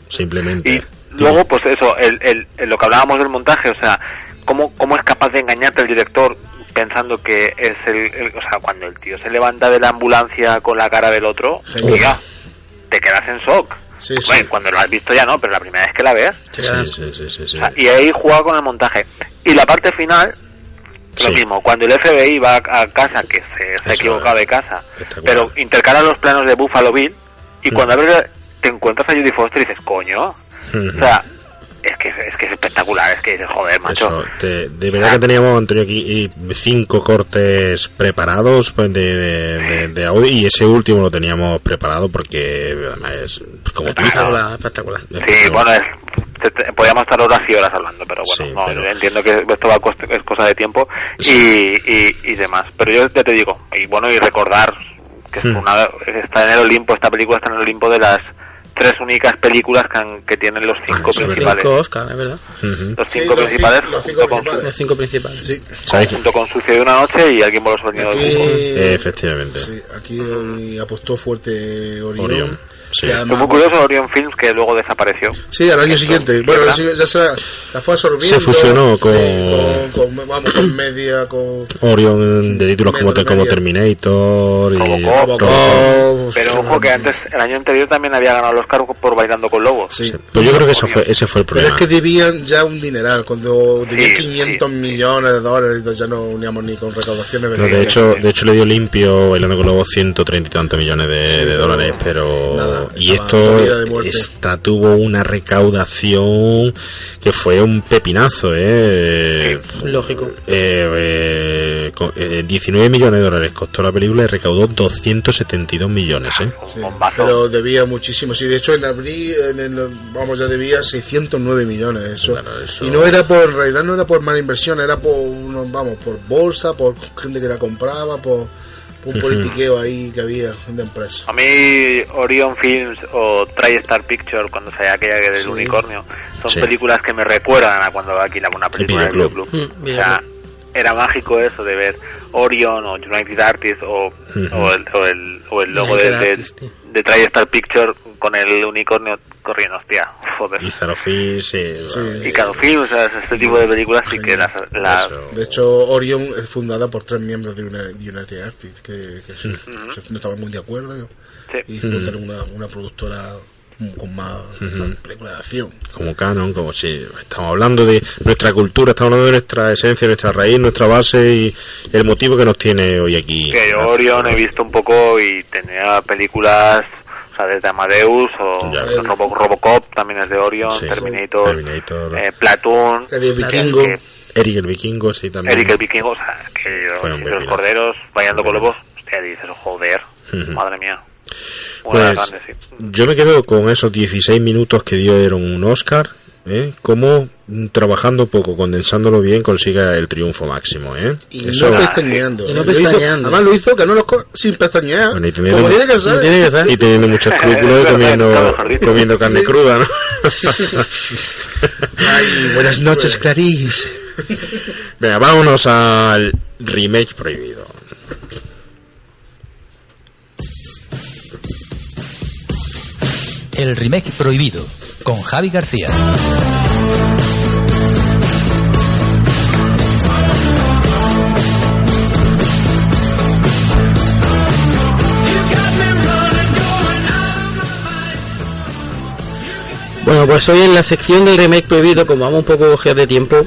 Simplemente. Y luego, pues eso, el, el- el- lo que hablábamos del montaje, o sea, ¿cómo, cómo es capaz de engañarte el director pensando que es el, el- O sea, cuando el tío se levanta de la ambulancia con la cara del otro, tía, te quedas en shock. Sí, Hombre, sí. Cuando lo has visto ya no, pero la primera vez que la ves. Sí, quedan- sí, sí, sí, sí. o sea, y ahí juega con el montaje. Y la parte final, lo mismo, cuando el FBI va a, casa, que se, se ha equivocado de casa, pero intercala los planos de Buffalo Bill, y Mm. cuando abres, te encuentras a Judy Foster y dices, coño. O sea, es que es que es espectacular, es que joder, macho. Eso, te- de verdad que teníamos, Antonio, aquí y cinco cortes preparados pues, de, de, de- de audio y ese último lo teníamos preparado porque además es como tú dices, Espectacular, espectacular. Sí, bueno, es, te- te- podríamos estar horas y horas hablando, pero bueno, Sí, no, pero- entiendo que esto va a coste- es cosa de tiempo y, y, y demás. Pero yo ya te digo, y bueno, y recordar que es Hmm. una, está en el Olimpo, esta película está en el Olimpo de las tres únicas películas que, han- que tienen los cinco Ah, principales. Cinco Oscar, es verdad. Ujú. Los Sí, cinco los principales, los cinco junto, con, principales. Los cinco principales. Sí, ¿Sabes qué? junto con Sucio de una noche y Alguien del cuco. aquí, Efectivamente. sí, aquí apostó fuerte Orión. Orión, sí. que Fue además- muy curioso Orion Films que luego desapareció. Sí, al año Eso, siguiente. Bueno, ya se la, la fue absorbiendo. Se fusionó con- Sí, con, con- vamos, con media, con... Orion de títulos como, como medio. Terminator y Robocop. Robocop. Robocop. Pero ojo que antes, el año anterior también había ganado el Oscar por Bailando con Lobos. Sí. Sí, Pues yo creo que ese fue, ese fue el Pero problema. es que debían ya un dineral. Cuando debían Sí, 500 sí. millones de dólares, entonces ya no uníamos ni con recaudaciones. No, de hecho, de hecho le dio limpio bailando con lobos 130 y tantos millones de, Sí, de pero dólares, pero nada, y esto esta tuvo una recaudación que fue un pepinazo, eh. Lógico. Eh, eh, con- eh, 19 millones de dólares costó la película y recaudó 272 millones, eh. Sí, pero debía muchísimo. Sí, de hecho, en abril, en el- vamos, ya debía 609 millones. Eso. Claro, eso- Y no era por, en realidad no era por mala inversión, era por, vamos, por bolsa, por gente que la compraba, por, por un politiqueo ahí que había de empresa. A mí Orion Films o TriStar Picture, cuando salía aquella que del Sí. unicornio, son Sí. películas que me recuerdan a cuando alquilaba una película del videoclub. videoclub. Mm, O sea, era mágico eso de ver Orion o United Artists o, el, o, el, o el logo de, United de, de TriStar Picture con el unicornio corriendo, hostia, joder. Y Zarofil, sí. Sí. bueno, Y Cado Film, o sea, este tipo de películas sí que las... las-. De hecho, Orion es fundada por tres miembros de una- de United Artists que, que se- se- no estaban muy de acuerdo Sí. y montaron una, una productora con más más películas de acción. como canon, como si estamos hablando de nuestra cultura, estamos hablando de nuestra esencia, nuestra raíz, nuestra base y el motivo que nos tiene hoy aquí. que yo Orion he visto un poco y tenía películas, o sea, desde Amadeus o. Robo- Robocop también es de Orion, Sí. Terminator, Terminator. eh, Platoon, El vikingo. que- Eric el Vikingo, sí, también. Eric el Vikingo, o sea, que los corderos bailando con lobos, hostia, dices, joder, madre mía. Pues, grandes, sí. yo me quedo con esos 16 minutos que dieron un Oscar, ¿eh? Como mm, trabajando poco, condensándolo bien, consiga el triunfo máximo, ¿eh? Y Eso- no pestañeando. Y no Lo hizo- pestañeando. además lo hizo, ganó los co- sin pestañear. Bueno, y teniendo- como tiene que ser. No tiene que ser. y teniendo muchos escrúpulos comiendo, comiendo carne Sí. cruda, ¿no? Ay, buenas noches, Clarice. Venga, vámonos al remake prohibido. El remake prohibido con Javi García. Bueno, pues hoy en la sección del remake prohibido, como vamos un poco cogidos de tiempo,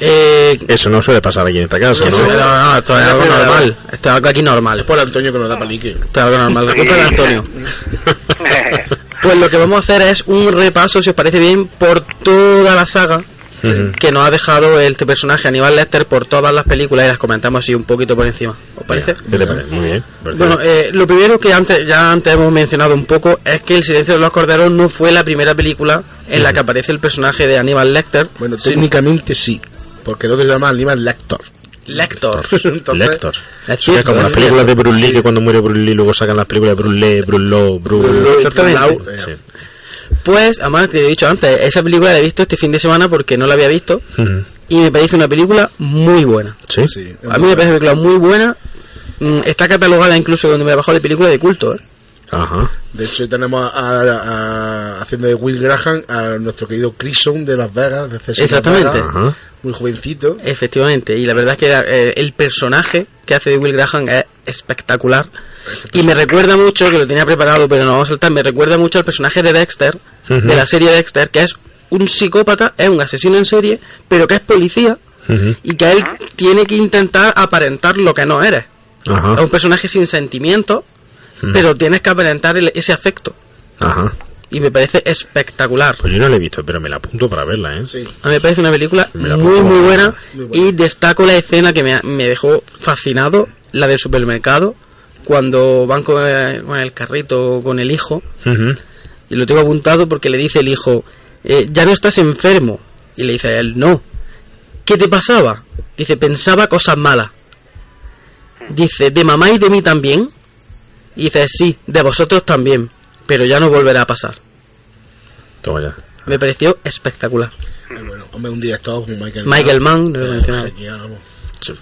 eh, Eso no suele pasar aquí en esta casa, ¿no? eso- no, no, esto es algo normal, esto es algo aquí normal, Por Antonio que nos da palique. esto es algo normal, culpa de Antonio. Pues lo que vamos a hacer es un repaso, si os parece bien, por toda la saga que nos ha dejado este personaje Aníbal Lecter por todas las películas y las comentamos así un poquito por encima. ¿Os ¿Os parece? ¿Qué te parece? Muy bien. Bueno, eh, lo primero que antes ya antes hemos mencionado un poco es que El silencio de los corderos no fue la primera película en la que aparece el personaje de Aníbal Lecter. Bueno, técnicamente sí. Porque otro se llama Animal Lector. Lector. Entonces, Lector. Es como las películas de. Bruce Lee, que cuando muere Bruce Lee luego sacan las películas de Bruce Lee, Bruce Lowe, Bruce... Bruce Lowe, Exactamente. Bruce Lau, Sí. eh, Pues, además te he dicho antes, esa película la he visto este fin de semana porque no la había visto y me parece una película muy buena. ¿Sí? sí, A mí me parece una película muy buena. Mm, Está catalogada incluso donde me bajado de película de culto. ¿eh? Ajá. De hecho, tenemos a, a- a- haciendo de Will Graham a nuestro querido Crison de Las Vegas, de César Exactamente. Vegas, Ajá. Muy jovencito. Efectivamente, y la verdad es que eh, el personaje que hace de Will Graham es espectacular. Y me recuerda mucho, que lo tenía preparado pero no vamos a saltar, me recuerda mucho al personaje de Dexter, de la serie Dexter, que es un psicópata, es un asesino en serie, pero que es policía y que él tiene que intentar aparentar lo que no eres. Ajá. Es un personaje sin sentimientos, pero tienes que aparentar el- ese afecto. Ajá. Y me parece espectacular. Pues yo no la he visto, pero me la apunto para verla, ¿eh? Sí. A mí me parece una película muy muy buena, Muy buena. y destaco la escena que me, ha- me dejó fascinado, la del supermercado, cuando van con el, con el carrito con el hijo, y lo tengo apuntado porque le dice el hijo, eh, ya no estás enfermo, y le dice a él, no, ¿qué te pasaba? Dice, pensaba cosas malas. Dice, ¿de mamá y de mí también? Y dice, sí, de vosotros también, pero ya no volverá a pasar. Toma ya. Me pareció espectacular. Bueno, hombre, un director como Michael Michael Mann, lo he Eh, mencionado. genial, vamos. Sí,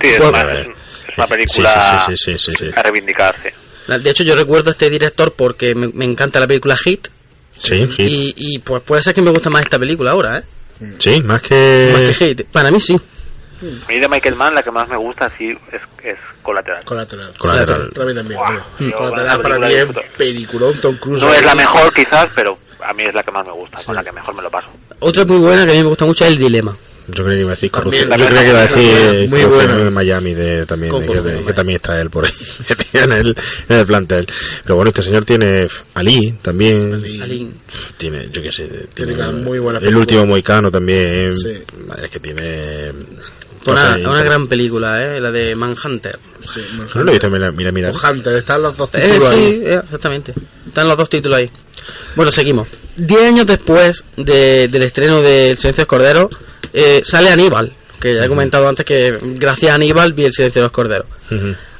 es, una, es una película Sí, sí, sí, sí, sí, sí. a reivindicarse. De hecho, yo recuerdo a este director porque me, me encanta la película Hit. Sí, Hit. Y, y, pues puede ser que me guste más esta película ahora, ¿eh? Sí, más que... Más que Hit. Para mí sí. A mí de Michael Mann la que más me gusta sí es, es Colateral. Colateral. Colateral. Bueno. yo Colateral la para mí película es peliculón, Tom Cruise. No es la mejor quizás, pero a mí es la que más me gusta, con la que mejor me lo paso. Otra muy buena que a mí me gusta mucho es El Dilema. Yo creía que iba a decir También, corrupción. Yo creía que iba a decir muy buena. de Miami de, también, que, corrupción, que también está él por ahí, en el, en el plantel. Pero bueno, este señor tiene Ali también. Ali. Ali. Tiene, yo qué sé, Tiene tiene, una muy buena El película. último Moicano también. Sí. Es que tiene. Una, una gran película, ¿eh? La de Manhunter. Sí, No lo he visto, mira, mira. mira. O Hunter, están los dos Eh, títulos sí, ahí. eh, exactamente. Están los dos títulos ahí. Bueno, seguimos. Diez años después de- del estreno de El Silencio de los Corderos, eh, sale Aníbal, que ya he comentado antes que gracias a Aníbal vi El Silencio de los Corderos.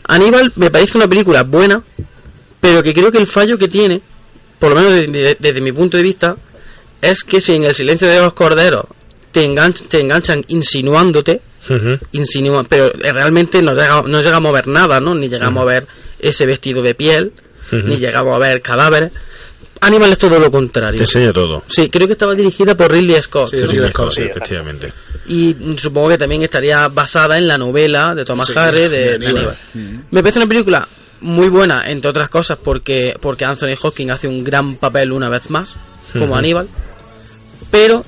Aníbal me parece una película buena, pero que creo que el fallo que tiene, por lo menos de- de- desde mi punto de vista, es que si en El Silencio de los Corderos te, enganch- te enganchan insinuándote, Insinúa, pero eh, realmente no, llega- no llegamos a ver nada, ¿no? Ni llegamos a ver ese vestido de piel, ni llegamos a ver cadáveres. Animal es todo lo contrario. Te enseño todo. Sí, creo que estaba dirigida por Ridley Scott. Sí, ¿no? Ridley Scott, Sí, efectivamente. Y mm, supongo que también estaría basada en la novela de Thomas Sí, Harris de, de Aníbal. Aníbal. Me parece una película muy buena, entre otras cosas, porque, porque Anthony Hopkins hace un gran papel una vez más, como Aníbal. Pero,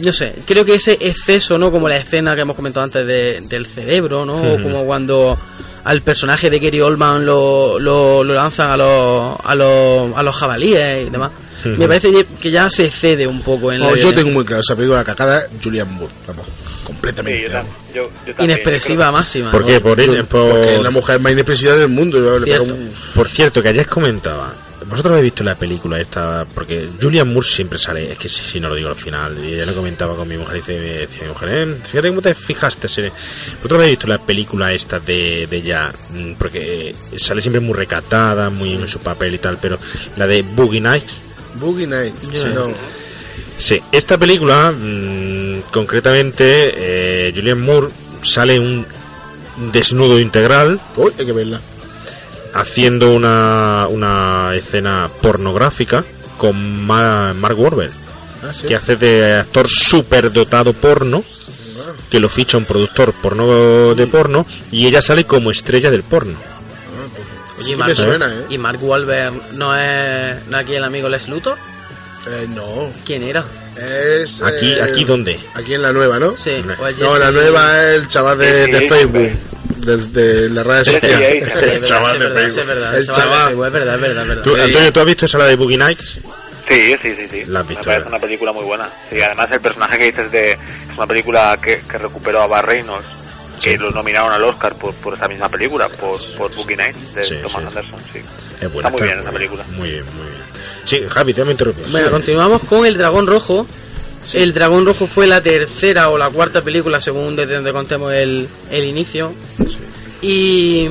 no sé, creo que ese exceso, ¿no? Como la escena que hemos comentado antes de- del cerebro, ¿no? O como cuando al personaje de Gary Oldman lo, lo, lo lanzan a los, a, los, a los jabalíes y demás. Me parece que ya se excede un poco en la yo violencia. tengo muy claro, esa película cacada es Julian Moore, vamos, completamente. Sí, yo, vamos. tam- yo- yo también. Inexpresiva máxima. ¿Por ¿no? qué? Por, Yo- por- Porque es la mujer más inexpresiva del mundo. Cierto. un- Por cierto, que ayer comentaba, vosotros habéis visto la película esta, porque Julian Moore siempre sale, es que si, si no lo digo al final, y ella lo comentaba con mi mujer, y dice, decía mi mujer, eh, fíjate cómo te fijaste, serie. vosotros habéis visto la película esta de, de ella, Mm, porque eh, sale siempre muy recatada, muy en su papel y tal, pero la de Boogie Nights, Boogie Nights. Yo- no. Sí, esta película, mm, concretamente, eh, Julian Moore sale un desnudo integral Uy, hay que verla. Haciendo una, una escena pornográfica con Ma- Mark Wahlberg, Ah, sí. que hace de actor superdotado porno, que lo ficha un productor porno de porno, y ella sale como estrella del porno. Oye, Sí y que Mark, me suena, ¿eh? ¿Y Mark Wahlberg no es, no es aquí el amigo Les Luthor? Eh, no. ¿Quién era? Es. Aquí, eh, aquí dónde? Aquí en la nueva, ¿no? Sí, Hombre. o es No, la nueva es el chaval de, Sí, de sí, Facebook. De, de las redes Sí, sociales. sí, Sí, es verdad, chaval sí, de es verdad, sí, Facebook. es verdad, El chaval de. Facebook, es verdad, es verdad, es verdad. ¿Tú, Antonio, ¿tú has visto esa la de Boogie Nights? Sí, sí, sí, sí. La has Me visto, parece ¿verdad? una película muy buena. Sí, además el personaje que dices de... Es una película que, que recuperó a Bar Reynolds. que lo nominaron al Oscar por, por esa misma película, por, por Boogie Nights de Sí, Thomas sí. Anderson. Sí. Es buena, está muy bien esa película. Muy bien, muy bien. Sí, Javi, te me interrumpí. Bueno, continuamos con El Dragón Rojo. El Dragón Rojo fue la tercera o la cuarta película, según desde donde contemos el, el inicio. Y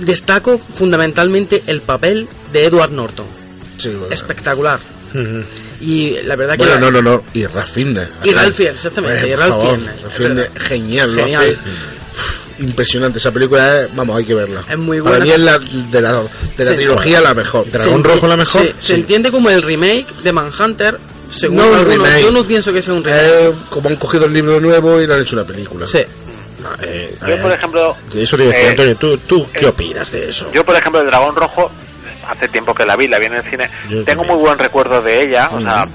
destaco fundamentalmente el papel de Edward Norton. Sí, bueno. Espectacular. Ujú. Y la verdad que... Bueno, la- no, no, no. Y Ralph Fiennes. Y Ralph Fiennes, exactamente, Bueno, y por Ralph Fiennes, verdad. genial, lo Genial. hace impresionante. Esa película es, vamos, hay que verla. Es muy Para buena. mí es la, de la, de la trilogía la mejor. se Dragón Rojo la mejor. Se, se entiende como el remake de Manhunter. Según No un algunos, remake. yo no pienso que sea un remake. Eh, como han cogido el libro nuevo y le han hecho una película. Sí. Eh, Yo, eh, por ejemplo, eso te eh, Antonio, ¿tú, tú qué eh, opinas de eso? Yo, por ejemplo, el Dragón Rojo, hace tiempo que la vi, la vi en el cine. Yo Tengo también. muy buen recuerdo de ella, o sea,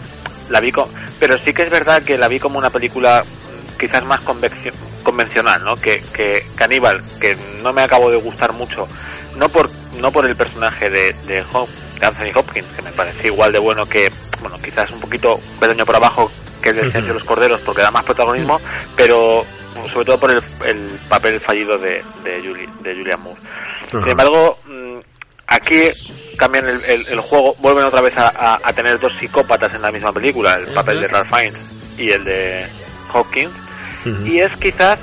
la vi co- pero sí que es verdad que la vi como una película mm, quizás más conveccio- convencional, ¿no? Que, que Caníbal, que no me acabó de gustar mucho, no por no por el personaje de, de, Hop- de Anthony Hopkins, que me parece igual de bueno que, bueno, quizás un poquito peldaño por abajo que el de los Corderos, porque da más protagonismo, pero sobre todo por el, el papel fallido de, de, Julie, de Julian Moore. Sin embargo, mm, aquí cambian el, el- el juego, vuelven otra vez a, a- a tener dos psicópatas en la misma película, el papel de Ralph Fiennes y el de Hopkins, Y es quizás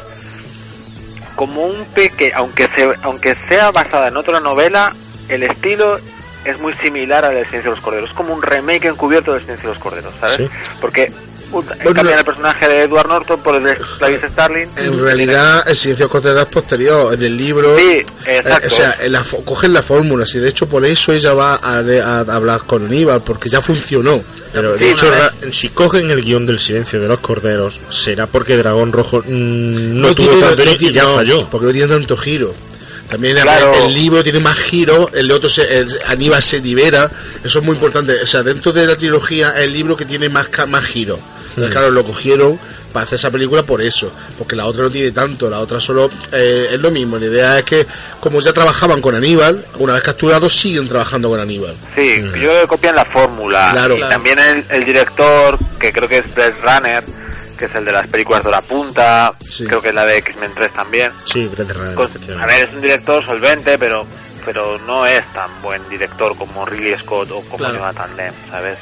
como un peque, aunque se, aunque sea basada en otra novela, el estilo es muy similar al del Silencio de los Corderos, es como un remake encubierto del Silencio de los Corderos, ¿sabes? Sí. Porque Bueno, cambian no- el personaje de Edward Norton por el de Clarice Starling. En realidad, el silencio cortedad es posterior. En el libro. Sí, exacto. eh, o sea, en la fo- cogen la fórmula. Si de hecho, por eso ella va a, a hablar con Aníbal, porque ya funcionó. Pero Sí, de hecho, si cogen el guion del silencio de los corderos, será porque Dragón Rojo mm, no, No tuvo tiene- tanto no y tiene- ya no, falló. Porque no tiene tanto giro. También el- Claro. el, libro tiene más giro, el otro se, el- Aníbal se libera, eso es muy importante. O sea, dentro de la trilogía, el libro que tiene más, ca- más giro. Entonces, claro, lo cogieron para hacer esa película por eso, porque la otra no tiene tanto, la otra solo eh, es lo mismo. La idea es que, como ya trabajaban con Aníbal, una vez capturados, siguen trabajando con Aníbal. Sí, yo creo que copian la fórmula. Claro. y Claro. también el, el director, que creo que es Brett Runner, que es el de las películas de la punta, Sí. creo que es la de X-Men 3 también. Sí, Brett Ratner, Con- a ver, es un director solvente, pero pero no es tan buen director como Ridley Scott o como Claro. Jonathan Demme, ¿sabes?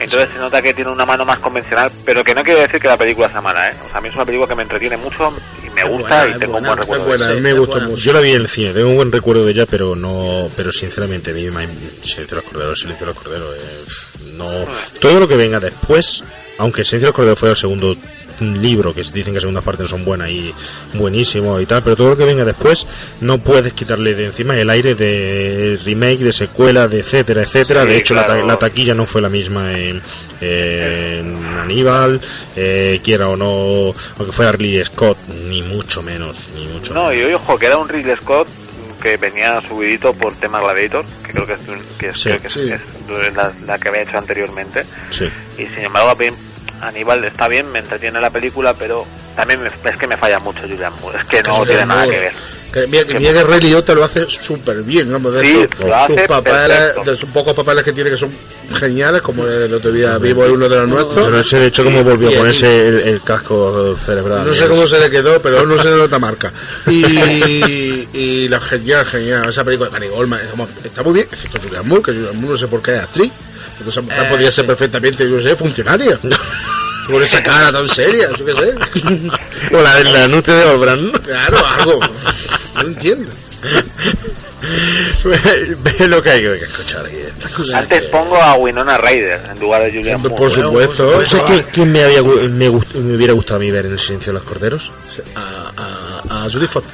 Entonces se nota que tiene una mano más convencional, pero que no quiere decir que la película sea mala, ¿eh? O sea, a mí es una película que me entretiene mucho y me Es gusta buena, y tengo buena, un buen recuerdo. Es buena, de a mí ella. me es gustó buena. mucho. Yo la vi en el cine, tengo un buen recuerdo de ella, pero no, pero sinceramente, a mí me Silencio de los Corderos, Silencio de los Corderos, eh, no, todo lo que venga después, aunque Silencio de los Corderos fuera el segundo libro, que dicen que segundas partes no son buenas y buenísimo y tal, pero todo lo que venga después no puedes quitarle de encima el aire de remake, de secuela, de etcétera, etcétera. Sí, de hecho, la ta- la, taquilla no fue la misma en, en Aníbal, eh, quiera o no, aunque fuera Ridley Scott, ni mucho menos, ni mucho No, menos. y ojo, que era un Ridley Scott que venía subidito por tema Gladiator, que creo que es, que Sí, creo que es- sí. es la, la que había hecho anteriormente. Sí. Y sin embargo, Aníbal está bien, me entretiene la película, pero también me- es que me falla mucho Julian Moore. Es que no tiene nada que ver. Que, mira, que mira que Ray Liotta lo hace súper bien, vamos, de Sí, sus, lo hace sus papeles, de sus pocos papeles que tiene que son geniales, como el otro día vivo es uno de los Yo nuestros. no sé de hecho cómo volvió a ponerse el, el casco cerebral. No sé cómo se le quedó, pero no se le nota marca. Y, y la genial, genial, esa película de Gary Goldman, está muy bien, excepto Julian Moore, que Julian Moore no sé por qué es actriz. Entonces Eh, podría ser sí. perfectamente, yo no sé, funcionaria. Con esa cara tan seria, yo qué sé. O la del anuncio de Obran. ¿no? Claro, algo. No entiendo. Ve lo que hay que escuchar aquí. Antes que- pongo a Winona Ryder en lugar de Julian Moore. por supuesto. por ¿Sabes quién, quién me, había, me, gust- me hubiera gustado a mí ver en el silencio de los corderos? A, a, a Judy Foster.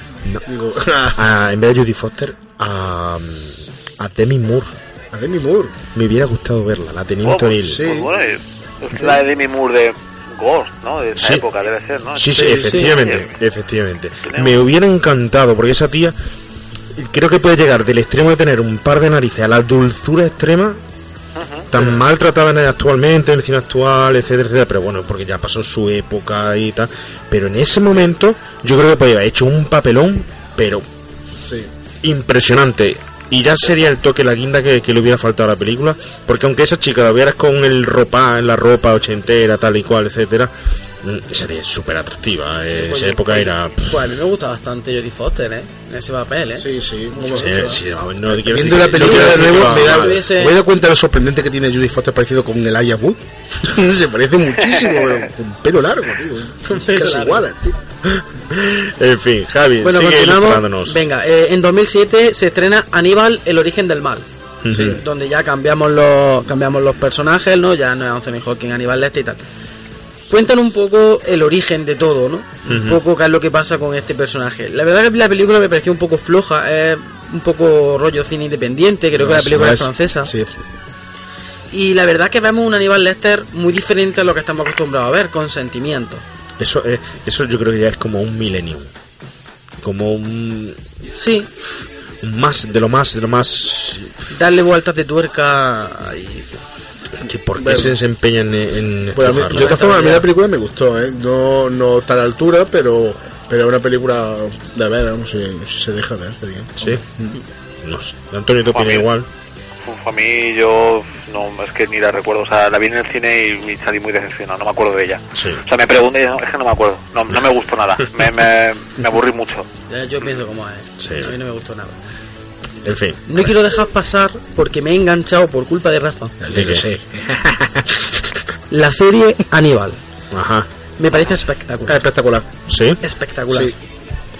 Digo, a, A- en vez de Judy Foster, a, a Demi Moore. A Demi Moore. Me hubiera gustado verla, la Oh, Teniente pues, sí. pues bueno, es la de Demi Moore de Ghost, ¿no? De esa Sí. época debe ser, ¿no? Sí, sí, Sí, efectivamente, sí. efectivamente. Tenemos- Me hubiera encantado, porque esa tía creo que puede llegar del extremo de tener un par de narices a la dulzura extrema, tan maltratada en el- actualmente, en el cine actual, etcétera, etcétera, pero bueno, porque ya pasó su época y tal. Pero en ese momento, yo creo que podía haber hecho un papelón, pero Sí. impresionante. Y ya sería el toque, la guinda que, le hubiera faltado a la película. Porque aunque esa chica la vieras con el ropa, la ropa ochentera, tal y cual, etcétera, serie súper atractiva. En Pues esa época era. Pues a mí me gusta bastante Jodie Foster, ¿eh? En ese papel, ¿eh? Sí, sí. Mucho, sí, mucho. sí, no, Viendo decir la que- película no de quiero nuevo, decir me da, he dado cuenta de lo sorprendente que tiene Judy Foster parecido con el Aya Wood. Se parece muchísimo, pero con pelo largo, tío. pelo Casi largo. igual, tío. En fin, Javi, Bueno, sigue. Venga, eh, en 2007 se estrena Aníbal, el origen del mal. Donde ya cambiamos los cambiamos los personajes, ¿no? Ya no es Anthony Hawking, Aníbal Lecter y tal. Cuentan un poco el origen de todo, ¿no? Un poco qué es lo que pasa con este personaje. La verdad que la película me pareció un poco floja, es un poco rollo cine independiente, creo que la película es francesa. Sí. Y la verdad que vemos un Aníbal Lecter muy diferente a lo que estamos acostumbrados a ver, con sentimientos. Eso, es, eso yo creo que ya es como un millennium. Como un, Sí, un más, de lo más, de lo más. darle vueltas de tuerca y Que ¿Por qué Bueno. se, se empeñan en, en Pues a mí, estrujarlo? yo de todas formas, a mí la película me gustó, ¿eh? No, no está a la altura, pero, pero es una película de ver, vamos, si, si se deja ver, bien. Sí. No sé. Antonio, ¿te opina igual? Uf, a mí yo no es que ni la recuerdo, o sea, la vi en el cine y me salí muy decepcionado, no me acuerdo de ella. Sí. O sea, me pregunté y no, es que no me acuerdo, no, no me gustó nada, me, me, me aburrí mucho. Yo pienso como es. Sí. A mí no me gustó nada. En fin. No quiero dejar pasar porque me he enganchado por culpa de Rafa. ¿De qué? Sí. La serie Aníbal. Ajá. Me parece Es espectacular. espectacular. ¿Sí? Espectacular. Sí,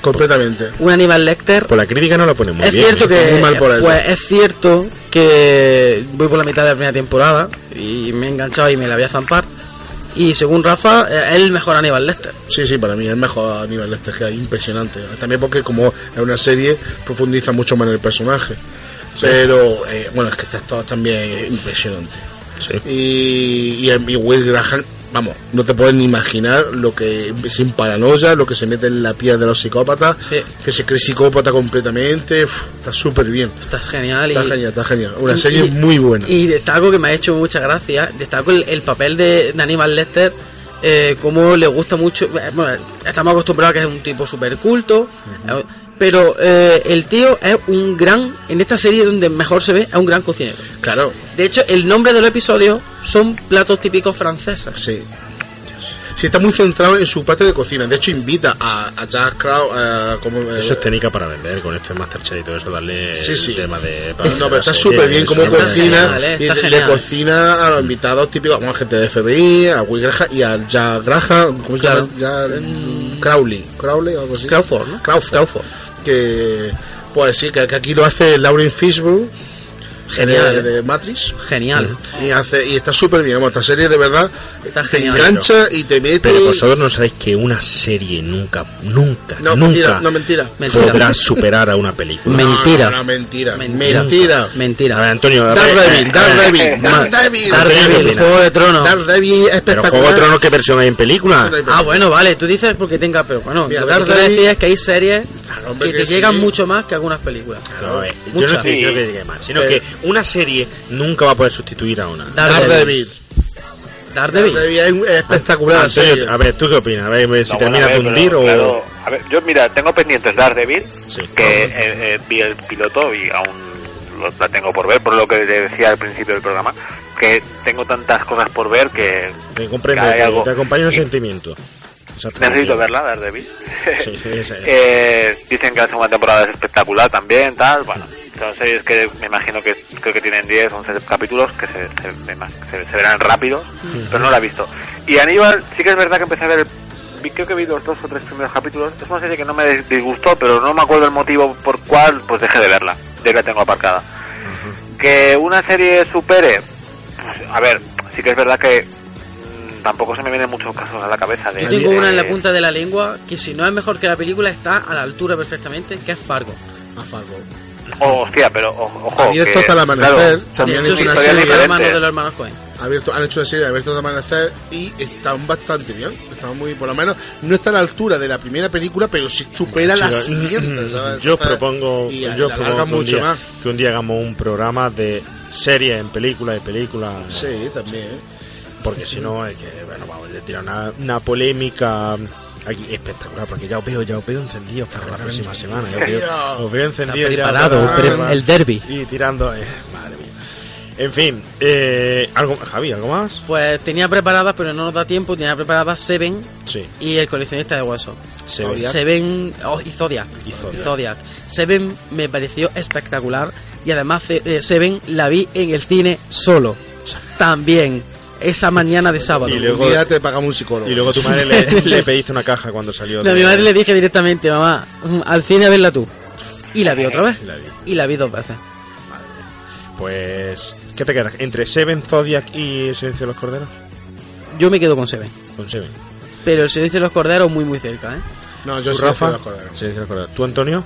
completamente. Un Aníbal Lecter. Por la crítica no lo pone muy es bien. cierto que Muy mal por eso. pues es cierto que voy por la mitad de la primera temporada y me he enganchado y me la voy a zampar. Y según Rafa, eh, es el mejor Aníbal Lecter. Sí, sí, para mí es el mejor a nivel este que hay, impresionante. También porque como es una serie, profundiza mucho más en el personaje. Pero, eh, bueno, es que estas todas también es impresionante. Sí. Y, y, y Will Graham, vamos, no te puedes ni imaginar lo que, sin paranoia, lo que se mete en la piel de los psicópatas, Sí. que se cree psicópata completamente, uf, está súper bien. Estás genial. Está y, genial, está genial. Una serie y- muy buena. Y destaco que me ha hecho mucha gracia, destaco el, el papel de, de Aníbal Lecter, eh, como le gusta mucho, eh, bueno, estamos acostumbrados a que es un tipo súper culto, eh, pero eh, el tío es un gran, en esta serie donde mejor se ve, es un gran cocinero. Claro, De hecho, el nombre del episodio son platos típicos franceses. sí. Sí, está muy centrado en su parte de cocina. De hecho, invita a, a Jack Crow, eh, como, eh, Eso es técnica para vender con este Masterchef y todo eso, darle Sí, sí. el tema de... para No, pero está súper bien cómo cocina genial, y está le, cocina a los invitados típicos, como a gente de FBI, a Will Graham y a Jack Graham, ¿cómo se Claro. llama? Jack Crowley, Crowley o algo así. Crawford, ¿no? Crawford. Crawford. Que, pues sí, que, que aquí lo hace Lauren Fishburne, Genial, de, eh. de Matrix. Genial. Y, hace, y está súper bien, esta serie de verdad Está te genial. engancha y te mete. Pero vosotros no sabéis que una serie nunca, nunca, no, nunca mentira, no, mentira. Mentira. podrá superar a una película. Men- Mentira. No, no, no, mentira. Mentira. Mentira. A ver, Mentira. Antonio, Daredevil, eh, Daredevil, eh, Daredevil. Daredevil? Juego de Tronos. Daredevil Pero espectacular. Juego de Tronos, ¿qué versión hay en película? No Ah, bueno, vale, tú dices porque tenga, pero bueno, Mira, lo que decir es que hay series Claro, que que te llegan mucho más que algunas películas. Claro, eh, yo no estoy diciendo que llegue más, sino Pero- que una serie nunca va a poder sustituir a una. Daredevil. Daredevil. Daredevil. Es espectacular. Antonio, serie. a ver, ¿tú qué opinas? A ver, si No, terminas bueno, de a ver, hundir pero, o... claro, a ver, yo mira, tengo pendientes Daredevil, Sí. que eh, eh, vi el piloto y aún lo, la tengo por ver, por lo que te decía al principio del programa, que tengo tantas cosas por ver que Te comprendo, que hay te, algo. te acompaña el Y sentimiento. Necesito verla, Daredevil. Sí, sí, es. Eh, dicen que la segunda temporada es espectacular también, tal, bueno. Son series que me imagino que creo que tienen 10, 11 capítulos que se, se, verán rápidos, pero no la he visto. Y Aníbal, sí que es verdad que empecé a ver, creo que vi los dos o tres primeros capítulos. Es una serie que no me disgustó, pero no me acuerdo el motivo por cual, pues dejé de verla. Ya la tengo aparcada. Que una serie supere, pues, a ver, sí que es verdad que tampoco se me vienen muchos casos a la cabeza de... Yo tengo de- una en la punta de la lengua que si no es mejor que la película está a la altura perfectamente, que es Fargo. A Fargo. Oh, hostia, pero ojo. Abierto que, hasta el amanecer, claro, también han hecho, una serie de los hermanos Cohen. Abierto, han hecho una serie de Abierto de Amanecer y están bastante bien. Están muy, por lo menos, no está a la altura de la primera película, pero sí supera la Chico, siguiente. ¿sabes? Yo propongo, y yo la propongo que, un mucho día, más. que un día hagamos un programa de series en películas y películas. Sí, también. Porque si no, es que, bueno, vamos a tirar una, una polémica aquí espectacular. Porque ya os veo, ya os veo encendidos para la próxima semana. ya os, veo, os veo encendidos ya para- el derby. Y tirando. eh, madre mía. En fin, eh, algo, Javi, ¿algo más? Pues tenía preparadas, pero no nos da tiempo, tenía preparadas Seven Sí. y el coleccionista de huesos. Seven. Seven oh, y Zodiac. Y Zodiac. Seven me pareció espectacular y además eh, Seven la vi en el cine solo. También. Esa mañana de sábado. Y luego- Un día te pagamos un psicólogo. Y luego tu madre le, le pediste una caja cuando salió. No, a mi madre le dije directamente, mamá, mm, al cine a verla tú. Y la vi otra vez. La vi. Y la vi dos veces. Pues, ¿qué te queda? ¿Entre Seven, Zodiac y El Silencio de los Corderos? Yo me quedo con Seven. Con Seven. Pero el silencio de los corderos muy muy cerca, ¿eh? No, yo ¿Tú, sí Rafa? Silencio de los Corderos. ¿Tú, Antonio?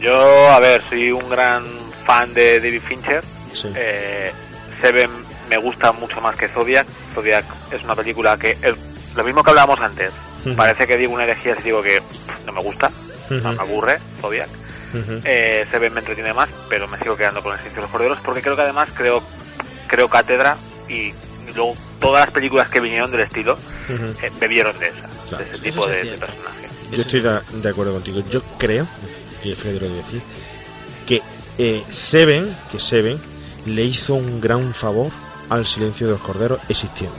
Yo, a ver, soy un gran fan de David Fincher. Sí. Eh, Seven me gusta mucho más que Zodiac. Zodiac es una película que es lo mismo que hablábamos antes. Parece que digo una herejía si digo que pff, no me gusta, no me aburre Zodiac. Ujú. Eh, Seven me entretiene más, pero me sigo quedando con el Silencio de los Corderos porque creo que además creo creo cátedra y luego todas las películas que vinieron del estilo eh, bebieron de esa, Claro. de ese tipo de, de personaje. Yo estoy de, de acuerdo contigo. Yo creo, y Freddy lo decir, que eh, Seven, que Seven le hizo un gran favor al Silencio de los Corderos existiendo.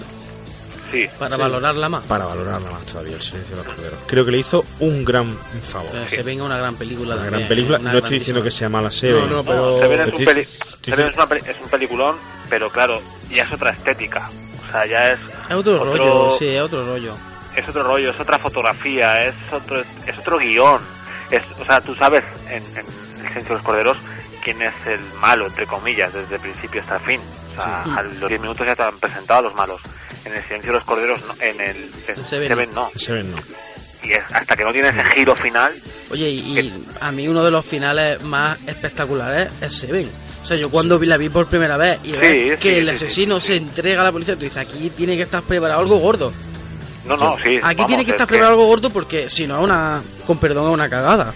Sí, Para Sí. valorarla más. Para valorarla más todavía, el Silencio de los Corderos. Creo que le hizo un gran favor. Pero se venga una gran película Una también, gran película. una No estoy diciendo que sea mala Seven. No, no, pero... Seven es un, Estoy- peli- estoy Seven es, una peli- es un peliculón, pero claro, ya es otra estética. O sea, ya es Es otro, Otro- rollo, sí, es otro rollo. es otro rollo, es otra fotografía, es otro es otro guion. Es, o sea, tú sabes en, en El Silencio de los Corderos quién es el malo, entre comillas, desde el principio hasta el fin. O sea, a los 10 minutos ya te han presentado a los malos. En El Silencio de los Corderos, no, en el en Seven Seven, no. Seven no. Y es hasta que no tiene ese giro final, Oye, y, y a mí uno de los finales más espectaculares es Seven. O sea, yo cuando vi la vi por primera vez y ves sí, que el sí, asesino sí, se sí. entrega a la policía, tú dices, aquí tiene que estar preparado algo gordo. no, no, sí. Aquí vamos, tiene que es estar preparado algo gordo porque si no es una, con perdón, es una cagada.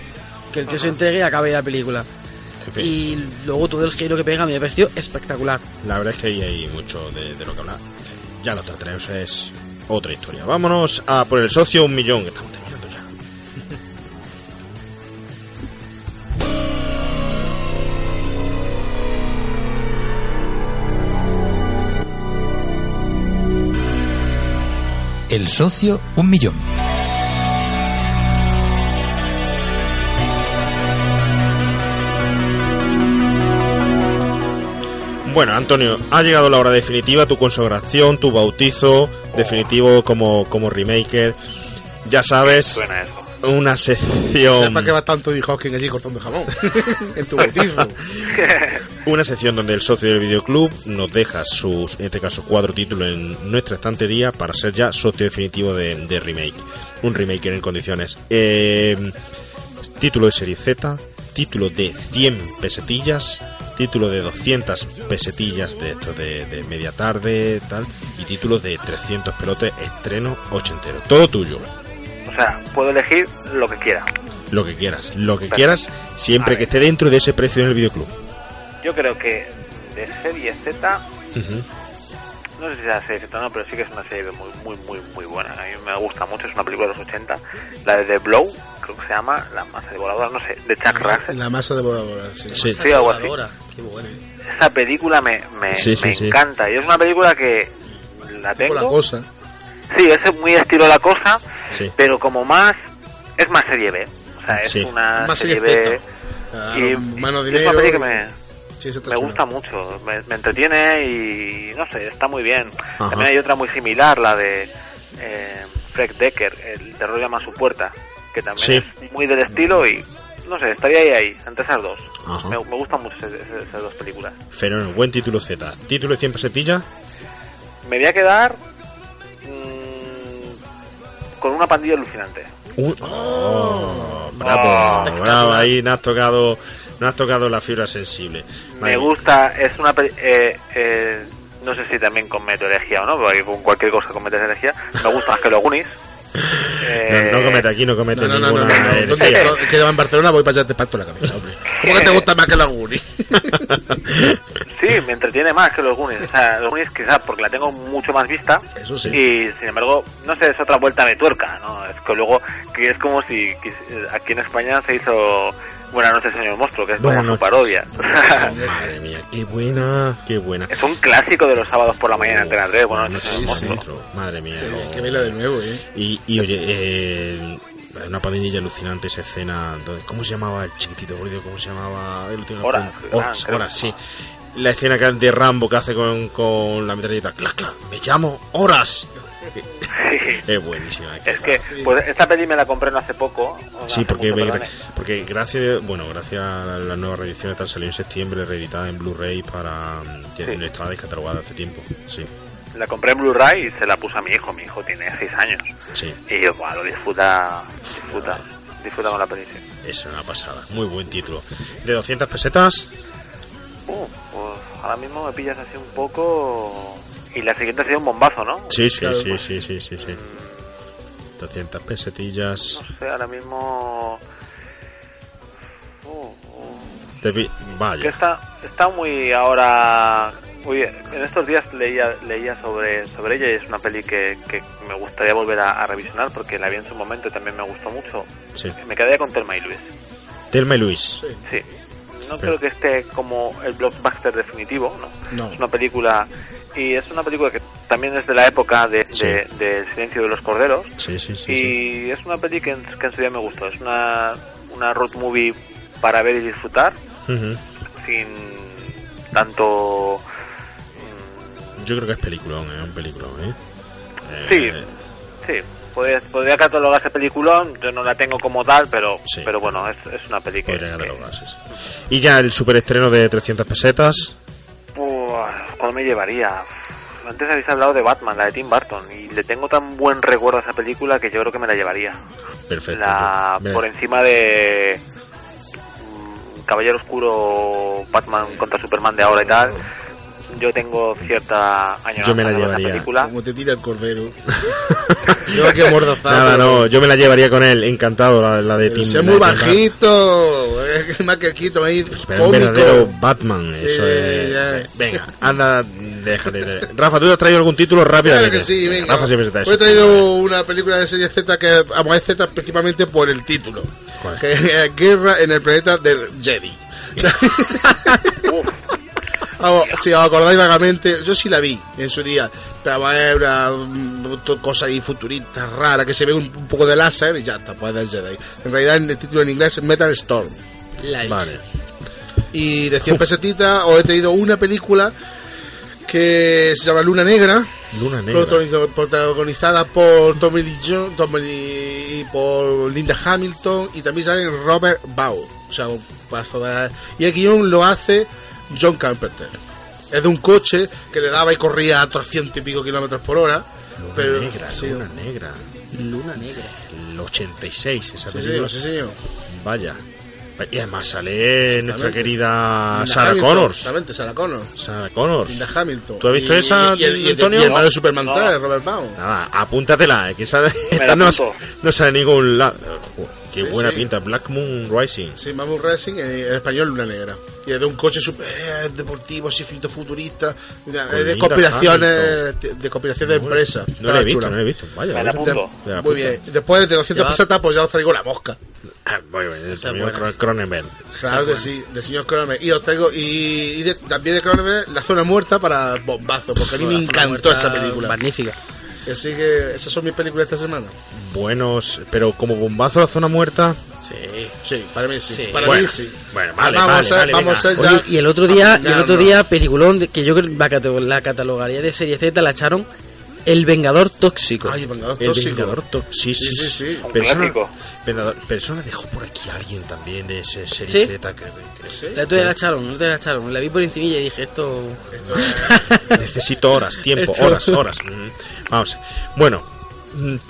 Que el tío se entregue y acabe la película. Y luego todo el giro que pega me pareció espectacular. La verdad es que ahí hay mucho de, de lo que hablar. Ya lo trataremos, es otra historia. Vámonos a por el socio un millón, que estamos terminando ya. El socio, un millón. Bueno, Antonio, ha llegado la hora definitiva, tu consagración, tu bautizo definitivo como, como remaker. Ya sabes, Suena eso. una sección, Sepa que va tanto de Hawking allí cortando jamón. en tu bautizo. una sección donde el socio del videoclub nos deja sus, en este caso, cuatro títulos en nuestra estantería para ser ya socio definitivo de, de remake. Un remaker en condiciones. Eh, título de serie Z, título de 100 pesetillas, título de 200 pesetillas de esto de, de media tarde, tal, y título de 300 pelotes, estreno ochentero. Todo tuyo, O sea, puedo elegir lo que quiera. lo que quieras, lo que Perfecto. quieras, siempre que esté dentro de ese precio en el videoclub. Yo creo que de serie Z, no sé si sea serie Z o no, pero sí que es una serie muy, muy, muy, muy buena. A mí me gusta mucho, es una película de los 80. La de The Blow, creo que se llama, La masa devoradora, no sé, de Chuck Russell. La masa devoradora, sí. Sí. Sí, algo así. Voladora. Qué bueno. Esa película me, me, Sí, sí, me sí. encanta y es una película que la tengo. la cosa. Sí, es muy estilo la cosa, Sí. pero como más, es más serie B. O sea, es Sí. una Más serie B. Ah, Y, mano y es dinero. una que y- me, Sí, me gusta mucho, me, me entretiene y no sé, está muy bien. Ajá. También hay otra muy similar, la de eh, Fred Decker, El terror llama a su puerta, que también Sí. es muy del estilo y no sé, estaría ahí, ahí, entre esas dos. Me, me gustan mucho esas dos películas. Fenómeno, buen título Z. Título de 100 pesetillas, Me voy a quedar mm, con una pandilla alucinante. Un- Oh, bravo, Espectacular. bravo, ahí no has tocado, no has tocado la fibra sensible. Me gusta, es una peli- eh, eh, no sé si también cometo herejía o no, porque con cualquier cosa cometes herejía. Me gusta más que los Goonies. Eh, No, no comete aquí, no comete No, no, no, no, ninguna no, no. ¿Dónde- Que en Barcelona voy para allá te parto la cabeza, hombre. ¿Cómo que te gusta más que la Guni? Sí, me entretiene más que los Goonies. O sea, los Goonies quizás porque la tengo mucho más vista. Eso sí. Y sin embargo, no sé, es otra vuelta de tuerca, ¿no? Es que luego, que es como si quis- aquí en España se hizo Buenas noches, señor monstruo, que es Buenas como su parodia. Madre mía, qué buena, qué buena. es un clásico de los sábados por la mañana en Antena 3. Buenas noches, señor sí, monstruo. Madre mía. Hay lo- que verlo de nuevo, ¿eh? Y, y oye, eh, una pandilla alucinante esa escena. donde- ¿Cómo se llamaba el chiquitito gordo? ¿Cómo se llamaba? El último Horas, Horas, ah, creo. Horas, sí. La escena que de Rambo que hace con, con la metralleta. ¡Clac, clac! ¡Me llamo Horas! es buenísima. Es que, pues esta peli me la compré no hace poco. Sí, porque, mucho, me- perdone. porque gracias bueno gracias a las nuevas reediciones tal salió en septiembre reeditada en Blu-ray para que Sí. estaba descatalogada hace tiempo sí La compré en Blu-ray y se la puse a mi hijo. Mi hijo tiene 6 años. sí Y yo, buah, lo disfruta, disfruta, disfruta con la peli. es una pasada muy buen título de 200 pesetas Uh, pues ahora mismo me pillas así un poco. Y la siguiente sería un bombazo, ¿no? sí sí Claro, sí pues. sí sí sí sí 200 pesetillas No sé, ahora mismo. Uh, uh, que vaya está, está muy ahora. Muy, en estos días leía leía sobre sobre ella y es una peli que, que me gustaría volver a, a revisionar porque la vi en su momento y también me gustó mucho. sí Me quedaría con Telma y Luis. Telma y Luis Sí. No creo que esté como el blockbuster definitivo, ¿no? No. Es una película y es una película que también es de la época de, Sí. de- del silencio de los corderos sí sí sí, y es una peli que en, que en su día me gustó. Es una, una road movie para ver y disfrutar sin tanto... yo creo que es peliculón eh un eh Sí, Eh, sí. Podría, podría catalogarse peliculón, yo no la tengo como tal, pero Sí. pero bueno, es, es una peli que... y ya el superestreno de 300 pesetas Uf, ¿Cuál me llevaría? Antes habéis hablado de Batman, la de Tim Burton, y le tengo tan buen recuerdo a esa película que yo creo que me la llevaría. perfecto La, Mira, por encima de mm, Caballero Oscuro, Batman contra Superman de ahora y tal. Yo tengo cierta añoranza Yo me la esa llevaría. película. Como te tira el cordero. Yo que mordazado. Nada, no, yo me la llevaría con él, encantado, la, la de Tim. Es la muy bajito. Es más que quito ahí. Pero un cómico. verdadero Batman, eso Sí, es. ya. Venga, anda, déjate. de- Rafa, ¿tú te has traído algún título rápidamente? Claro que sí, venga. Rafa siempre está Pues he traído una película de serie Z que vamos a Z principalmente por el título. ¿Cuál? Que es Guerra en el planeta del Jedi. Vamos, si os acordáis vagamente, yo sí la vi en su día, pero es una cosa ahí futurista, rara, que se ve un, un poco de láser y ya está, pues es del Jedi. En realidad el título en inglés es Metal Storm. Vale. Y de 100 pesetitas os he traído una película que se llama Luna Negra, Luna Negra. protagoniz- protagonizada por Tommy Lee Jones Tommy Lee- por Linda Hamilton y también sale Robert Baugh. O sea, un pedazo de- Y el guion lo hace John Carpenter. Es de un coche que le daba y corría a 300 y pico kilómetros por hora. Luna pero, Negra, sí, Luna Negra. Luna negra. El 86, esa sí, película. sí, sí, señor. Vaya. Y además sale nuestra querida Sarah Hamilton, Connors. Exactamente, Sarah Connors. Sarah Connors. Linda Hamilton. ¿Tú has visto Y- esa, y, y el, y el- Antonio? y el padre de Superman No. 3, Robert Baugh. Nada, apúntatela, eh, que esa, esta no, no sale ningún lado. Qué Sí, buena sí. pinta, Black Moon Rising. Sí, Mammoth Racing en, en español Luna Negra. Y es de un coche super eh, deportivo, así frito futurista, de, de conspiraciones, de, conspiraciones de empresas. No la he visto, chula. no la he visto. Vaya, Muy bien. Después de 200 Ya. pesetas, pues ya os traigo la mosca. Ah, muy bien, el Esa es señor buena. Cronenberg. Claro que sí, del señor Cronenberg. Y os traigo, y, y de- también de Cronenberg, La Zona Muerta para bombazo, porque a mí me La encantó esa película. Magnífica. Así que esas son mis películas de esta semana. Buenos, pero como bombazo a la zona muerta. Sí. Sí, para mí sí. Sí. Para Bueno, mí sí. bueno, vale, vamos vale, a, vale, vamos a ya. Oye, y el otro día, y el otro día, peliculón que yo creo que la, la catalogaría de serie Z la echaron El Vengador Tóxico. Ay, Vengador El Tóxico. Vengador Tó- Sí, sí, Sí, sí, Persona. Vengador- persona dejó por aquí a alguien también de ese serie ¿Sí? Z que, que- La día la echaron, la otra día la echaron. La vi por encimilla y dije, esto... necesito horas, tiempo, Esto- horas, horas. Mm, Vamos. Bueno,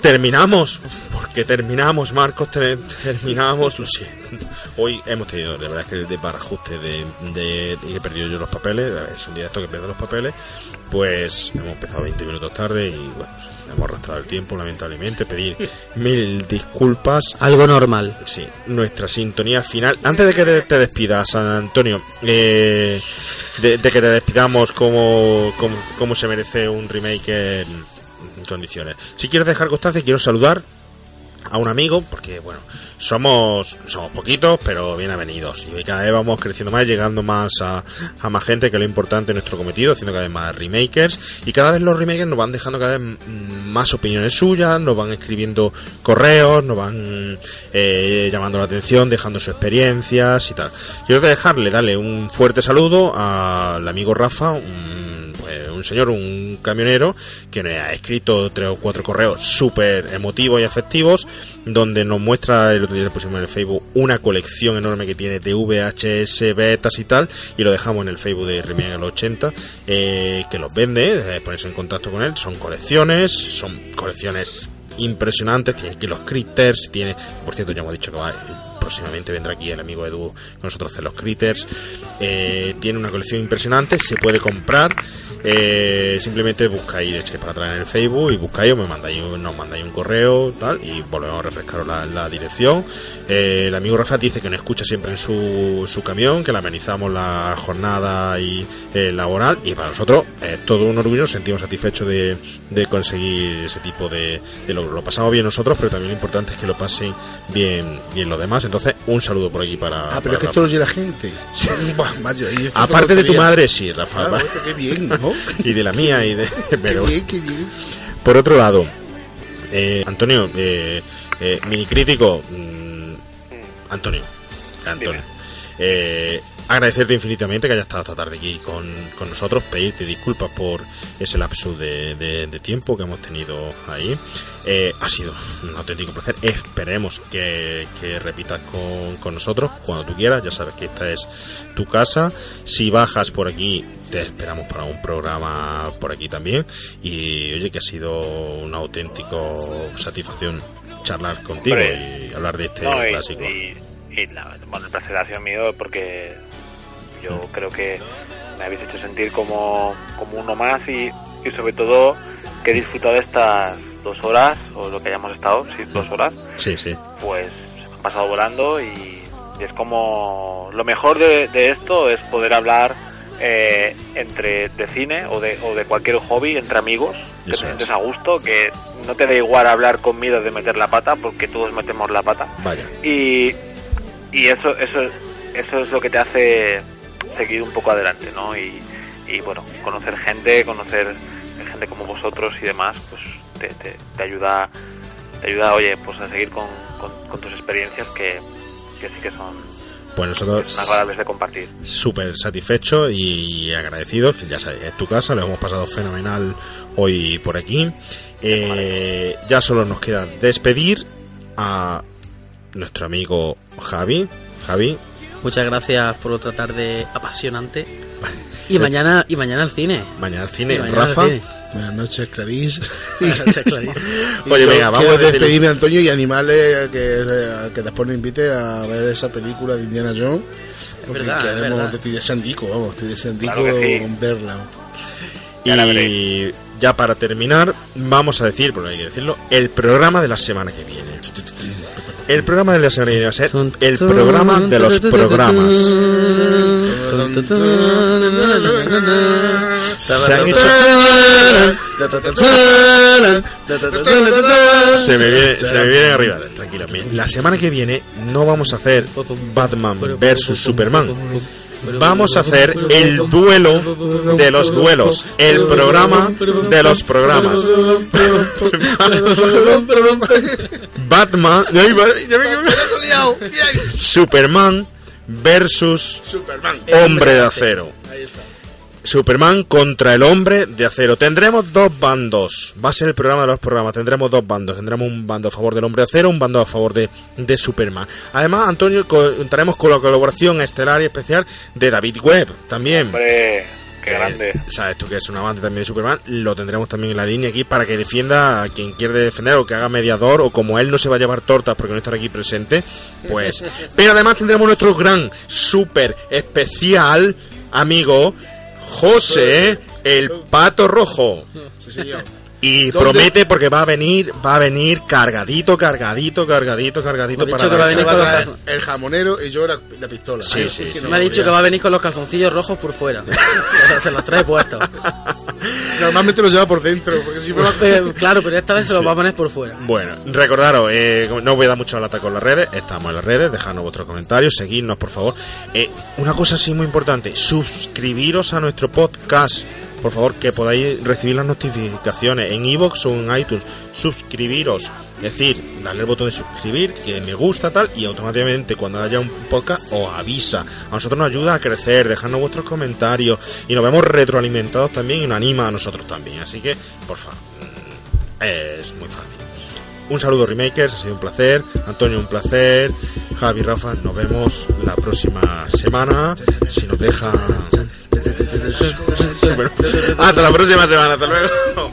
terminamos, porque terminamos, Marcos, ter- terminamos, lo siento. Hoy hemos tenido, de verdad, que el desbarajuste de, de, y he perdido yo los papeles, es un día de esto que pierdo los papeles, pues hemos empezado 20 minutos tarde y bueno, hemos arrastrado el tiempo, lamentablemente, pedir mil disculpas. Algo normal. Sí, nuestra sintonía final. Antes de que te, te despidas, San Antonio, eh, de, de que te despidamos como, como, como se merece un remake en condiciones. Si quieres dejar constancia, quiero saludar a un amigo, porque bueno, somos, somos poquitos, pero bien avenidos. Y cada vez vamos creciendo más, llegando más a, a más gente, que es lo importante en nuestro cometido, haciendo cada vez más remakers. Y cada vez los remakers nos van dejando cada vez más opiniones suyas, nos van escribiendo correos, nos van eh, llamando la atención, dejando sus experiencias y tal. Quiero dejarle, darle un fuerte saludo al amigo Rafa, un, pues, un señor, un camionero, que nos ha escrito tres o cuatro correos súper emotivos y afectivos, donde nos muestra, el otro día le pusimos en el Facebook, una colección enorme que tiene de VHS, betas y tal, y lo dejamos en el Facebook de Remake el 80, eh, que los vende, eh, ponerse en contacto con él, son colecciones, son colecciones impresionantes, tiene aquí los critters, tiene, por cierto ya hemos dicho que va, próximamente vendrá aquí el amigo Edu con nosotros hacer los critters, eh, tiene una colección impresionante, se puede comprar, eh, simplemente buscáis, echáis para atrás en el Facebook y buscáis o me mandáis, un- nos mandáis un correo tal y volvemos a refrescaros la, la dirección. Eh, el amigo Rafa dice que nos escucha siempre en su, su camión, que le amenizamos la jornada y, eh, laboral y para nosotros es todo un orgullo, nos sentimos satisfechos de, de conseguir ese tipo de, de logro. Lo pasamos bien nosotros, pero también lo importante es que lo pasen bien, bien los demás. Entonces, un saludo por aquí para... Ah, para pero es que Rafa. esto lo oye la gente. Vaya, Aparte de tu madre, sí, Rafa. Claro, bien, ¿no? y de la mía y de... Pero, Qué bien, qué bien. por otro lado, eh, Antonio, eh, eh, mini crítico, mm, Antonio, Antonio, eh, agradecerte infinitamente que hayas estado esta tarde aquí con, con nosotros, pedirte disculpas por ese lapso de, de- de tiempo que hemos tenido ahí. Eh, ha sido un auténtico placer. Esperemos que, que repitas con, con nosotros cuando tú quieras. Ya sabes que esta es tu casa. Si bajas por aquí, te esperamos para un programa por aquí también. Y oye, que ha sido una auténtica satisfacción charlar contigo Hombre, y hablar de este No, clásico. y- y la- bueno, el placer ha sido mío porque yo Mm. creo que me habéis hecho sentir como, como uno más y, y sobre todo que he disfrutado de estas dos horas o lo que hayamos estado, sí, dos horas, Sí, sí. pues se me han pasado volando y, y es como lo mejor de, de esto es poder hablar eh, entre de cine o de, o de cualquier hobby entre amigos que Eso te es. sientes a gusto que no te da igual hablar con miedo de meter la pata porque todos metemos la pata Vaya. y, y eso eso eso es lo que te hace seguir un poco adelante no y, y bueno conocer gente conocer gente como vosotros y demás pues te, te, te ayuda te ayuda oye pues a seguir con, con, con tus experiencias que, que sí que son Pues nosotros de compartir. Súper satisfechos y agradecidos, que ya sabes, es tu casa, lo hemos pasado fenomenal hoy por aquí. Eh, ya solo nos queda despedir a nuestro amigo Javi. Javi, Muchas gracias por otra tarde apasionante. Y mañana, y mañana al cine. mañana al cine, al Rafa. cine. Buenas noches, Clarice. Buenas noches, Clarice. Y Oye, venga, vamos a despedirme, Antonio, y animarle a que, a que después nos invite a ver esa película de Indiana Jones. Porque verdad, es queremos- verdad. estoy desandico, vamos, estoy desandico Claro sí. con verla. Y ya para terminar, vamos a decir, porque hay que decirlo, el programa de la semana que viene. El programa de la semana que viene va a ser el programa de los programas. Se han hecho- Se me viene, se me viene arriba, tranquilo. La semana que viene no vamos a hacer Batman versus Superman. Vamos a hacer el duelo de los duelos, el programa de los programas. Batman. Superman versus Superman. Hombre de Acero. Ahí está. Superman contra el hombre de acero. Tendremos dos bandos. Va a ser el programa de los programas. Tendremos dos bandos. Tendremos un bando a favor del hombre de acero, un bando a favor de, de Superman. Además, Antonio, contaremos con la colaboración estelar y especial de David Webb también. hombre qué Eh, grande Sabes tú que es un amante también de Superman. Lo tendremos también en la línea aquí para que defienda a quien quiere defender o que haga mediador o como él no se va a llevar tortas porque no estará aquí presente. Pues. Pero además tendremos nuestro gran, súper especial amigo José el Pato Rojo. Y ¿Dónde? promete porque va a venir, va a venir cargadito, cargadito, cargadito, cargadito Me ha para dicho que va a venir con los el jamonero y yo la, la pistola. Sí, Ay, sí, es que sí. no Me ha dicho que va a venir con los calzoncillos rojos por fuera. Se los trae puestos. Normalmente lo lleva por dentro, porque si fuera- Eh, claro, pero esta vez se lo va a poner por fuera. Bueno, recordaros, eh, no voy a dar mucho lata con las redes, estamos en las redes, dejadnos vuestros comentarios, seguidnos por favor. Eh, una cosa sí muy importante, suscribiros a nuestro podcast, por favor, que podáis recibir las notificaciones en iVoox o en iTunes. Suscribiros, es decir, darle el botón de suscribir, que me gusta tal, y automáticamente cuando haya un podcast os avisa. A nosotros nos ayuda a crecer, dejadnos vuestros comentarios y nos vemos retroalimentados también y nos anima a nosotros también. Así que, por favor, mm, es muy fácil. Un saludo Remakers, ha sido un placer. Antonio, un placer. Javi, Rafa, nos vemos la próxima semana. Si nos deja... Hasta la próxima semana, hasta luego. Oh,